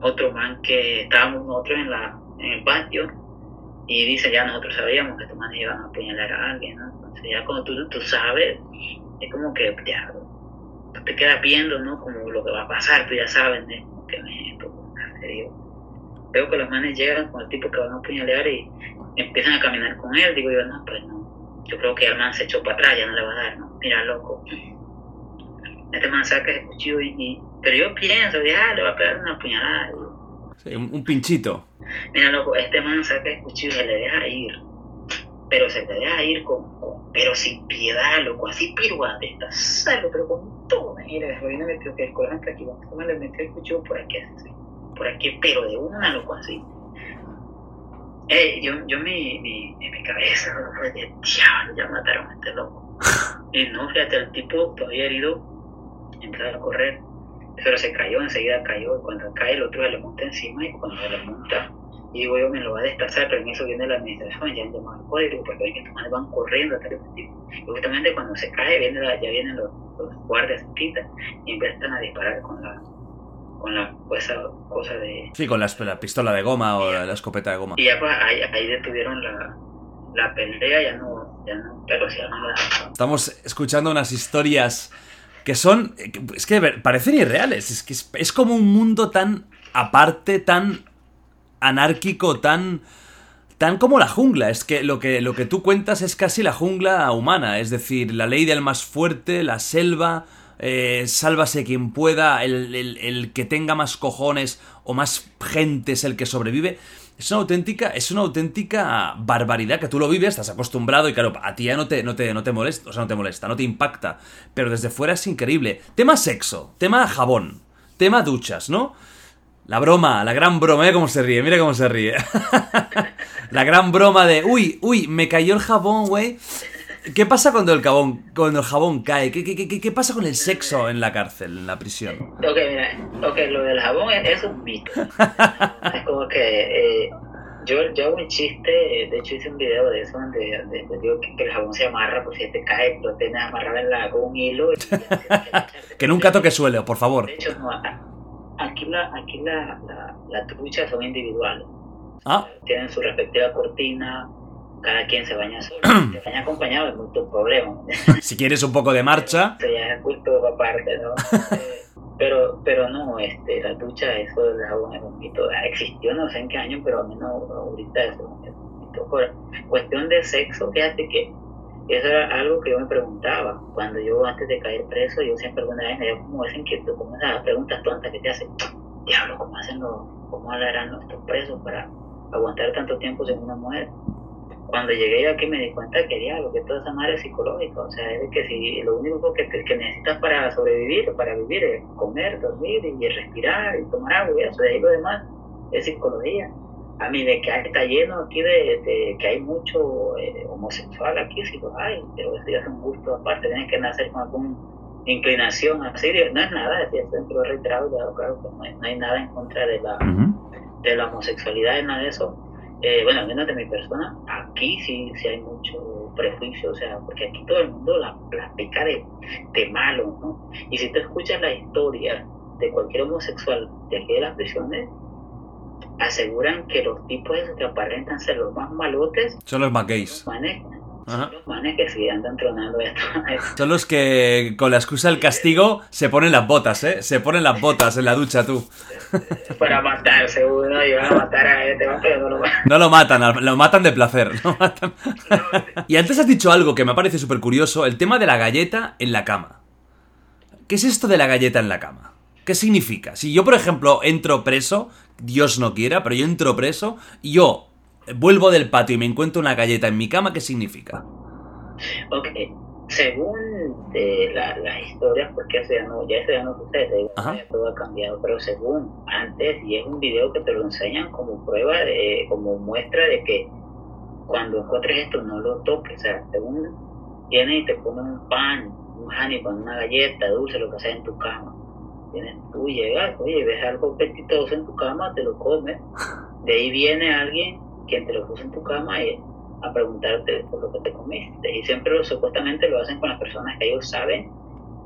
otro man que estábamos nosotros en, la, en el patio y dice ya nosotros sabíamos que estos manes iban a apuñalar a alguien, ¿no? Entonces ya cuando tú, tú sabes, es como que ya, te quedas viendo, ¿no? Como lo que va a pasar, tú ya sabes, ¿no? Como que serio. Veo que los manes llegan con el tipo que van a apuñalar y empiezan a caminar con él, digo yo, no, pues no, yo creo que el man se echó para atrás, ya no le va a dar, ¿no? Mira, loco, este man saca el cuchillo y, y- pero yo pienso, ya le va a pegar una puñalada. Sí, un, un pinchito. Mira, loco, este man saca el cuchillo y se le deja ir. Pero se le deja ir con, con- pero sin piedad, loco, así piruate, está salo, pero con todo. Mira, el me metió que el que aquí, me le metió el cuchillo por aquí, así, por aquí, pero de una, loco, así. Eh, yo, yo mi, mi, en cabeza, loco, de diablo, ya mataron a este loco. Y no, fíjate, el tipo todavía herido, entraba a correr, pero se cayó, enseguida cayó, y cuando cae el otro se le monta encima y cuando se le monta, y digo yo me lo va a destazar, pero en eso viene la administración, ya han llamado al código, porque ven que estos manes van corriendo hasta el tipo. Y justamente cuando se cae, viene la- ya vienen los, los guardias cerquita y empiezan a disparar con la con la pues, esa cosa de Sí, con la, la pistola de goma o la, la escopeta de goma. y ya pues ahí, ahí detuvieron la, la pelea ya no ya no pero sí ya no la Estamos escuchando unas historias que son. Es que parecen irreales. Es que es, es como un mundo tan aparte, tan anárquico, tan. tan como la jungla. Es que lo que, lo que tú cuentas es casi la jungla humana. Es decir, la ley del más fuerte, la selva. eh, sálvase quien pueda, el, el- el que tenga más cojones o más gente es el que sobrevive. Es una auténtica, es una auténtica barbaridad que tú lo vives, estás acostumbrado y claro, a ti ya no te, no te, no te molesta, o sea, no te molesta, no te impacta, pero desde fuera es increíble. Tema sexo, tema jabón, tema duchas, ¿no? La broma, la gran broma, mira cómo se ríe, mira cómo se ríe. <laughs> la gran broma de, uy, uy, me cayó el jabón, güey. ¿Qué pasa cuando el jabón, cuando el jabón cae? ¿Qué, qué, qué, qué pasa con el sexo en la cárcel, en la prisión? Ok, mira, ok, lo del jabón es, es un mito. <laughs> es como que eh, yo, yo hago un chiste, de hecho hice un video de eso donde, donde digo que, que el jabón se amarra, pues si te cae, lo tienes amarrado en la, con un hilo. y- <laughs> Que nunca toque suelo, por favor. De hecho, no, aquí, la, aquí la, la, las truchas son individuales. Ah, Tienen su respectiva cortina, cada quien se baña solo. <clears throat> Te baña acompañado es mucho problema. <laughs> si quieres un poco de marcha. Eso ya es justo aparte, ¿no? <laughs> Pero, pero no, este, la ducha, eso del jabón es un mito. Ah, Existió no sé en qué año, pero a mí no, ahorita eso es un mito. Cuestión de sexo, fíjate que eso era algo que yo me preguntaba. Cuando yo, antes de caer preso, yo siempre alguna vez me dio como esa inquietud, como esas preguntas tontas que te hacen. Diablo, ¿cómo hacen los, cómo harán estos presos para aguantar tanto tiempo sin una mujer? cuando llegué aquí me di cuenta que diablo, que toda esa madre es psicológica, o sea, es que si lo único que, que necesitas para sobrevivir, para vivir, es comer, dormir y respirar y tomar agua y eso, de ahí lo demás es psicología. A mí de que está lleno aquí de, de que hay mucho eh, homosexual aquí, sí lo hay, pero eso ya es un gusto aparte, tienes que nacer con alguna inclinación así, no es nada, es cierto, lo he reiterado, claro, que no hay, no hay nada en contra de la, de la homosexualidad, nada de eso. Eh, bueno, al menos de mi persona, aquí sí, sí hay mucho prejuicio, o sea, porque aquí todo el mundo la, la pica de, de malo, ¿no? Y si tú escuchas la historia de cualquier homosexual de aquí de las prisiones, aseguran que los tipos que aparentan ser los más malotes, Son los manes, Ajá. los manes que sí andan tronando esto. <laughs> Son los que con la excusa del castigo se ponen las botas, ¿eh? Se ponen las botas en la ducha, tú. <laughs> para matarse uno y van a matar a este, pero no lo van No lo matan, lo matan de placer. lo matan. Y antes has dicho algo que me parece súper curioso, el tema de la galleta en la cama. ¿Qué es esto de la galleta en la cama? ¿Qué significa? Si yo, por ejemplo, entro preso, Dios no quiera, pero yo entro preso y yo vuelvo del patio y me encuentro una galleta en mi cama, ¿qué significa? Ok, según la- las historias, porque eso ya no, ya eso ya no sucede, ya todo ha cambiado, pero según antes, y es un video que te lo enseñan como prueba, de, como muestra de que cuando encuentres esto no lo toques, o sea, según viene y te pone un pan, un honey pan, una galleta, dulce, lo que sea en tu cama. Tienes, tú llegas, oye, ves algo apetitoso en tu cama, te lo comes, de ahí viene alguien quien te lo puso en tu cama y a preguntarte por lo que te comiste. Y siempre supuestamente lo hacen con las personas que ellos saben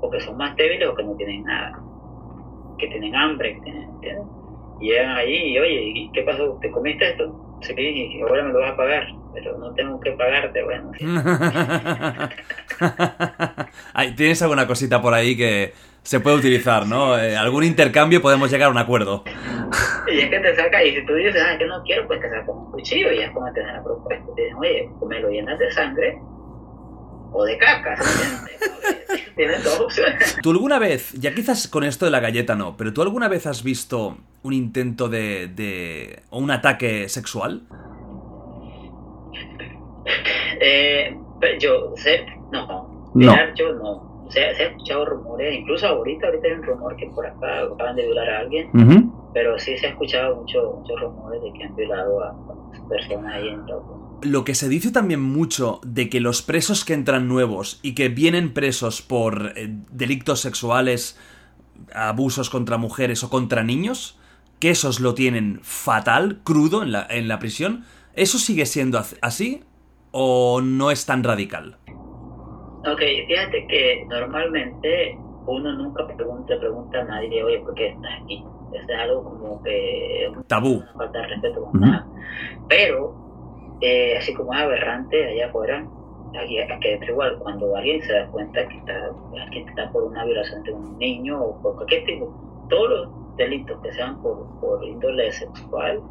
o que son más débiles o que no tienen nada, que tienen hambre, que. Y llegan allí y oye, ¿y qué pasó? ¿Te comiste esto? Sí, y ahora me lo vas a pagar, pero no tengo que pagarte, bueno. <laughs> ¿Tienes alguna cosita por ahí que se puede utilizar, no? Eh, algún intercambio podemos llegar a un acuerdo. Y es que te saca, y si tú dices, ah, que no quiero, pues te saca un cuchillo y es como te dan la propuesta. Te dicen, oye, me lo llenas de sangre o de caca. <laughs> Tienes dos opciones. ¿Tú alguna vez, ya quizás con esto de la galleta no, pero tú alguna vez has visto un intento de, de o un ataque sexual? Eh, yo sé, no, No. yo no. Se, se ha escuchado rumores, incluso ahorita, ahorita hay un rumor que por acá acaban de violar a alguien, pero sí se ha escuchado mucho- muchos rumores de que han violado a personas ahí en Loco. Lo que se dice también mucho de que los presos que entran nuevos y que vienen presos por eh, delitos sexuales, abusos contra mujeres o contra niños, que esos lo tienen fatal, crudo en la, en la prisión, ¿eso sigue siendo as- así o no es tan radical? Ok, fíjate que normalmente uno nunca pregunta, pregunta a nadie, oye, ¿por qué estás aquí? Es algo como que es Tabú. falta de respeto con Ujú. nada. Pero, eh, así como es aberrante allá afuera, aquí, aquí adentro igual, cuando alguien se da cuenta que está, que está por una violación de un niño o por cualquier tipo, todos los delitos que sean por, por índole sexual,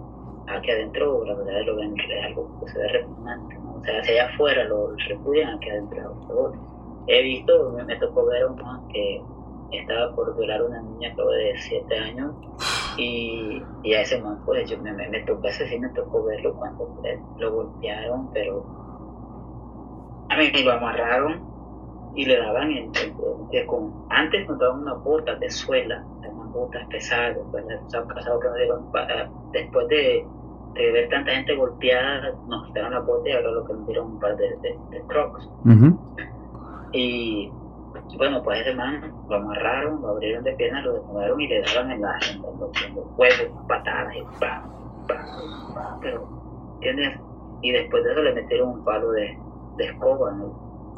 aquí adentro la verdad lo ven es algo que se ve repugnante. O sea, si allá afuera lo repudian, aquí adentro peor. He visto, me, me tocó ver a un man que estaba por violar a una niña creo de 7 años y, y a ese man pues yo me, me, me tocó, ese sí me tocó verlo cuando pues, lo golpearon, pero a mí me lo amarraron y le daban en, en- con, antes nos daban unas botas de suela, unas botas pesadas, de estar casado que nos eh, después de, de ver tanta gente golpeada, nos quitaron las botas y ahora lo que nos dieron un par de, de, de crocs. Y bueno, pues ese man lo amarraron, lo abrieron de piernas, lo desnudaron y le daban en, la, en, los, en los huevos patadas y pa, pa, pa, pero ¿entiendes? Y después de eso le metieron un palo de, de escoba, ¿no?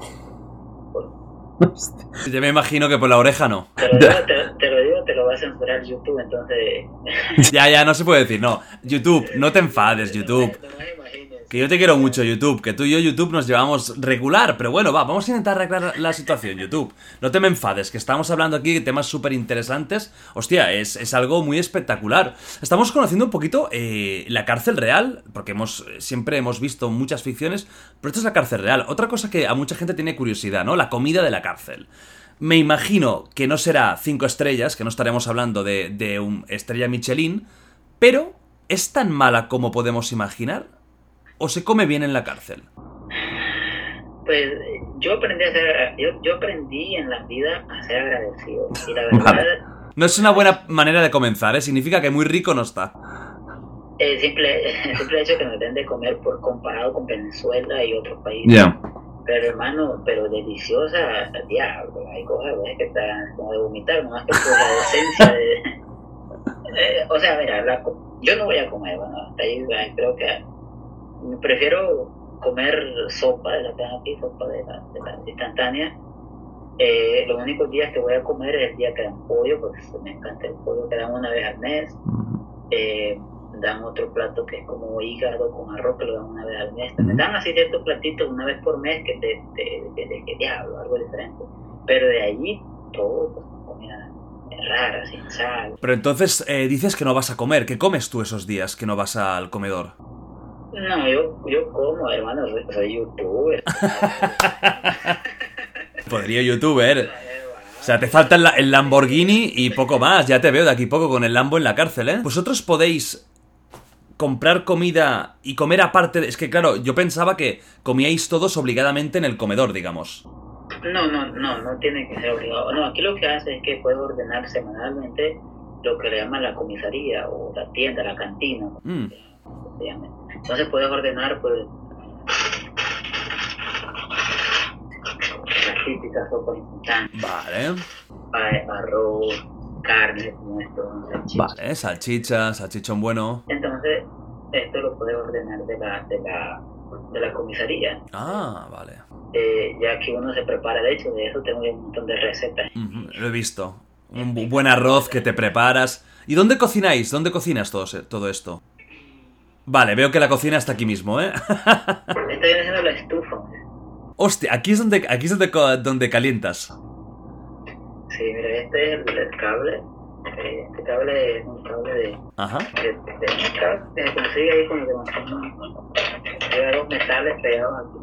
Yo me imagino que por la oreja no. Te lo, digo, te, te lo digo, te lo va a censurar YouTube, entonces... <laughs> Ya, ya, no se puede decir, no. YouTube, no te enfades, YouTube. No me imagino. Que yo te quiero mucho, YouTube. Que tú y yo, YouTube, nos llevamos regular. Pero bueno, va, vamos a intentar arreglar la situación, YouTube. No te me enfades, que estamos hablando aquí de temas súper interesantes. Hostia, es, es algo muy espectacular. Estamos conociendo un poquito eh, la cárcel real, porque hemos siempre hemos visto muchas ficciones, pero esto es la cárcel real. Otra cosa que a mucha gente tiene curiosidad, ¿no? La comida de la cárcel. Me imagino que no será cinco estrellas, que no estaremos hablando de, de un estrella Michelin, pero ¿es tan mala como podemos imaginar? ¿O se come bien en la cárcel? Pues yo aprendí a ser, yo, yo aprendí en la vida a ser agradecido. Y la <laughs> verdad, Vale. No es una buena manera de comenzar, ¿eh? Significa que muy rico no está. el simple, el <laughs> simple hecho que nos den de comer por comparado con Venezuela y otros países. Ya. Pero hermano, pero deliciosa, diablo, hay cosas güey, que están como de vomitar, más que por la decencia de... <laughs> Eh, o sea, mira, la yo no voy a comer, bueno, hasta ahí eh, creo que prefiero comer sopa de la aquí, sopa de la, de la instantánea. Eh, los únicos días que voy a comer es el día que dan pollo, porque me encanta el pollo que dan una vez al mes. Eh, dan otro plato que es como hígado con arroz que lo dan una vez al mes. Me dan así ciertos platitos una vez por mes que te, te, te- te- que diablo, algo diferente. Pero de allí todo, pues, comida rara, sin sal. Pero entonces eh, dices que no vas a comer. ¿Qué comes tú esos días que no vas al comedor? No, yo, yo como, hermano, soy, soy youtuber. <laughs> Podría youtuber. O sea, te falta el, la- el Lamborghini y poco más. Ya te veo de aquí poco con el Lambo en la cárcel, ¿eh? Vosotros podéis comprar comida y comer aparte de... Es que claro, yo pensaba que comíais todos obligadamente en el comedor, digamos. No, no, no, no tiene que ser obligado. No, aquí lo que hace es que puedes ordenar semanalmente lo que le llaman la comisaría o la tienda, la cantina. Mm. como se llame. Entonces puedes ordenar pues las típicas sopas instantáneas, Vale. arroz, carne, como esto, salchicha. Vale, salchicha, salchichón bueno. Entonces, esto lo puedes ordenar de la, de la, de la comisaría. Ah, vale. Eh, ya que uno se prepara, de hecho, de eso tengo un montón de recetas. Ujú, Lo he visto. Un bu- buen arroz que te preparas. ¿Y dónde cocináis? ¿Dónde cocinas todo, todo esto? Vale, veo que la cocina está aquí mismo, ¿eh? <laughs> Estoy haciendo la estufa. Hostia, aquí es donde, aquí es donde, donde calientas. Sí, mira, este es el, el cable. Eh, Este cable es un cable de, Ajá. de, de metal que se consigue ahí con el de dos metales pegados aquí.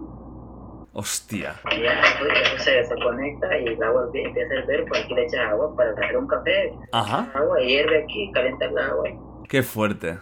Hostia. Y ya pues, eso se, se conecta y el agua empie- empieza a hervir. Por aquí le echas agua para hacer un café. Ajá. Agua hierve aquí, calienta el agua. Qué fuerte.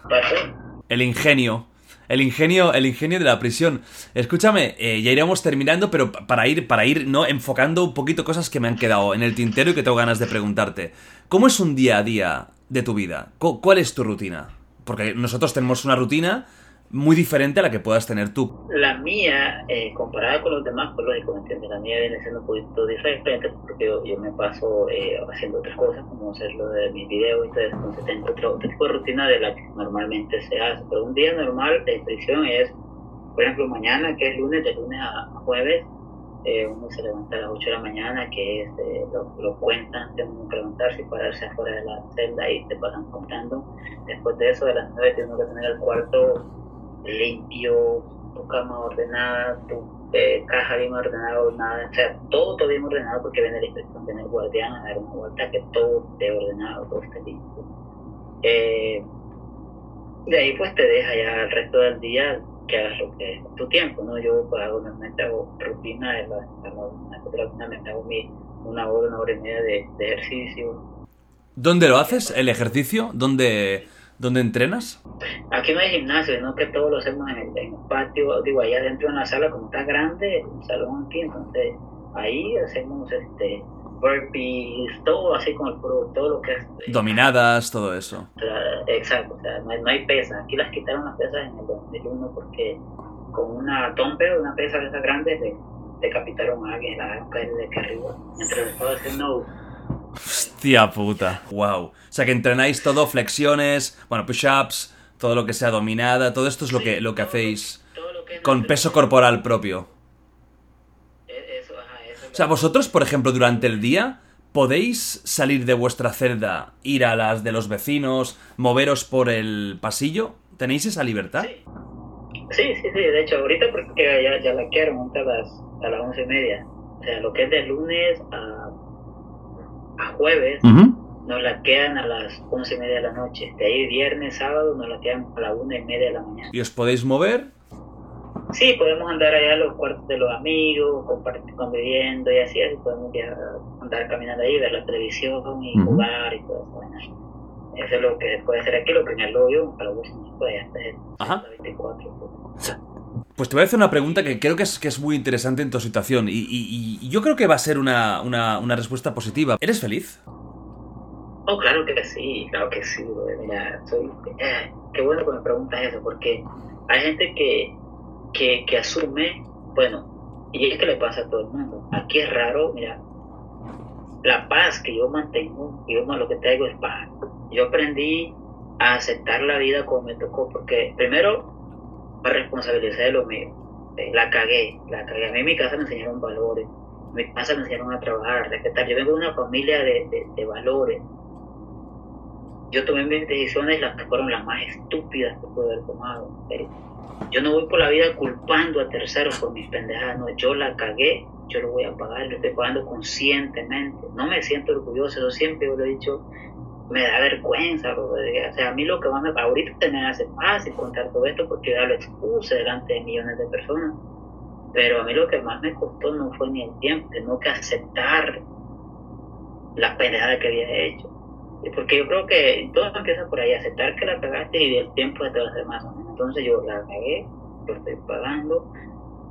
El ingenio. El ingenio, el ingenio de la prisión. Escúchame, eh, ya iremos terminando, pero pa- para ir, para ir, ¿no? Enfocando un poquito cosas que me han quedado en el tintero y que tengo ganas de preguntarte. ¿Cómo es un día a día de tu vida? Cu- ¿Cuál es tu rutina? Porque nosotros tenemos una rutina muy diferente a la que puedas tener tú. La mía, eh, comparada con los demás, pues lógico, ¿me entiendes? La mía viene siendo un poquito diferente porque yo, me paso eh, haciendo otras cosas, como hacer lo de mis videos y todo entonces otro, tipo de rutina de la que normalmente se hace. Pero un día normal de prisión es, por ejemplo, mañana, que es lunes, de lunes a jueves, eh, uno se levanta a las 8 de la mañana, que es, eh, lo, lo cuentan, tiene uno que levantarse y pararse afuera de la celda y te pasan contando. Después de eso, de las 9 tiene uno que tener el cuarto limpio, tu cama ordenada, tu eh, caja bien ordenada, ordenada, o sea, todo, todo bien ordenado porque viene la inspección, viene el guardián a dar una vuelta que todo esté ordenado, todo esté limpio. Eh, de ahí pues te deja ya el resto del día que hagas lo que es tu tiempo, ¿no? Yo pues, hago, normalmente hago rutina, de la, me hago mi, una hora, una hora y media de, de ejercicio. ¿Dónde lo haces? ¿El ejercicio? ¿Dónde, dónde entrenas? Aquí no hay gimnasio, no que todo lo hacemos en el, en el patio, digo, allá dentro en la sala, como está grande, un salón aquí, entonces ahí hacemos este burpees, todo así con el puro, todo lo que es... eh, Dominadas, todo eso. Exacto, o sea, no hay, no hay pesas, aquí las quitaron las pesas en el 2001 porque con una tompe, una pesa de esas grandes, decapitaron a alguien, la caer de aquí arriba, mientras estaba haciendo... Hostia puta. Wow. O sea que entrenáis todo, flexiones, bueno, push-ups, todo lo que sea dominada, todo esto es lo Sí, que, lo que hacéis lo que con peso corporal propio. E- Eso, ajá, eso es O sea, vosotros, por ejemplo, durante el día, ¿podéis salir de vuestra celda, ir a las de los vecinos, moveros por el pasillo? ¿Tenéis esa libertad? Sí. Sí, sí, sí, de hecho, ahorita porque ya, ya la quiero a las, a las once y media. O sea, lo que es de lunes a, a jueves, Ujú. nos la quedan a las once y media de la noche. De ahí viernes, sábado, nos la quedan a la una y media de la mañana. ¿Y os podéis mover? Sí, podemos andar allá a los cuartos de los amigos, compartir, conviviendo y así, así podemos ya andar caminando ahí, ver la televisión y jugar y todo eso. bueno. Eso es lo que se puede hacer aquí, lo que en el hoyo, para se puede hacer. Ajá. 24. Pues te voy a hacer una pregunta que creo que es, que es muy interesante en tu situación y, yo creo que va a ser una, una- una respuesta positiva. ¿Eres feliz? Oh, claro que sí, claro que sí. Mira, soy. eh, qué bueno que me preguntas eso, porque hay gente que, que, asume, bueno, y es que le pasa a todo el mundo. Aquí es raro, mira, la paz que yo mantengo, yo lo que traigo es paz. Yo aprendí a aceptar la vida como me tocó, porque primero me responsabilicé de lo mío. Eh, La cagué, la cagué. A mí en mi casa me enseñaron valores, en mi casa me enseñaron a trabajar, a respetar. Yo vengo de una familia de, de- de valores. Yo tomé mis decisiones las que fueron las más estúpidas que pude haber tomado. serio. Yo no voy por la vida culpando a terceros por mis pendejadas, no, yo la cagué, yo lo voy a pagar, lo estoy pagando conscientemente. No me siento orgulloso, yo siempre lo he dicho, me da vergüenza, o sea, a mí lo que más me ahorita me hace fácil contar todo esto porque ya lo expuse delante de millones de personas, pero a mí lo que más me costó no fue ni el tiempo, sino que aceptar la pendejada que había hecho. Porque yo creo que todo empieza por ahí, aceptar que la cagaste y el tiempo de te va a hacer más o menos. Entonces yo la cagué, lo estoy pagando,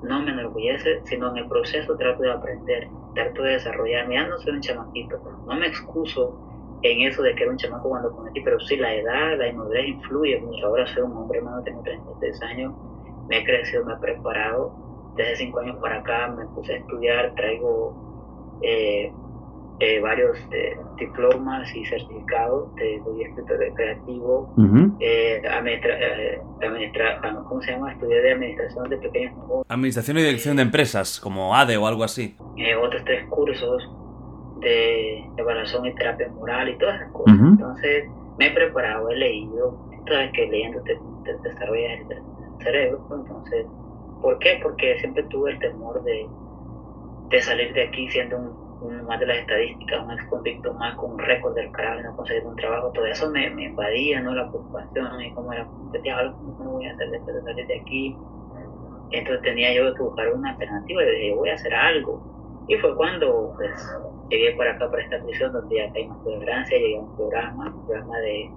no me enorgullece, sino en el proceso trato de aprender, trato de desarrollarme. Ya no soy un chamaquito, no me excuso en eso de que era un chamaco cuando cometí, pero sí la edad, la inmadurez influye mucho. Ahora soy un hombre, hermano, tengo 36 años, me he crecido, me he preparado. Desde 5 años para acá me puse a estudiar, traigo eh, eh, varios eh, diplomas y certificados de, escritor creativo, eh, administra, eh, administra- ¿cómo se llama? Estudié de administración de pequeños negocios, Administración y dirección de empresas, como ADE o algo así. eh, otros tres cursos de evaluación y terapia moral y todas esas cosas. Entonces, me he preparado, he leído, sabes que leyendo te, te desarrollas el, el cerebro, pues, entonces, ¿por qué? Porque siempre tuve el temor de, de salir de aquí siendo un, un más de las estadísticas, un ex convicto más con un récord del carajo y no conseguir un trabajo, todo eso me, me invadía, ¿no? La preocupación y cómo era, ¿qué diablos, cómo me voy a hacer después de salir de aquí? Entonces tenía yo que buscar una alternativa y dije, voy a hacer algo. Y fue cuando pues, llegué para acá, para esta prisión, donde ya hay más tolerancia, llegué a un programa, un programa de,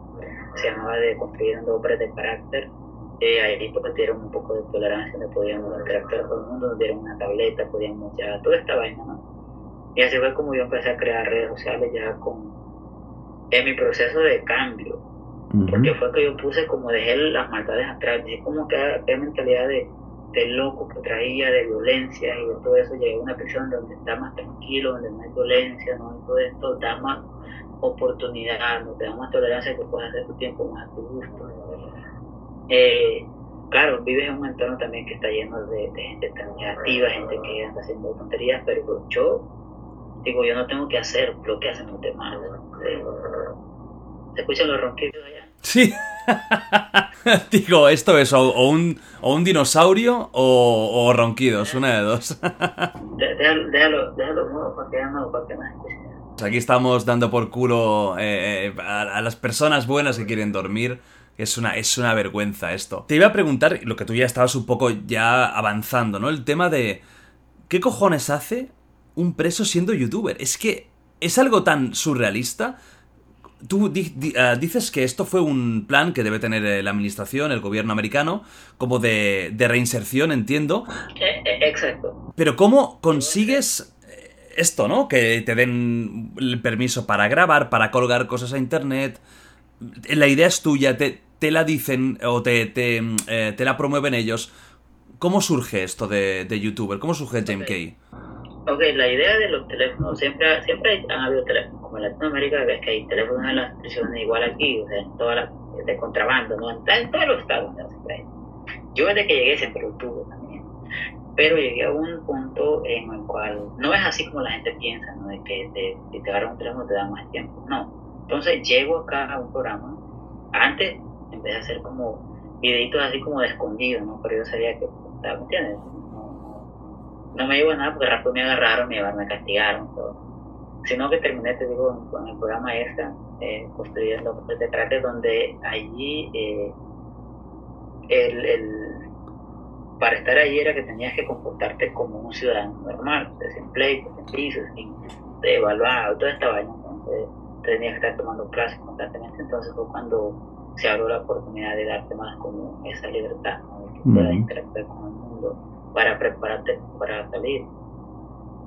se llamaba de construyendo hombres de carácter. Eh, ahí pues dieron un poco de tolerancia, donde podíamos interactuar con el mundo, nos dieron una tableta, podíamos ya, toda esta vaina, ¿no? Y así fue como yo empecé a crear redes sociales ya con, en mi proceso de cambio, porque fue que yo puse como dejé las maldades atrás, dije como que qué mentalidad de, de loco que traía, de violencia y de todo eso, llegué a una prisión donde está más tranquilo, donde no hay violencia, no hay todo esto, da más oportunidad, no te da más tolerancia que puedas hacer tu tiempo más a tu gusto. Eh, claro, vives en un entorno también que está lleno de, gente tan negativa, gente que anda haciendo tonterías, pero yo digo, yo no tengo que hacer lo que hacen los demás. Eh, ¿Se escuchan los ronquidos allá? Sí. <laughs> Digo, esto es o, o un, o un dinosaurio o, o ronquidos, una de dos. <laughs> Déjalo, déjalo, déjalo nuevo para que no, para que no escuchen. Aquí estamos dando por culo eh, eh, a, a las personas buenas que quieren dormir. Es una, es una vergüenza esto. Te iba a preguntar, lo que tú ya estabas un poco ya avanzando, ¿no? El tema de... ¿Qué cojones hace un preso siendo youtuber? Es que es algo tan surrealista. Tú di- di- ah, dices que esto fue un plan que debe tener eh, la administración, el gobierno americano, como de, de reinserción, entiendo. Eh, eh, exacto. Pero ¿cómo consigues eh, esto, no? Que te den el permiso para grabar, para colgar cosas a internet. La idea es tuya, te, te la dicen o te, te, eh, te la promueven ellos. ¿Cómo surge esto de, de youtuber? ¿Cómo surge James Kay? Ok, la idea de los teléfonos, siempre, siempre han habido teléfonos, como en Latinoamérica ves que hay teléfonos en las prisiones igual aquí, o sea, en todas las, de contrabando, ¿no? En, todos los estados Yo desde que llegué siempre lo tuve también. Pero llegué a un punto en el cual no es así como la gente piensa, ¿no? De que te, te agarran un teléfono te da más tiempo. No. Entonces llego acá a un programa. Antes, vez de hacer como videitos así como de escondido, ¿no? Pero yo sabía que, ¿me entiendes? No, me llevo a nada porque rápido me agarraron, me, me castigaron, todo. Sino que terminé, te digo, con el programa esta, eh, construyendo de trate, donde allí eh, el, el, para estar allí era que tenías que comportarte como un ciudadano normal, sin pleitos, sin pisos, sin evaluado, toda esta vaina, entonces tenías que estar tomando clases constantemente, entonces fue cuando se abrió la oportunidad de darte más como esa libertad, de que puedas interactuar con el mundo para prepararte para salir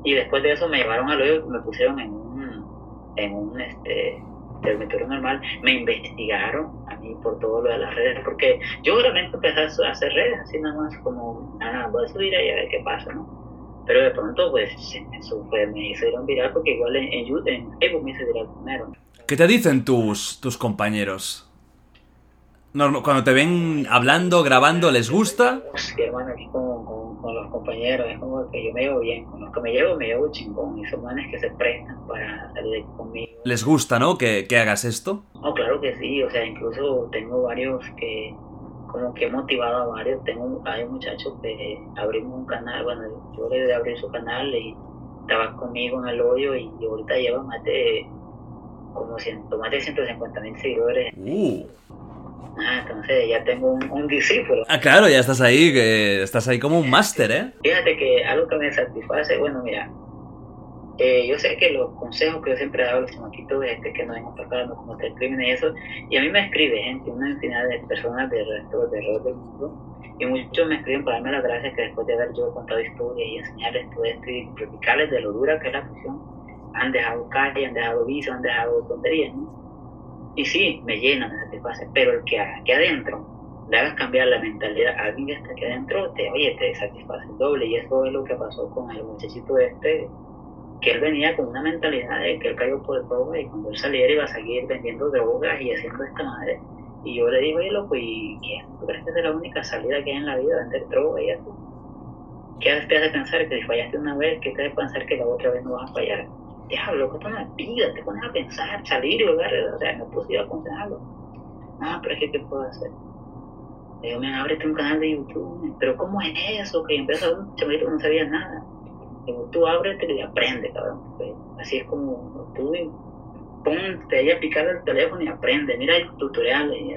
y después de eso me llevaron al hoyo, me pusieron en un, en un este, dormitorio normal, me investigaron a mí por todo lo de las redes, porque yo realmente empecé a hacer redes, así nada más como, ah, voy a subir ahí a ver qué pasa, ¿no? Pero de pronto, pues, eso fue, me hicieron viral, porque igual en, en, en Facebook me hice viral primero. ¿Qué te dicen tus, tus compañeros? cuando te ven hablando, grabando, ¿les gusta? Sí, hermano, aquí con, con, los compañeros, es como que yo me llevo bien, con los que me llevo, me llevo chingón, y son manes que se prestan para salir conmigo. ¿Les gusta, no, que, que hagas esto? No, claro que sí, o sea, incluso tengo varios que, como que he motivado a varios, tengo, hay muchachos que abrimos un canal, bueno, yo le de abrir su canal y estaba conmigo en el hoyo y ahorita lleva más de como ciento, más de 150 mil seguidores. Uh. Ah, entonces ya tengo un, discípulo. Ah, claro, ya estás ahí, que estás ahí como un máster, ¿eh? Fíjate que algo que me satisface, bueno, mira, eh, yo sé que los consejos que yo siempre he dado a los chamaquitos es que no vengan para no cometer crimen y eso, y a mí me escribe gente, una infinidad de personas del resto del del mundo, y muchos me escriben para darme las gracias que después de haber yo contado historias y enseñarles todo esto y predicarles de lo dura que es la prisión, han dejado calle, han dejado vicio, han dejado tonterías, ¿no? Y sí, me llena, me satisface, pero el que aquí adentro le hagas cambiar la mentalidad a alguien que está aquí adentro, te, oye, te satisface el doble. Y eso es lo que pasó con el muchachito este, que él venía con una mentalidad de que él cayó por el y cuando él saliera iba a seguir vendiendo drogas y haciendo esta madre. Y yo le digo, oye, loco, ¿y qué? ¿Tú crees que es la única salida que hay en la vida, vender droga y eso? ¿Qué te hace pensar que si fallaste una vez, qué te hace pensar que la otra vez no vas a fallar? Diablo, que esto no es vida, te pones a pensar, salir y o sea, no puedo ir a aconsejarlo. No, pero es que, ¿qué puedo hacer? Digo, me ábrete un canal de YouTube, pero ¿cómo es eso? Que empieza un chavalito que no sabía nada. Digo, tú ábrete y aprende, cabrón. Pues, así es como tú ponte ahí a picar el teléfono y aprende, mira el tutoriales y,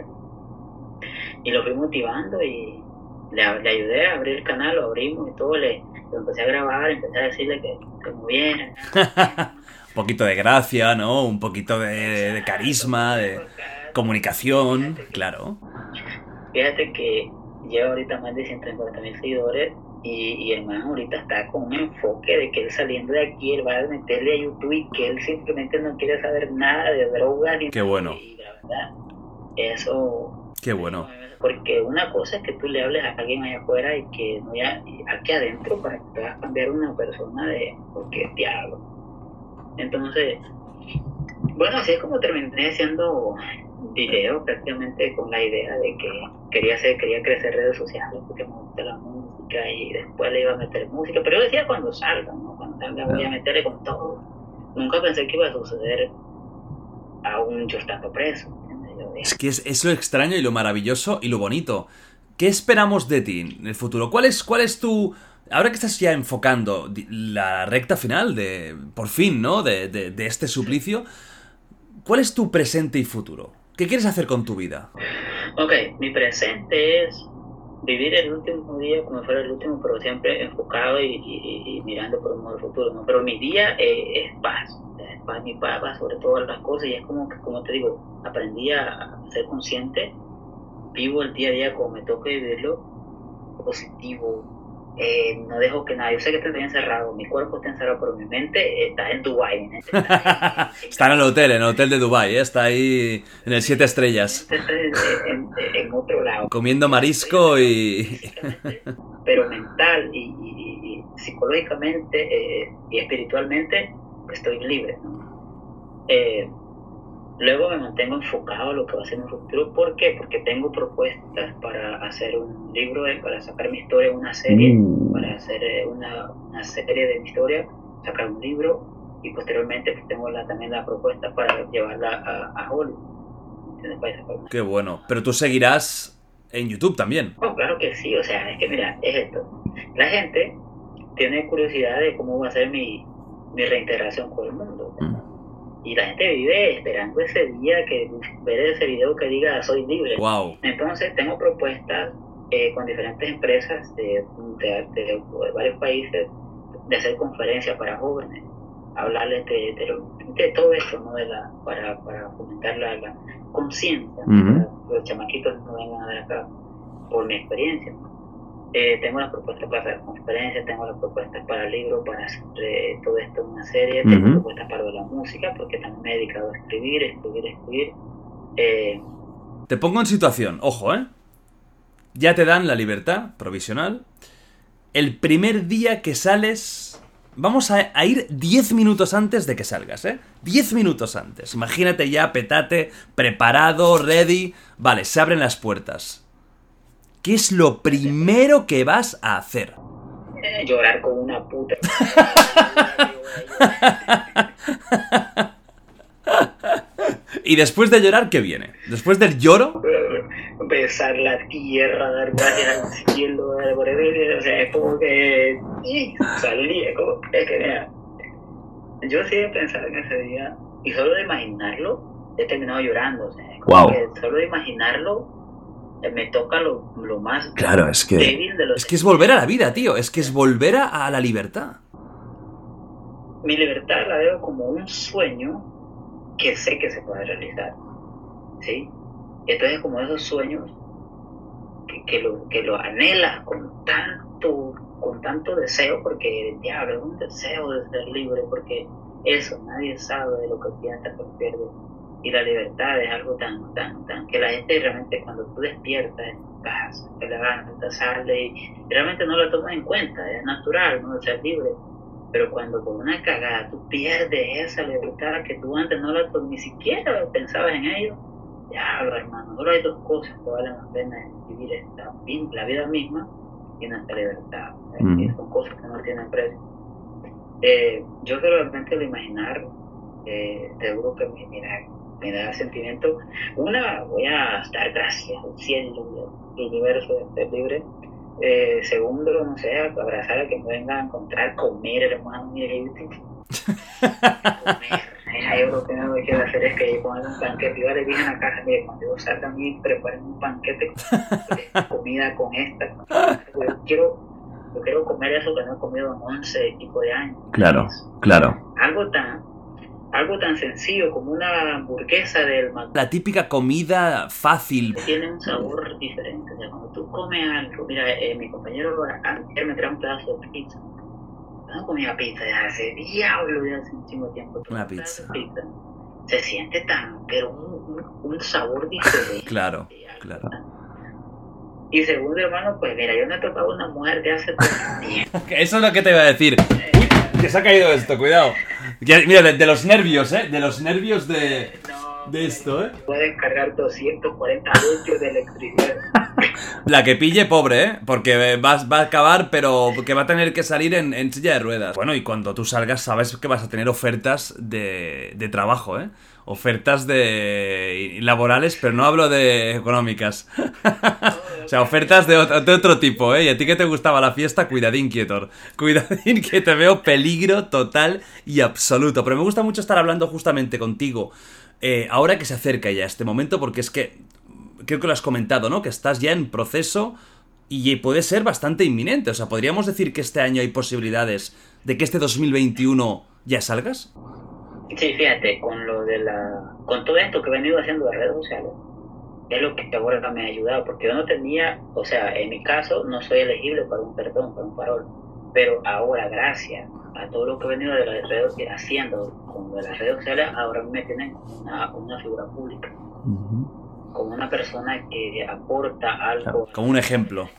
y lo fui motivando y le, le, ayudé a abrir el canal, lo abrimos y todo, le, empecé a grabar, empecé a decirle que, que muy bien. <laughs> un poquito de gracia, ¿no? Un poquito de, carisma, de comunicación, claro. Fíjate que lleva ahorita más de 150 mil seguidores y, y el man ahorita está con un enfoque de que él saliendo de aquí, él va a meterle a YouTube y que él simplemente no quiere saber nada de drogas. Qué bueno. Y la verdad, eso Qué bueno. Porque una cosa es que tú le hables a alguien allá afuera y que no haya aquí adentro para que puedas cambiar una persona de porque es diablo. Entonces, bueno, así es como terminé haciendo videos prácticamente con la idea de que quería hacer, quería crecer redes sociales porque me gusta la música y después le iba a meter música, pero yo decía cuando salga, ¿no? Cuando salga voy a meterle con todo. Nunca pensé que iba a suceder aún yo estando preso. Es que es, lo extraño y lo maravilloso y lo bonito. ¿Qué esperamos de ti en el futuro? ¿Cuál es, cuál es tu... Ahora que estás ya enfocando la recta final de, por fin, ¿no? De, de, este suplicio, ¿cuál es tu presente y futuro? ¿Qué quieres hacer con tu vida? Ok, mi presente es vivir el último día como fuera el último, pero siempre enfocado y, mirando por un modo futuro, ¿no? Pero mi día es paz, es paz, mi paz sobre todas las cosas y es como que, como te digo, aprendí a ser consciente, vivo el día a día como me toca vivirlo, positivo, eh, no dejo que nada, yo sé que estoy encerrado, mi cuerpo está encerrado, pero mi mente está en Dubai. <laughs> Está, en, el hotel, en el hotel de Dubai, ¿eh? está ahí en el siete estrellas. En, otro lado. Comiendo marisco y... Pero mental y, psicológicamente eh, y espiritualmente estoy libre. Luego me mantengo enfocado en lo que va a ser mi futuro. ¿Por qué? Porque tengo propuestas para hacer un libro, eh, para sacar mi historia en una serie, Mm. para hacer eh, una, una serie de mi historia, sacar un libro y posteriormente pues, tengo la, también la propuesta para llevarla a, a Hollywood. Qué bueno. Pero tú seguirás en YouTube también. Oh, claro que sí, o sea, es que mira, es esto. La gente tiene curiosidad de cómo va a ser mi, mi reintegración con el mundo. Y la gente vive esperando ese día que ver ese video que diga soy libre. Wow. Entonces tengo propuestas eh, con diferentes empresas de, de- de- de varios países de hacer conferencias para jóvenes, hablarles de, de, lo- de todo esto, ¿no? de la, para, para fomentar la, la conciencia, que los chamaquitos no vengan a ver acá por mi experiencia. ¿no? Eh, tengo las propuestas para hacer conferencias, tengo las propuestas para libros, para hacer eh, todo esto en una serie, tengo Ujú. propuestas para la música, porque también me he dedicado a escribir, escribir, escribir. Eh, Te pongo en situación, ojo, ¿eh? Ya te dan la libertad provisional. El primer día que sales... Vamos a, a ir 10 minutos antes de que salgas, ¿eh? 10 minutos antes. Imagínate ya, petate, preparado, ready. Vale, se abren las puertas. ¿Qué es lo primero que vas a hacer? eh, <laughs> llorar con una puta. <laughs> Y después de llorar, ¿qué viene? Después del lloro, Besar la tierra, dar gracias al cielo, dar por el- o sea, es como que sí, salí, es como es que mira, yo sí he pensado en ese día y solo de imaginarlo he terminado llorando, o sea, como que solo de imaginarlo me toca lo, lo más Claro, es que- débil de los es que es volver a la vida, tío. Es que es volver a, a la libertad. mi libertad la veo como un sueño que sé que se puede realizar. ¿Sí? Entonces, como esos sueños que, que lo, que lo anhelas con tanto, con tanto deseo, porque diablo es un deseo de ser libre, porque eso, nadie sabe de lo que piensa que pierde. Y la libertad es algo tan, tan, tan, que la gente realmente cuando tú despiertas en tu casa, te levantas, sales y realmente no lo tomas en cuenta, es natural, no ser libre. Pero cuando por una cagada tú pierdes esa libertad que tú antes no la ni siquiera pensabas en ello, diablo hermano, solo hay dos cosas que valen la pena vivir esta, la vida misma y nuestra libertad. Ujú. Y son cosas que no tienen precio. Eh, yo creo realmente el imaginar, eh, seguro que me da, me da sentimiento. Una, voy a dar gracias al cielo, al universo de libre. Eh, segundo, no sé, abrazar a que me venga a encontrar, comer, hermano, yo tengo- comer. Hay algo que no me quiero hacer es que poner un banquete. Yo le dije en la casa, mire, cuando yo salga a mí, preparen un banquete con <laughs> comida con esta. con esta. Yo quiero, yo quiero comer eso que no he comido en 11 y pico de años. Claro, claro. Algo tan, algo tan sencillo como una hamburguesa del McDonald's La típica comida fácil. tiene un sabor diferente. O sea, cuando tú comes algo, mira, eh, mi compañero ayer me trajo un pedazo de pizza. Yo no comía pizza de hace diablo, de hace de tiempo. Una pizza. Se siente tan, pero un, un, un sabor diferente. <laughs> Claro, claro. Y segundo, hermano, pues mira, yo me he tocado una mujer de hace <laughs> tiempo. Eso es lo que te iba a decir. Uy, que se ha caído esto, cuidado. Mira, de, de los nervios, ¿eh? De los nervios de, de esto, ¿eh? Puedes cargar 240 voltios de electricidad. <laughs> La que pille, pobre, ¿eh? Porque va, va a acabar, pero que va a tener que salir en, en silla de ruedas. Bueno, y cuando tú salgas, sabes que vas a tener ofertas de, de trabajo, ¿eh? Ofertas de laborales, pero no hablo de económicas. <laughs> o sea, ofertas de otro, de otro tipo, ¿eh? Y a ti que te gustaba la fiesta, cuidadín, Quietor. <laughs> Cuidadín, que te veo peligro total y absoluto. Pero me gusta mucho estar hablando justamente contigo. eh, ahora que se acerca ya este momento, porque es que creo que lo has comentado, ¿no? Que estás ya en proceso y puede ser bastante inminente. O sea, podríamos decir que este año hay posibilidades de que este 2021 ya salgas. Sí, fíjate, con lo de la, con todo esto que he venido haciendo de redes sociales, es lo que ahora me ha ayudado, porque yo no tenía, o sea, en mi caso no soy elegible para un perdón, para un parol, pero ahora gracias a todo lo que he venido de las redes haciendo con lo de las redes sociales, ahora me tienen como una, una figura pública, como una persona que aporta algo. Como un ejemplo.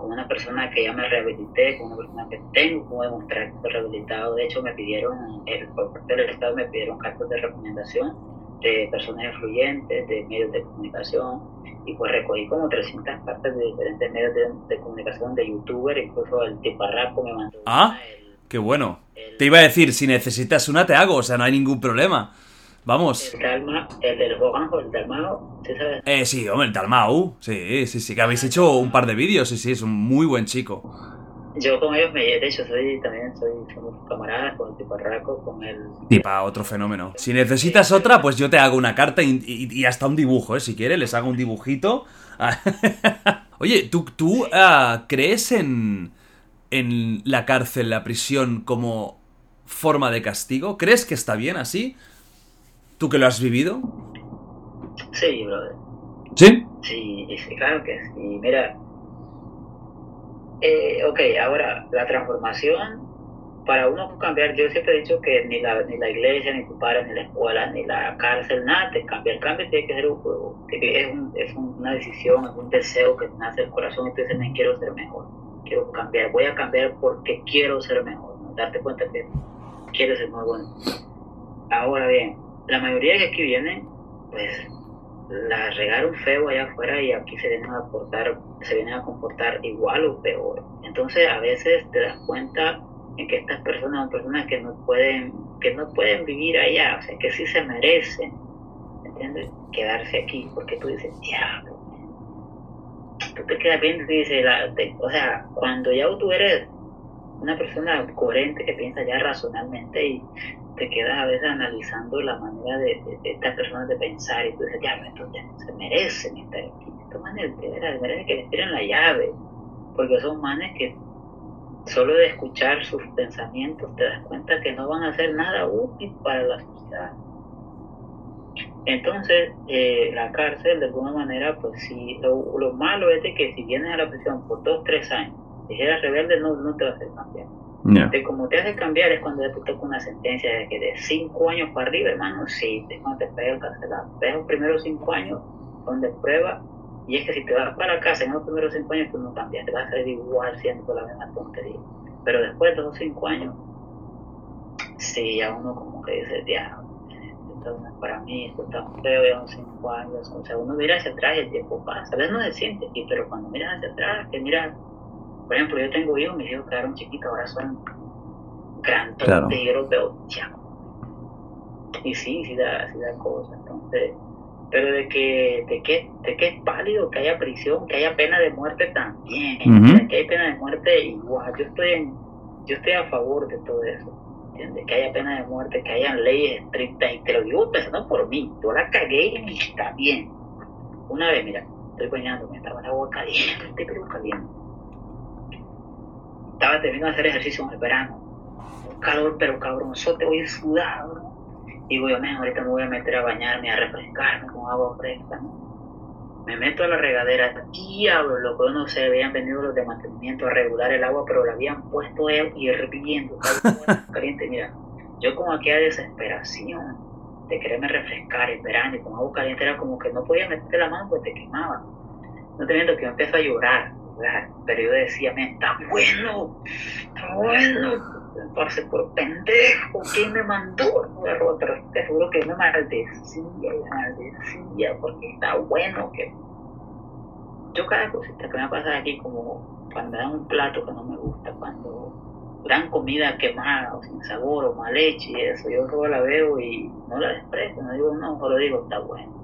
Como una persona que ya me rehabilité, como una persona que tengo como demostrar que estoy rehabilitado. De hecho, me pidieron, el, por parte del Estado me pidieron cartas de recomendación de personas influyentes, de medios de comunicación, y pues recogí como 300 partes de diferentes medios de, comunicación, de youtuber, incluso el Tiparraco me mandó. Ah, qué bueno. te iba a decir, si necesitas una te hago, o sea, no hay ningún problema. Vamos. El, Dalma, el del el Dalmao, ¿sí sabes? Eh, sí, hombre, el Dalmau. Sí, sí, sí, que habéis hecho un par de vídeos, sí, sí, es un muy buen chico. Yo con ellos, me, de hecho, soy también, soy, somos camaradas con el Tiparraco, con el... Tipa, otro fenómeno. Si necesitas otra, pues yo te hago una carta y, hasta un dibujo, ¿eh? Si quieres, les hago un dibujito. <laughs> Oye, ¿tú, tú ah, crees en, en la cárcel, la prisión, como forma de castigo? ¿Crees que está bien así? ¿Tú que lo has vivido? Sí, brother. ¿Sí? Sí, sí claro que sí. Mira, eh, ok, ahora la transformación, para uno cambiar, yo siempre he dicho que ni la, ni la iglesia, ni tu padre, ni la escuela, ni la cárcel, nada te cambia. El cambio tiene que ser un juego, es, un, es una decisión, es un deseo que nace del corazón y tú dices, me quiero ser mejor, quiero cambiar, voy a cambiar porque quiero ser mejor, darte cuenta que quiero ser más bueno. Ahora bien, la mayoría que aquí vienen, pues la regaron feo allá afuera y aquí se vienen a portar, se vienen a comportar igual o peor. Entonces a veces te das cuenta en que estas personas son personas que no pueden, que no pueden vivir allá, o sea que sí se merecen, ¿entiendes? Quedarse aquí, porque tú dices, diablo, tú te quedas bien y dices, o sea, cuando ya tú eres una persona coherente que piensa ya razonalmente y te quedas a veces analizando la manera de, estas personas de pensar y tú dices, ya, no se merecen estar aquí. Estos manes de veras merecen que les tiren la llave, porque son manes que solo de escuchar sus pensamientos te das cuenta que no van a hacer nada útil para la sociedad. Entonces, eh, la cárcel, de alguna manera, pues sí, lo, malo es de que si vienes a la prisión por dos, tres años, si eres rebelde, no, no te va a hacer cambiar. De como te hace cambiar es cuando ya te toca una sentencia de que de 5 años para arriba, hermano, sí, te, te pega el cancelado. Ves los primeros 5 años donde prueba, y es que si te vas para casa en los primeros 5 años, tú no cambias, te vas a salir igual siendo la misma tontería. Pero después de esos 5 años, sí, ya uno como que dice, ya, esto no es para mí, esto está feo, ya son 5 años. O sea, uno mira hacia atrás y el tiempo pasa. A veces no se siente aquí, pero cuando miras hacia atrás, que miras por ejemplo, yo tengo hijos, mis hijos quedaron chiquitos, ahora son grandes, claro. yo los veo Y sí, sí da, sí da cosas. Entonces, pero de que, de que, de que es pálido, que haya prisión, que haya pena de muerte también, que hay pena de muerte igual. Yo estoy en, yo estoy a favor de todo eso. ¿entiendes? Que haya pena de muerte, que hayan leyes estrictas, y te lo digo pensando por mí, yo la cagué y está bien. Una vez, mira, estoy bañándome, estaba en agua caliente, pero caliente estaba terminando de hacer ejercicio en el verano. Un calor, pero cabronzote, voy sudado. Y digo, yo, ahorita me voy a meter a bañarme, a refrescarme con agua fresca. Me meto a la regadera, diablo, lo que no se habían venido los de mantenimiento a regular el agua, pero la habían puesto hirviendo, <laughs> caliente. Mira, yo como aquella desesperación de quererme refrescar en verano y con agua caliente era como que no podía meter la mano porque te quemaba. No te que yo empiezo a llorar pero yo decía, me está bueno, está bueno. Entonces, por pendejo, ¿quién me mandó? Pero te juro que me maldecía, me maldecía, porque está bueno que. Yo cada cosita que me pasa aquí, como cuando dan un plato que no me gusta, cuando dan comida quemada o sin sabor o mal hecha y eso, yo solo la veo y no la desprecio, no digo no, solo digo está bueno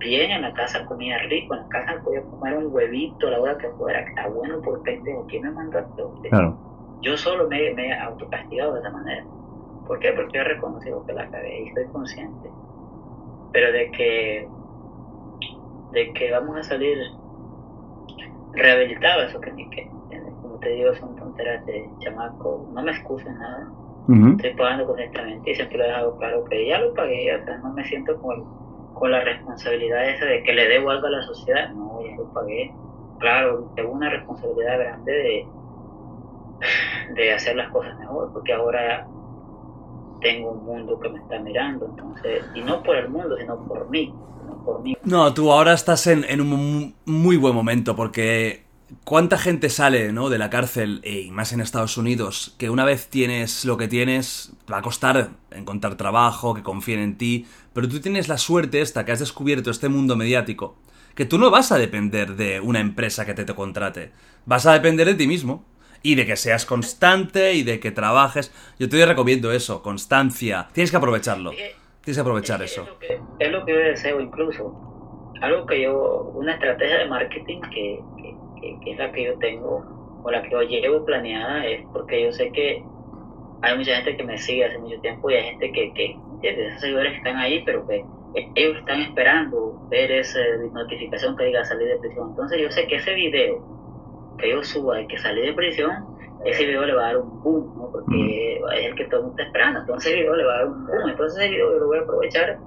bien, en la casa comía rico, en la casa podía comer un huevito a la hora que fuera, que está bueno por pendejo, ¿quién me mandó a claro. Yo solo me, me he autocastigado de esa manera. ¿Por qué? Porque he reconocido que la cagué y estoy consciente. Pero de que, de que vamos a salir rehabilitados, eso que ni que, como te digo, son tonteras de chamaco, no me excusen nada. Estoy pagando correctamente y siempre lo he dejado claro que ya lo pagué, o sea, no me siento como el con la responsabilidad esa de que le debo algo a la sociedad. No, ya lo pagué. Claro, tengo una responsabilidad grande de, de hacer las cosas mejor, porque ahora tengo un mundo que me está mirando, entonces, y no por el mundo, sino por mí. No, por mí. no tú ahora estás en, en un muy buen momento, porque ¿Cuánta gente sale ¿no? de la cárcel, y más en Estados Unidos, que una vez tienes lo que tienes, va a costar encontrar trabajo, que confíen en ti, pero tú tienes la suerte esta, que has descubierto este mundo mediático, que tú no vas a depender de una empresa que te, te contrate, vas a depender de ti mismo. Y de que seas constante y de que trabajes. Yo te recomiendo eso, constancia. Tienes que aprovecharlo. Tienes que aprovechar es, eso. Es lo, que, es lo que yo deseo incluso. Algo que yo, una estrategia de marketing que, que, que, es la que yo tengo o la que yo llevo planeada es porque yo sé que hay mucha gente que me sigue hace mucho tiempo y hay gente que, que esos seguidores que están ahí, pero que ellos están esperando ver esa notificación que diga salir de prisión. Entonces yo sé que ese video que yo suba de que salí de prisión, ese video le va a dar un boom, ¿no? Porque es el que todo el mundo está esperando. Entonces ese video le va a dar un boom. Entonces ese video yo lo voy a aprovechar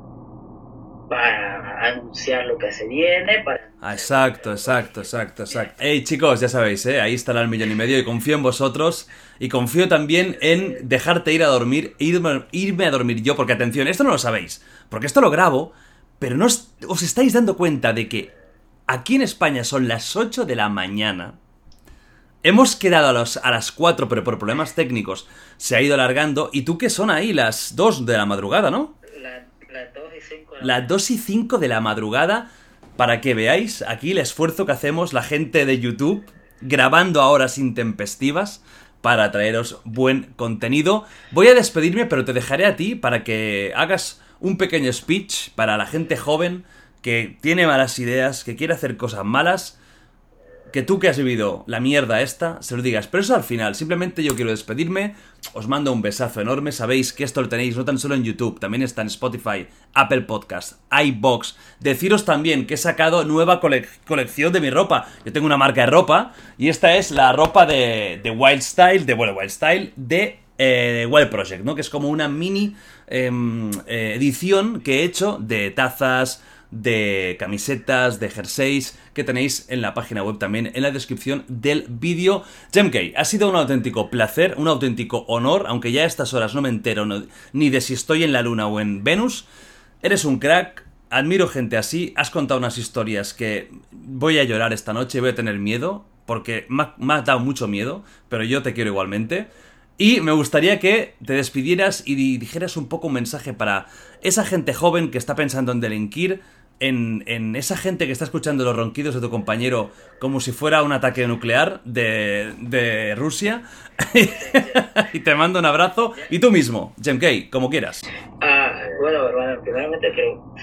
para anunciar lo que se viene, para... Ah, exacto, exacto, exacto, exacto. Hey chicos, ya sabéis, ¿eh? ahí estará el millón y medio y confío en vosotros y confío también en dejarte ir a dormir, irme, irme a dormir yo, porque atención, esto no lo sabéis, porque esto lo grabo, pero no os, os estáis dando cuenta de que aquí en España son las 8 de la mañana Hemos quedado a, los, a las 4, pero por problemas técnicos se ha ido alargando. ¿Y tú qué son ahí? Las 2 de la madrugada, ¿no? Las 2 y 5 de la Las 2 y 5 de la madrugada. Para que veáis aquí el esfuerzo que hacemos la gente de YouTube grabando a horas intempestivas para traeros buen contenido. Voy a despedirme, pero te dejaré a ti para que hagas un pequeño speech para la gente joven que tiene malas ideas, que quiere hacer cosas malas que tú que has vivido la mierda esta, se lo digas. Pero eso al final, simplemente yo quiero despedirme, os mando un besazo enorme, sabéis que esto lo tenéis no tan solo en YouTube, también está en Spotify, Apple Podcast, iBox. Deciros también que he sacado nueva colección de mi ropa. Yo tengo una marca de ropa y esta es la ropa de, de Wild Style, de bueno, Wild Style, de eh, Wild Project, ¿no? Que es como una mini em, eh, edición que he hecho de tazas, de camisetas, de jerseys que tenéis en la página web también en la descripción del vídeo. Jemkey, ha sido un auténtico placer, un auténtico honor, aunque ya a estas horas no me entero ni de si estoy en la luna o en Venus. Eres un crack, admiro gente así, has contado unas historias que voy a llorar esta noche, voy a tener miedo, porque me me ha dado mucho miedo, pero yo te quiero igualmente. Y me gustaría que te despidieras y dijeras un poco un mensaje para esa gente joven que está pensando en delinquir, en, esa gente que está escuchando los ronquidos de tu compañero como si fuera un ataque nuclear de, Rusia. <laughs> y te mando un abrazo. Y tú mismo, Jemkey, como quieras. Ah, bueno, hermano, primeramente quiero,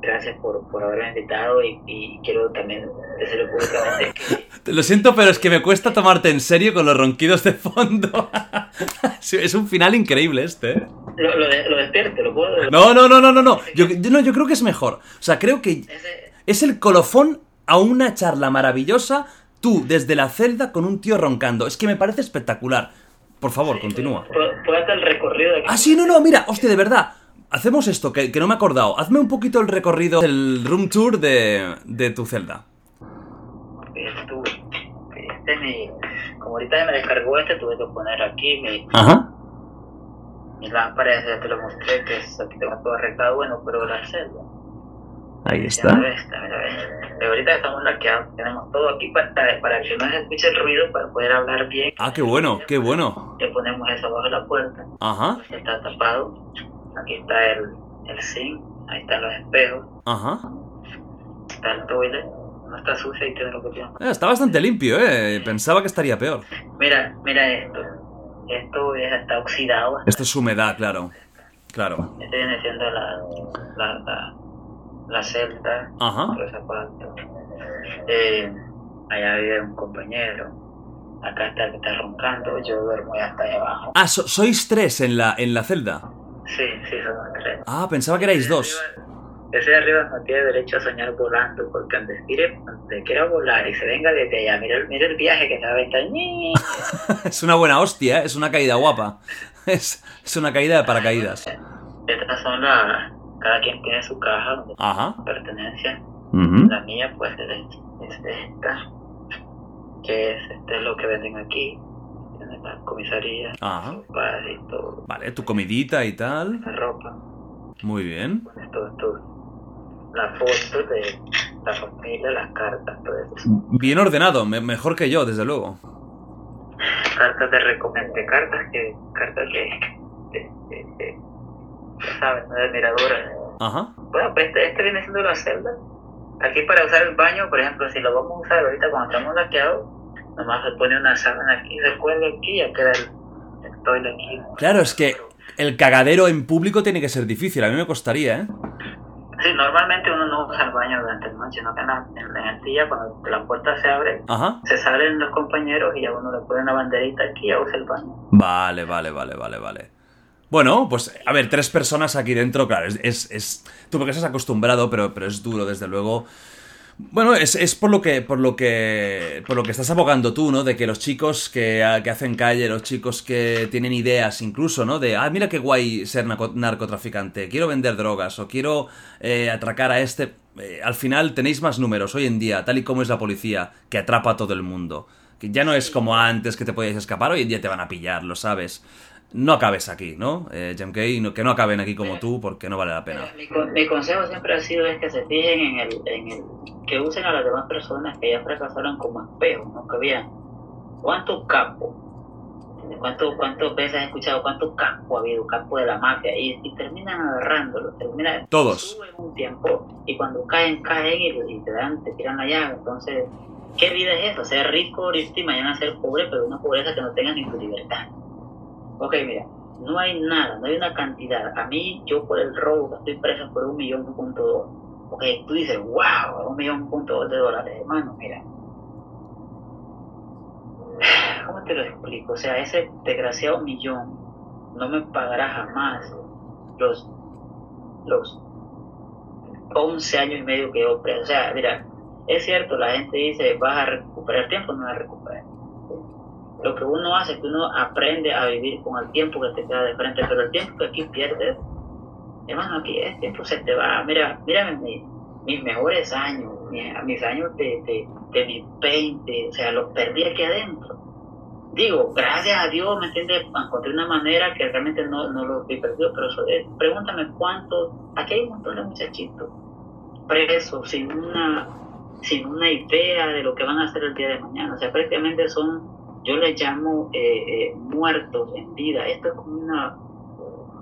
gracias por, por haberme invitado y, quiero también decirlo públicamente que... <laughs> Lo siento, pero es que me cuesta tomarte en serio con los ronquidos de fondo. <laughs> es un final increíble este. ¿eh? Lo, lo, despierto, lo puedo... No, no, no, no, no, no. Yo, no, yo creo que es mejor. O sea, creo que es el colofón a una charla maravillosa, tú desde la celda con un tío roncando. Es que me parece espectacular. Por favor, continúa. ¿Puedo hacer el recorrido de aquí? Ah, sí, no, no, mira, hostia, de verdad. Hacemos esto, que, no me he acordado. Hazme un poquito el recorrido del room tour de, de tu celda. Este mi... Como ahorita me descargó este, tuve que poner aquí mi... Ajá mi lámpara ya te lo mostré, que es, aquí tengo todo arreglado, bueno, pero la celda. Ahí está. Mira esta, mira esta. ahorita estamos laqueados, tenemos todo aquí para, para que no se escuche el ruido, para poder hablar bien. Ah, qué bueno, qué bueno. Le ponemos eso abajo de la puerta. Ajá. Está tapado. Aquí está el, el zinc, ahí están los espejos. Ajá. Está el toilet. No está sucio y tiene lo que tiene. Eh, está bastante limpio, eh. Pensaba que estaría peor. Mira, mira esto esto está oxidado. Esto es humedad, claro. Claro. Esto viene siendo la, la, la, la celda, Ajá. Eh, allá vive un compañero. Acá está que está roncando, yo duermo ya hasta allá abajo. Ah, ¿sois tres en la, en la celda? Sí, sí, somos tres. Ah, pensaba que erais dos. Ese de arriba no tiene derecho a soñar volando, porque donde, tire, donde quiera volar y se venga desde allá, mira, mira el viaje que se va a estar. es una buena hostia, ¿eh? es una caída guapa. Es, es una caída de paracaídas. Estas son las. Cada quien tiene su caja donde Ajá. pertenencia. Uh La mía, pues, es, es esta, que es, este es lo que venden aquí. En la comisaría, Ajá. y todo. Vale, tu comidita y tal. La ropa. Muy bien. Pues, todo esto la foto de la familia, las cartas, todo eso. Bien ordenado, me- mejor que yo, desde luego. Cartas de recomendación, cartas que, cartas de, de, de, de- ya sabes, ¿no? de admiradora. Ajá. Bueno, pues este, este viene siendo la celda. Aquí para usar el baño, por ejemplo, si lo vamos a usar ahorita cuando estamos laqueados, nomás se pone una sábana aquí, se cuelga aquí y ya queda el, el toile aquí. Claro, es que el cagadero en público tiene que ser difícil, a mí me costaría, ¿eh? Sí, normalmente uno no usa el baño durante la noche, no que en, la- en, en el día cuando la puerta se abre, Ajá. se salen los compañeros y ya uno le pone una banderita aquí y ya usa el baño. Vale, vale, vale, vale, vale. Bueno, pues a ver, tres personas aquí dentro, claro, es... es, es- tú porque estás acostumbrado, pero, pero es duro, desde luego. Bueno, es, es por lo que por lo que por lo que estás abogando tú, ¿no? De que los chicos que, que hacen calle, los chicos que tienen ideas incluso, ¿no? De, ah, mira qué guay ser narco- narcotraficante, quiero vender drogas o quiero eh, atracar a este... Eh, al final tenéis más números hoy en día, tal y como es la policía, que atrapa a todo el mundo. Que ya no es como antes que te podías escapar, hoy en día te van a pillar, lo sabes. No acabes aquí, ¿no? Eh, Kay, no, que no acaben aquí como tú porque no vale la pena. Mi, con- mi consejo siempre ha sido es que se fijen en el, en el que usen a las demás personas que ya fracasaron como espejo, ¿no? Que vean cuántos capos, cuántos cuántas veces he escuchado cuántos capos ha habido, capos de la mafia, y, y terminan agarrándolo, terminan Todos. suben un tiempo y cuando caen, caen y, y te dan, te tiran la llave, entonces, ¿qué vida es eso? Ser rico ahorita y mañana ser pobre, pero una pobreza que no tenga ni tu libertad. Ok, mira, no hay nada, no hay una cantidad. A mí, yo por el robo estoy preso por un millón punto dos. Ok, tú dices, wow, un millón punto dos de dólares, hermano, mira. <sighs> ¿Cómo te lo explico? O sea, ese desgraciado millón no me pagará jamás los, los 11 años y medio que yo preso. O sea, mira, es cierto, la gente dice, vas a recuperar tiempo, no vas a recuperar. Lo que uno hace es que uno aprende a vivir con el tiempo que te queda de frente, pero el tiempo que aquí pierdes, hermano, aquí el tiempo se te va. Mira, mírame mi- mis mejores años, mi- mis años de, de, de mis 20, o sea, los perdí aquí adentro. Digo, gracias a Dios, ¿me entiendes? Encontré una manera que realmente no, no lo vi perdido, pero pregúntame cuántos, aquí hay un montón de muchachitos presos sin una, sin una idea de lo que van a hacer el día de mañana. O sea, prácticamente son, yo les llamo eh, eh, muertos en vida. Esto es como una,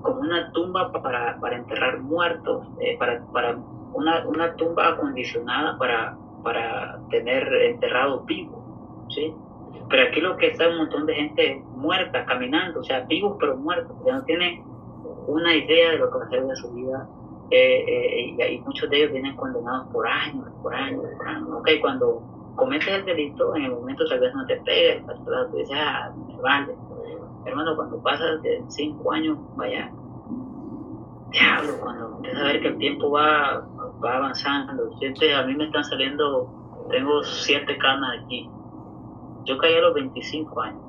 como una tumba para, para enterrar muertos, eh, para, para una, una tumba acondicionada para, para tener enterrados vivos. ¿sí? Pero aquí lo que está es un montón de gente muerta, caminando, o sea, vivos pero muertos, que no tienen una idea de lo que va a hacer de su vida. eh, eh, y, y muchos de ellos vienen condenados por años, por años, por años. Ok, cuando cometes el delito, en el momento tal vez no te vez tú dices, ah, me vale. Hermano, cuando pasas de cinco años, vaya, diablo, cuando empiezas a ver que el tiempo va, va avanzando, siente, a mí me están saliendo, tengo siete canas aquí. Yo caí a los 25 años,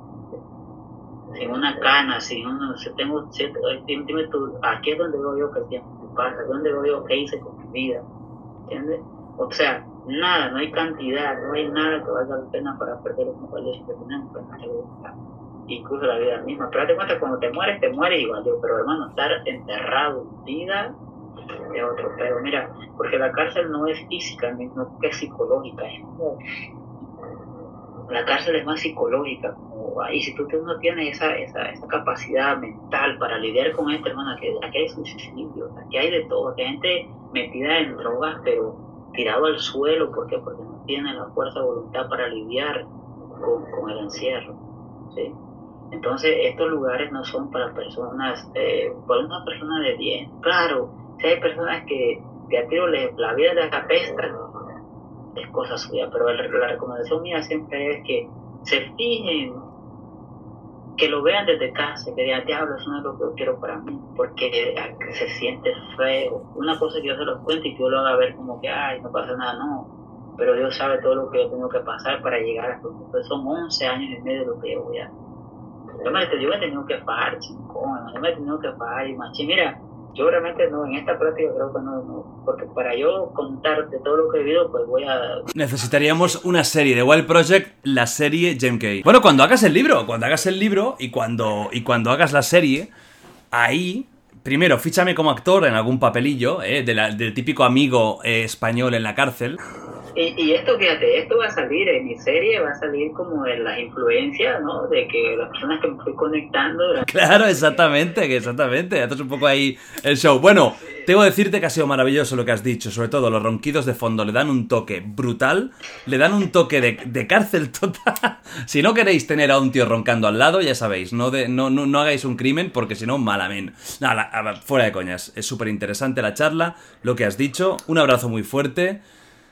sin una cana, sin una, o sea, tengo siete, ay, dime, dime tú, aquí es donde veo yo que el tiempo pasa, donde veo yo qué hice con mi vida, ¿entiendes? O sea, nada, no hay cantidad, no hay nada que valga la pena para perder los valores que tenemos, pues, incluso la vida misma. Pero date cuenta, cuando te mueres, te mueres igual. Yo, pero hermano, estar enterrado en vida es otro. Pero mira, porque la cárcel no es física, no que es psicológica, es. La cárcel es más psicológica, y si tú no tienes esa, esa, esa capacidad mental para lidiar con esto, hermano, aquí, aquí hay suicidio, aquí hay de todo, aquí hay gente metida en drogas, pero tirado al suelo, ¿por qué? Porque no tiene la fuerza voluntad para lidiar con, el encierro, ¿sí? Entonces, estos lugares no son para personas, eh, para una persona de bien. Claro, si hay personas que de a tiro la vida les apesta, es cosa suya, pero la recomendación mía siempre es que se fijen, que lo vean desde casa, que digan, diablo, eso no es lo que yo quiero para mí, porque se siente feo. Una cosa que yo se los cuente y que yo lo haga ver como que, ay, no pasa nada, no. Pero Dios sabe todo lo que yo tengo que pasar para llegar a esto. Entonces, son 11 años y medio lo que yo voy a yo me, he tenido que fajar, chingón, yo me he tenido que fajar y machín. Mira, yo realmente no, en esta práctica creo que no, porque para yo contarte todo lo que he vivido, pues voy a... Necesitaríamos una serie de Wild Project, la serie Gem K. Bueno, cuando hagas el libro, cuando hagas el libro y cuando, y cuando hagas la serie, ahí, primero, fíchame como actor en algún papelillo, ¿eh? de la- del típico amigo eh, español en la cárcel. Y, y esto, fíjate, esto va a salir en mi serie, va a salir como de las influencias, ¿no? De que las personas que me fui conectando. Claro, exactamente, exactamente. Haces un poco ahí el show. Bueno, tengo que decirte que ha sido maravilloso lo que has dicho, sobre todo los ronquidos de fondo le dan un toque brutal, le dan un toque de, de cárcel total. <laughs> si no queréis tener a un tío roncando al lado, ya sabéis, no, de, no, no, no hagáis un crimen porque si no, malamente. Nada, fuera de coñas, es súper interesante la charla, lo que has dicho. Un abrazo muy fuerte.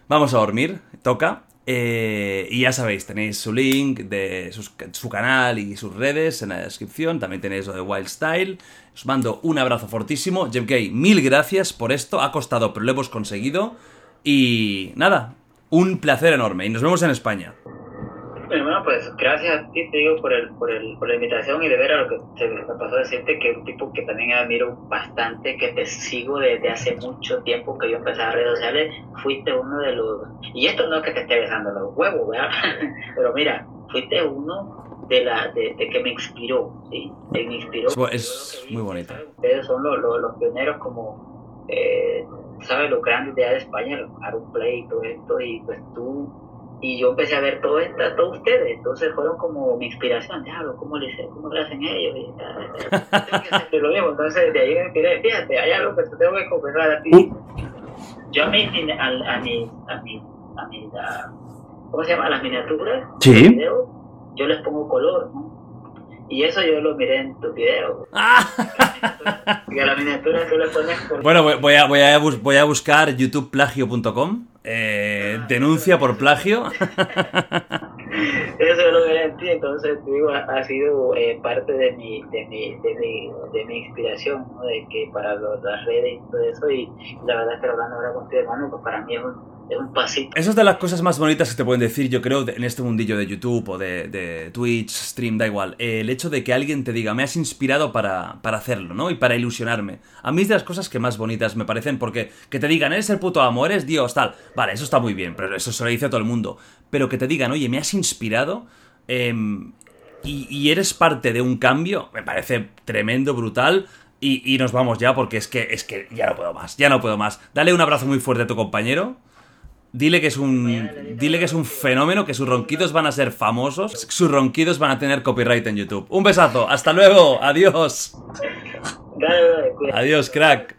Vamos a dormir, toca. Eh, y ya sabéis, tenéis su link de su canal y sus redes en la descripción. También tenéis lo de Wild Style. Os mando un abrazo fortísimo. Jeff Gay, mil gracias por esto. Ha costado, pero lo hemos conseguido. Y nada, un placer enorme. Y nos vemos en España. Bueno, pues gracias a ti, te digo, por, el, por, el, por la invitación y de ver a lo que se me pasó a decirte, que un tipo que también admiro bastante, que te sigo desde hace mucho tiempo que yo empecé a redes sociales, fuiste uno de los... Y esto no es que te esté besando los huevos, ¿verdad? <laughs> Pero mira, fuiste uno de la de, que me inspiró, ¿sí? me inspiró. Es, muy bonito. Ustedes son los, los, los pioneros como... Eh, ¿sabes? Los grandes de España, los Aaron Play y todo esto, y pues tú y yo empecé a ver todo esto, todos ustedes, entonces fueron como mi inspiración, diablo, ¿cómo le, cómo le hacen ellos? Y, <laughs> lo mismo, entonces de ahí me inspiré, fíjate, hay algo que te tengo que confesar a ti. Uh. Yo a mi, a, a mi, a mi, a mi, ¿cómo se llama? A las miniaturas ¿Sí? video, yo les pongo color, ¿no? Y eso yo lo miré en tu video. <laughs> y a la miniatura tú le pones color. Bueno, voy a, voy a, voy a buscar youtubeplagio.com eh, denuncia por plagio. Eso lo que entonces digo, ha, sido eh, parte de mi, de mi, de mi, de mi inspiración, ¿no? de que para las redes y todo eso, y la verdad es que hablando ahora contigo, hermano, pues para mí es un, es un. Eso es de las cosas más bonitas que te pueden decir, yo creo, en este mundillo de YouTube o de, de Twitch, stream, da igual. el hecho de que alguien te diga, me has inspirado para, para, hacerlo, ¿no? Y para ilusionarme. A mí es de las cosas que más bonitas me parecen, porque que te digan, eres el puto amo, eres Dios, tal. Vale, eso está muy bien, pero eso se lo dice a todo el mundo. Pero que te digan, oye, me has inspirado. Em, y, y, eres parte de un cambio, me parece tremendo, brutal. Y, y, nos vamos ya porque es que, es que ya no puedo más, ya no puedo más. Dale un abrazo muy fuerte a tu compañero. Dile que es un. Dile que es un fenómeno, que sus ronquidos van a ser famosos. Sus ronquidos van a tener copyright en YouTube. Un besazo, hasta luego, adiós. Adiós, crack.